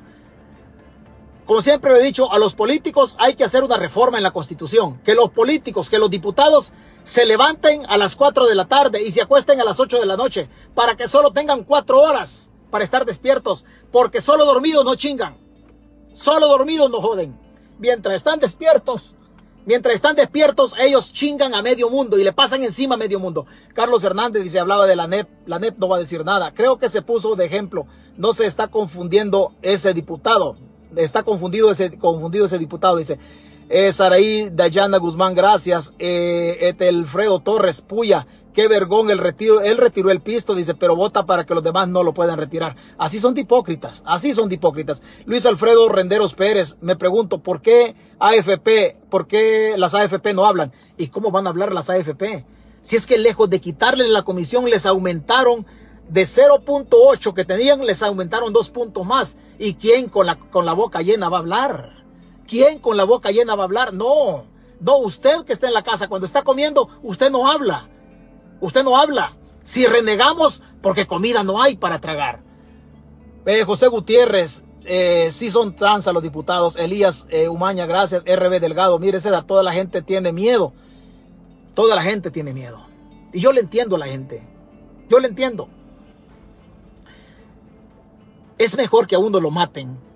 Como siempre he dicho, a los políticos hay que hacer una reforma en la constitución. Que los políticos, que los diputados se levanten a las 4 de la tarde y se acuesten a las 8 de la noche. Para que solo tengan 4 horas para estar despiertos. Porque solo dormidos no chingan. Solo dormidos no joden. Mientras están despiertos, Mientras están despiertos, ellos chingan a medio mundo y le pasan encima a medio mundo. Carlos Hernández dice, hablaba de la NEP. La NEP no va a decir nada. Creo que se puso de ejemplo. No se está confundiendo ese diputado. Está confundido ese, confundido ese diputado. Dice, eh, Saraí Dayana Guzmán, gracias. Eh, Etelfredo Torres, puya. Qué vergón el retiro. Él retiró el pisto, dice, pero vota para que los demás no lo puedan retirar. Así son de hipócritas. Así son de hipócritas. Luis Alfredo Renderos Pérez, me pregunto, ¿por qué AFP? ¿Por qué las AFP no hablan? ¿Y cómo van a hablar las AFP? Si es que lejos de quitarles la comisión, les aumentaron De 0.8 que tenían, les aumentaron dos puntos más. ¿Y quién con la, con la boca llena va a hablar? ¿Quién con la boca llena va a hablar? No, no, usted que está en la casa, cuando está comiendo, usted no habla. Usted no habla. Si renegamos, porque comida no hay para tragar. Eh, José Gutiérrez, eh, sí son trans a los diputados. Elías eh, Umaña, gracias. RB Delgado, mire César, toda la gente tiene miedo. Toda la gente tiene miedo. Y yo le entiendo a la gente. Yo le entiendo. Es mejor que a uno lo maten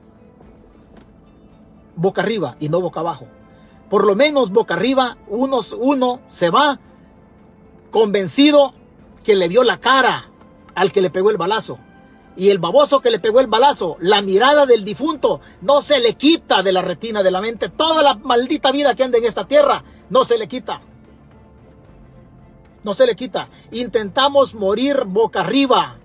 boca arriba y no boca abajo. Por lo menos boca arriba uno, uno se va convencido que le vio la cara al que le pegó el balazo. Y el baboso que le pegó el balazo, la mirada del difunto, no se le quita de la retina de la mente. Toda la maldita vida que anda en esta tierra, no se le quita. No se le quita. Intentamos morir boca arriba.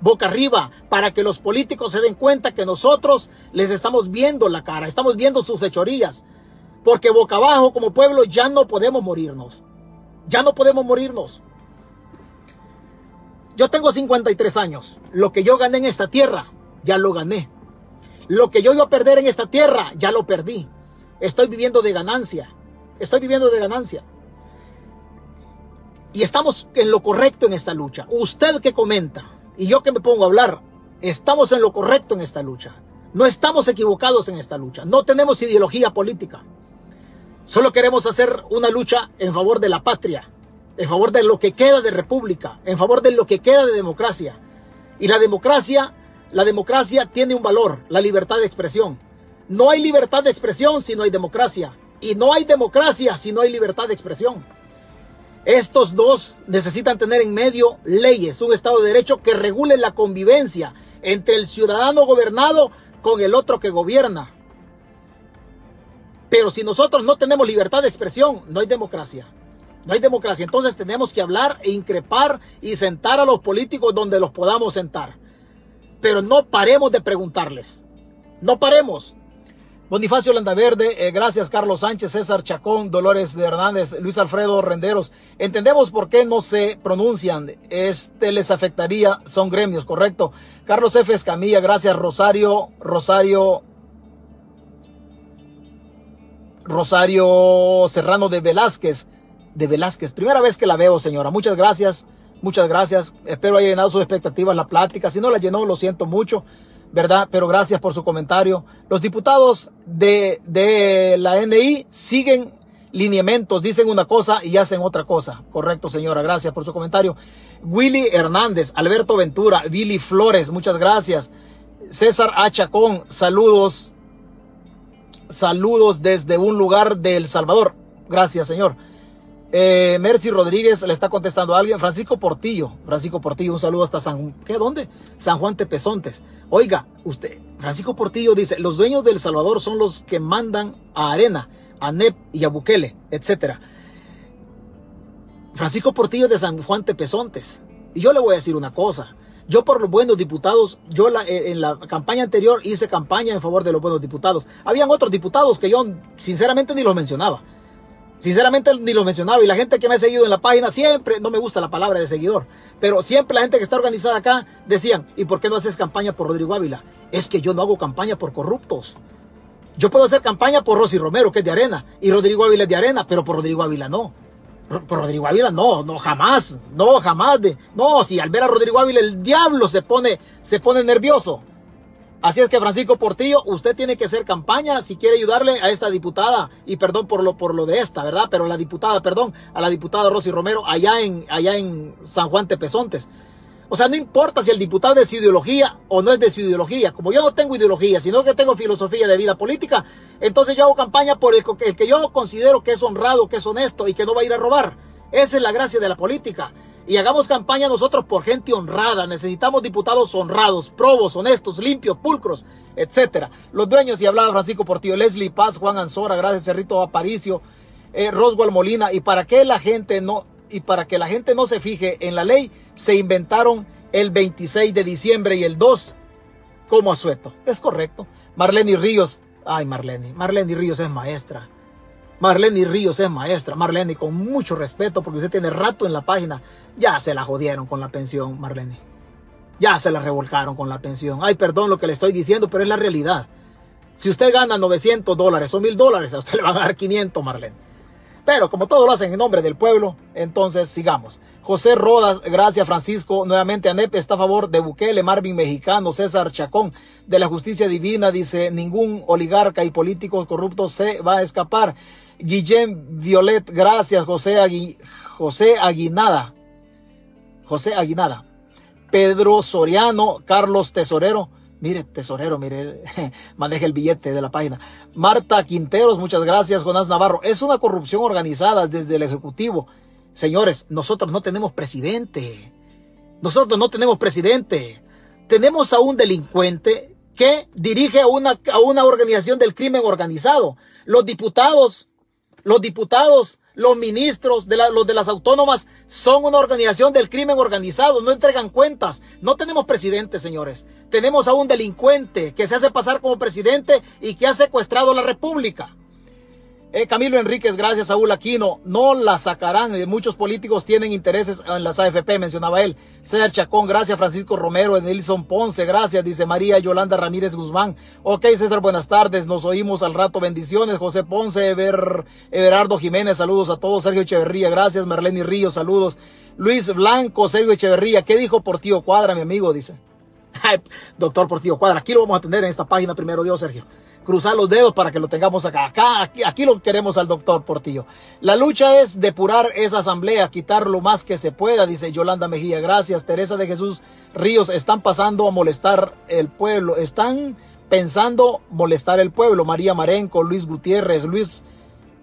Boca arriba. Para que los políticos se den cuenta que nosotros les estamos viendo la cara. Estamos viendo sus fechorías. Porque boca abajo como pueblo ya no podemos morirnos. Ya no podemos morirnos. Yo tengo 53 años. Lo que yo gané en esta tierra, ya lo gané. Lo que yo iba a perder en esta tierra, ya lo perdí. Estoy viviendo de ganancia. Estoy viviendo de ganancia. Y estamos en lo correcto en esta lucha. Usted que comenta y yo que me pongo a hablar, estamos en lo correcto en esta lucha. No estamos equivocados en esta lucha. No tenemos ideología política. Solo queremos hacer una lucha en favor de la patria, en favor de lo que queda de república, en favor de lo que queda de democracia. Y la democracia, la democracia tiene un valor, la libertad de expresión. No hay libertad de expresión si no hay democracia. Y no hay democracia si no hay libertad de expresión. Estos dos necesitan tener en medio leyes, un Estado de Derecho que regule la convivencia entre el ciudadano gobernado con el otro que gobierna. Pero si nosotros no tenemos libertad de expresión, no hay democracia. No hay democracia. Entonces tenemos que hablar e increpar y sentar a los políticos donde los podamos sentar. Pero no paremos de preguntarles. No paremos. Bonifacio Landaverde, eh, gracias Carlos Sánchez, César Chacón, Dolores de Hernández, Luis Alfredo Renderos. Entendemos por qué no se pronuncian. Este les afectaría, son gremios, correcto. Carlos F. Escamilla, gracias Rosario, Rosario Rosario Serrano de Velázquez, de Velázquez. Primera vez que la veo, señora. Muchas gracias, muchas gracias. Espero haya llenado sus expectativas la plática. Si no la llenó, lo siento mucho, ¿verdad? Pero gracias por su comentario. Los diputados de, de la NI siguen lineamientos, dicen una cosa y hacen otra cosa. Correcto, señora. Gracias por su comentario. Willy Hernández, Alberto Ventura, Billy Flores, muchas gracias. César Achacón, saludos Saludos desde un lugar de El Salvador. Gracias, señor. Eh, Mercy Rodríguez le está contestando a alguien. Francisco Portillo. Francisco Portillo, un saludo hasta San... ¿Qué? ¿Dónde? San Juan Tepezontes. Oiga, usted, Francisco Portillo dice, los dueños del Salvador son los que mandan a Arena, a NEP y a Bukele, etcétera. Francisco Portillo de San Juan Tepezontes. Y yo le voy a decir una cosa. Yo por los buenos diputados, yo eh, en la campaña anterior hice campaña en favor de los buenos diputados. Habían otros diputados que yo sinceramente ni los mencionaba. Sinceramente ni los mencionaba. Y la gente que me ha seguido en la página siempre, no me gusta la palabra de seguidor, pero siempre la gente que está organizada acá decían, ¿y por qué no haces campaña por Rodrigo Ávila? Es que yo no hago campaña por corruptos. Yo puedo hacer campaña por Rosy Romero, que es de Arena, y Rodrigo Ávila es de Arena, pero por Rodrigo Ávila no. Rodrigo Ávila no, no, jamás, no, jamás. De, no, si al ver a Rodrigo Ávila el diablo se pone, se pone nervioso. Así es que Francisco Portillo, usted tiene que hacer campaña si quiere ayudarle a esta diputada, y perdón por lo, por lo de esta, ¿verdad? Pero la diputada, perdón, a la diputada Rosy Romero allá en, allá en San Juan Tepezontes. O sea, no importa si el diputado es de su ideología o no es de su ideología. Como yo no tengo ideología, sino que tengo filosofía de vida política, entonces yo hago campaña por el, que yo considero que es honrado, que es honesto y que no va a ir a robar. Esa es la gracia de la política. Y hagamos campaña nosotros por gente honrada. Necesitamos diputados honrados, probos, honestos, limpios, pulcros, etcétera. Los dueños, y hablaba Francisco Portillo, Leslie Paz, Juan Anzora, gracias Cerrito Aparicio, eh, Roswell Molina. ¿Y para qué la gente no y para que la gente no se fije en la ley, se inventaron el 26 de diciembre y el 2 como asueto. Es correcto. Marlene Ríos, ay Marlene, Marlene Ríos es maestra. Marlene Ríos es maestra. Marlene, con mucho respeto, porque usted tiene rato en la página, ya se la jodieron con la pensión, Marlene. Ya se la revolcaron con la pensión. Ay, perdón lo que le estoy diciendo, pero es la realidad. Si usted gana 900 dólares o 1000 dólares, a usted le van a dar 500, Marlene. Pero como todo lo hacen en nombre del pueblo, entonces sigamos. José Rodas, gracias Francisco. Nuevamente ANEP está a favor de Bukele, Marvin Mexicano, César Chacón, de la justicia divina, dice, ningún oligarca y político corrupto se va a escapar. Guillén Violet, gracias José, José Aguinada. José Aguinada. Pedro Soriano, Carlos Tesorero. Mire, tesorero, mire, maneja el billete de la página. Marta Quinteros, muchas gracias. Jonás Navarro. Es una corrupción organizada desde el Ejecutivo. Señores, nosotros no tenemos presidente. Nosotros no tenemos presidente. Tenemos a un delincuente que dirige a una, a una organización del crimen organizado. Los diputados, los diputados los ministros de los de las autónomas son una organización del crimen organizado, no entregan cuentas. No tenemos presidente, señores. Tenemos a un delincuente que se hace pasar como presidente y que ha secuestrado la república. Eh, Camilo Enríquez, gracias, Saúl Aquino. No la sacarán. Eh, muchos políticos tienen intereses en las AFP, mencionaba él. César Chacón, gracias. Francisco Romero, Nelson Ponce, gracias. Dice María Yolanda Ramírez Guzmán. Ok, César, buenas tardes. Nos oímos al rato. Bendiciones. José Ponce, Ever, Everardo Jiménez, saludos a todos. Sergio Echeverría, gracias. Marlene Ríos, saludos. Luis Blanco, Sergio Echeverría. ¿Qué dijo Portillo Cuadra, mi amigo? Dice. doctor Portillo Cuadra. Aquí lo vamos a tener en esta página primero Dios, Sergio cruzar los dedos para que lo tengamos acá. Acá, aquí, aquí lo queremos al doctor Portillo. La lucha es depurar esa asamblea, quitar lo más que se pueda, dice Yolanda Mejía. Gracias, Teresa de Jesús Ríos. Están pasando a molestar el pueblo. Están pensando molestar el pueblo. María Marenco, Luis Gutiérrez, Luis,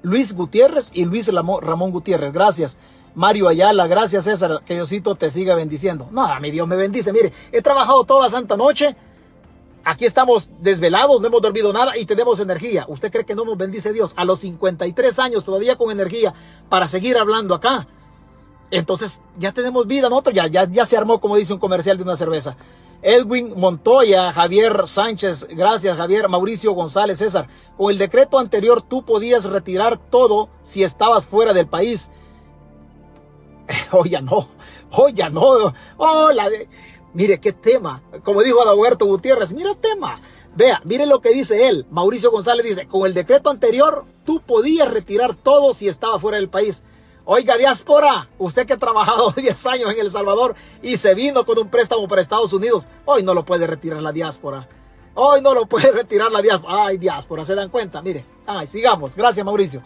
Luis Gutiérrez y Luis Ramón Gutiérrez. Gracias. Mario Ayala, gracias César, que Diosito te siga bendiciendo. No, mi Dios me bendice. Mire, he trabajado toda la santa noche Aquí estamos desvelados, no hemos dormido nada y tenemos energía. ¿Usted cree que no nos bendice Dios? A los 53 años todavía con energía para seguir hablando acá. Entonces ya tenemos vida nosotros, ya, ya, ya se armó como dice un comercial de una cerveza. Edwin Montoya, Javier Sánchez, gracias Javier, Mauricio González, César. Con el decreto anterior tú podías retirar todo si estabas fuera del país. Hoy ya no, hoy ya no. Oh, la. Mire qué tema. Como dijo Adalberto Gutiérrez, mira tema. Vea, mire lo que dice él. Mauricio González dice, con el decreto anterior, tú podías retirar todo si estaba fuera del país. Oiga, diáspora, usted que ha trabajado 10 años en El Salvador y se vino con un préstamo para Estados Unidos, hoy no lo puede retirar la diáspora. Hoy no lo puede retirar la diáspora. Ay, diáspora, ¿se dan cuenta? Mire, ay, sigamos. Gracias, Mauricio.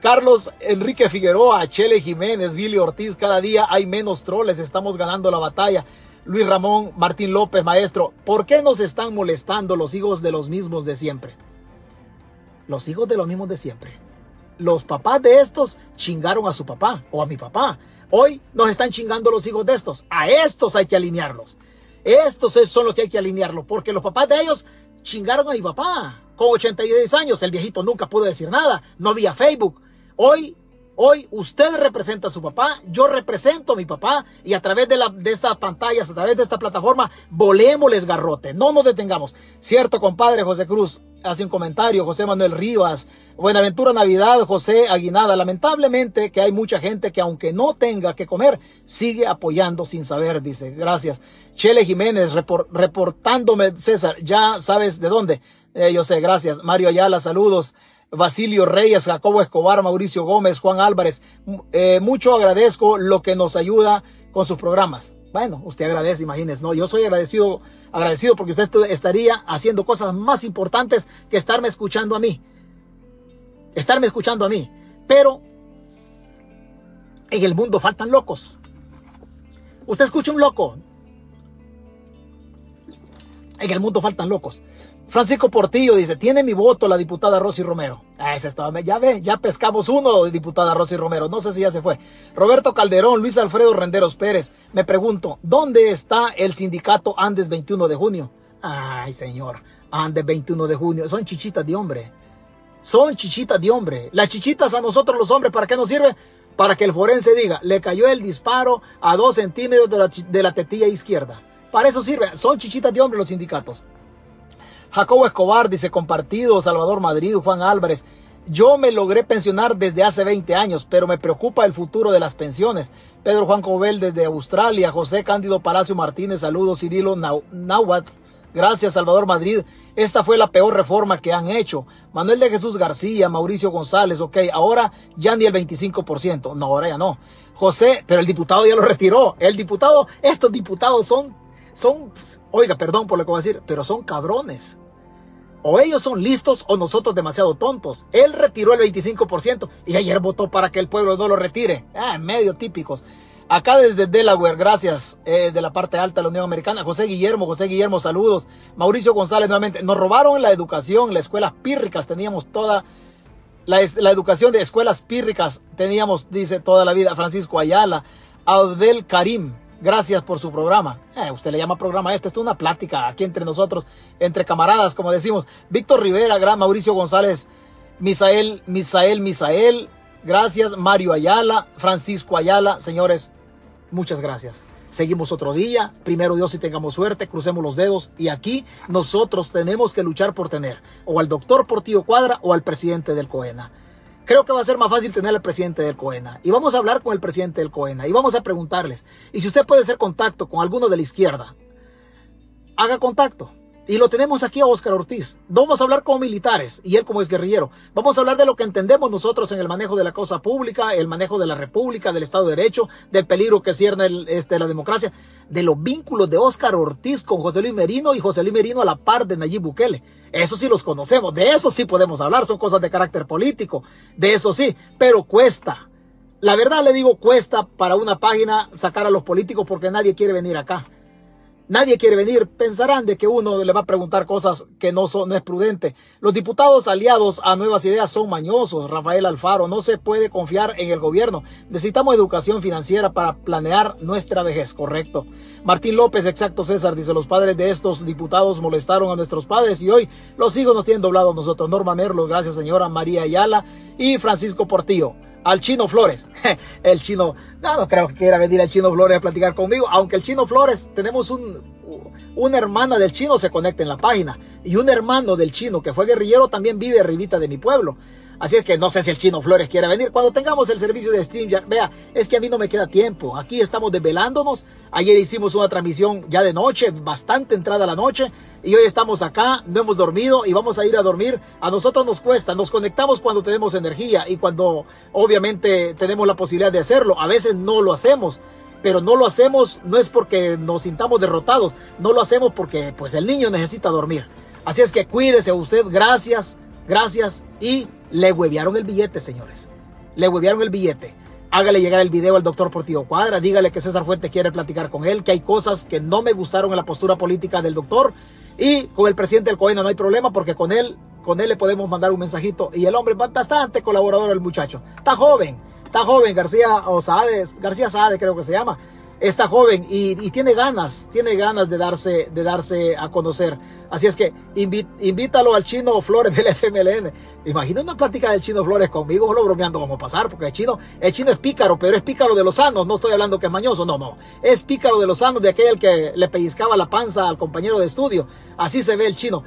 Carlos Enrique Figueroa, Chele Jiménez, Billy Ortiz, cada día hay menos troles, estamos ganando la batalla. Luis Ramón Martín López, maestro, ¿por qué nos están molestando los hijos de los mismos de siempre? Los hijos de los mismos de siempre. Los papás de estos chingaron a su papá o a mi papá. Hoy nos están chingando los hijos de estos. A estos hay que alinearlos. Estos son los que hay que alinearlos, porque los papás de ellos chingaron a mi papá. Con 86 años, el viejito nunca pudo decir nada, no había Facebook. Hoy Hoy usted representa a su papá, yo represento a mi papá y a través de, la, de estas pantallas, a través de esta plataforma, volémosles garrote, no nos detengamos. Cierto, compadre José Cruz, hace un comentario, José Manuel Rivas, Buenaventura Navidad, José Aguinada. Lamentablemente que hay mucha gente que aunque no tenga que comer, sigue apoyando sin saber, dice. Gracias. Chele Jiménez, reportándome, César, ya sabes de dónde. Eh, yo sé, gracias. Mario Ayala, saludos. Basilio Reyes, Jacobo Escobar, Mauricio Gómez, Juan Álvarez. Eh, mucho agradezco lo que nos ayuda con sus programas. Bueno, usted agradece, imagínese, no, yo soy agradecido, agradecido porque usted estaría haciendo cosas más importantes que estarme escuchando a mí. Estarme escuchando a mí. Pero en el mundo faltan locos. Usted escucha un loco. En el mundo faltan locos. Francisco Portillo dice, tiene mi voto la diputada Rosy Romero. Ah, ese estaba, ya ve, ya pescamos uno diputada Rosy Romero. No sé si ya se fue. Roberto Calderón, Luis Alfredo Renderos Pérez. Me pregunto, ¿dónde está el sindicato Andes 21 de junio? Ay, señor, Andes 21 de junio. Son chichitas de hombre. Son chichitas de hombre. Las chichitas a nosotros los hombres, ¿para qué nos sirve? Para que el forense diga, le cayó el disparo a dos centímetros de la, de la tetilla izquierda. Para eso sirve. Son chichitas de hombre los sindicatos. Jacobo Escobar dice compartido, Salvador Madrid, Juan Álvarez. Yo me logré pensionar desde hace 20 años, pero me preocupa el futuro de las pensiones. Pedro Juan Cobel desde Australia, José Cándido Palacio Martínez, saludos, Cirilo Nahuatl. Gracias, Salvador Madrid. Esta fue la peor reforma que han hecho. Manuel de Jesús García, Mauricio González, ok, ahora ya ni el 25%. No, ahora ya no. José, pero el diputado ya lo retiró. El diputado, estos diputados son, son, oiga, perdón por lo que voy a decir, pero son cabrones. O ellos son listos o nosotros demasiado tontos. Él retiró el 25% y ayer votó para que el pueblo no lo retire. Ah, medio típicos. Acá desde Delaware, gracias, eh, de la parte alta de la Unión Americana. José Guillermo, José Guillermo, saludos. Mauricio González nuevamente. Nos robaron la educación, las escuelas pírricas. Teníamos toda la, educación de escuelas pírricas. Teníamos, dice, toda la vida. Francisco Ayala, Abdel Karim. Gracias por su programa. Eh, usted le llama programa esto. Esto es una plática aquí entre nosotros, entre camaradas, como decimos. Víctor Rivera, gran Mauricio González, Misael, Misael, Misael. Gracias, Mario Ayala, Francisco Ayala. Señores, Muchas gracias. Seguimos otro día. Primero Dios, si tengamos suerte, crucemos los dedos. Y aquí nosotros tenemos que luchar por tener o al doctor Portillo Cuadra o al presidente del COENA. Creo que va a ser más fácil tener al presidente del COENA. Y vamos a hablar con el presidente del COENA. Y vamos a preguntarles. Y si usted puede hacer contacto con alguno de la izquierda, haga contacto. Y lo tenemos aquí a Oscar Ortiz. No vamos a hablar como militares y él como es guerrillero. Vamos a hablar de lo que entendemos nosotros en el manejo de la causa pública, el manejo de la república, del Estado de Derecho, del peligro que cierne este, la democracia, de los vínculos de Oscar Ortiz con José Luis Merino y José Luis Merino a la par de Nayib Bukele. Eso sí los conocemos, de eso sí podemos hablar, son cosas de carácter político, de eso sí, pero cuesta. La verdad le digo, cuesta para una página sacar a los políticos porque nadie quiere venir acá. Nadie quiere venir. Pensarán de que uno le va a preguntar cosas que no son, no es prudente. Los diputados aliados a Nuevas Ideas son mañosos. Rafael Alfaro, no se puede confiar en el gobierno. Necesitamos educación financiera para planear nuestra vejez, correcto. Martín López, exacto César, dice, los padres de estos diputados molestaron a nuestros padres y hoy los hijos nos tienen doblados nosotros. Norma Merlos, gracias señora María Ayala y Francisco Portillo al Chino Flores. El Chino, no, no creo que quiera venir el Chino Flores a platicar conmigo, aunque el Chino Flores, tenemos un, una hermana del Chino se conecta en la página y un hermano del Chino que fue guerrillero también vive arribita de mi pueblo. Así es que no sé si el Chino Flores quiere venir. Cuando tengamos el servicio de StreamYard, vea, es que a mí no me queda tiempo. Aquí estamos desvelándonos. Ayer hicimos una transmisión ya de noche, bastante entrada a la noche. Y hoy estamos acá, no hemos dormido y vamos a ir a dormir. A nosotros nos cuesta, nos conectamos cuando tenemos energía y cuando obviamente tenemos la posibilidad de hacerlo. A veces no lo hacemos pero no lo hacemos no es porque nos sintamos derrotados, no lo hacemos porque pues el niño necesita dormir. Así es que cuídese usted, gracias, gracias y le huevearon el billete, señores. Le huevearon el billete. Hágale llegar el video al doctor Portillo Cuadra, dígale que César Fuente quiere platicar con él, que hay cosas que no me gustaron en la postura política del doctor. Y con el presidente del COENA no hay problema porque con él, con él le podemos mandar un mensajito. Y el hombre es bastante colaborador, el muchacho. Está joven, está joven, García Osade, García Sade creo que se llama está joven y, tiene ganas, tiene ganas de darse, de darse a conocer. Así es que invítalo al chino Flores del FMLN. Imagina una plática del chino Flores conmigo, solo bromeando vamos a pasar, porque el chino, el chino es pícaro, pero es pícaro de los sanos, no estoy hablando que es mañoso, no, no. Es pícaro de los sanos, de aquel que le pellizcaba la panza al compañero de estudio. Así se ve el chino.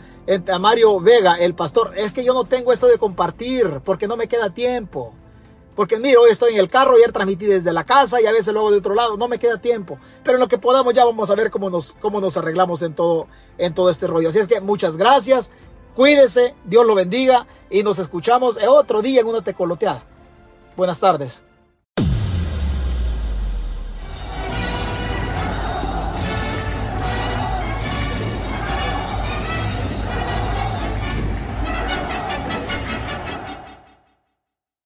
A Mario Vega, el pastor, es que yo no tengo esto de compartir, porque no me queda tiempo. Porque mira, hoy estoy en el carro, ayer transmití desde la casa y a veces luego de otro lado, no me queda tiempo. Pero en lo que podamos ya vamos a ver cómo nos, cómo nos arreglamos en todo, en todo este rollo. Así es que muchas gracias, cuídese, Dios lo bendiga y nos escuchamos otro día en una tecoloteada. Buenas tardes.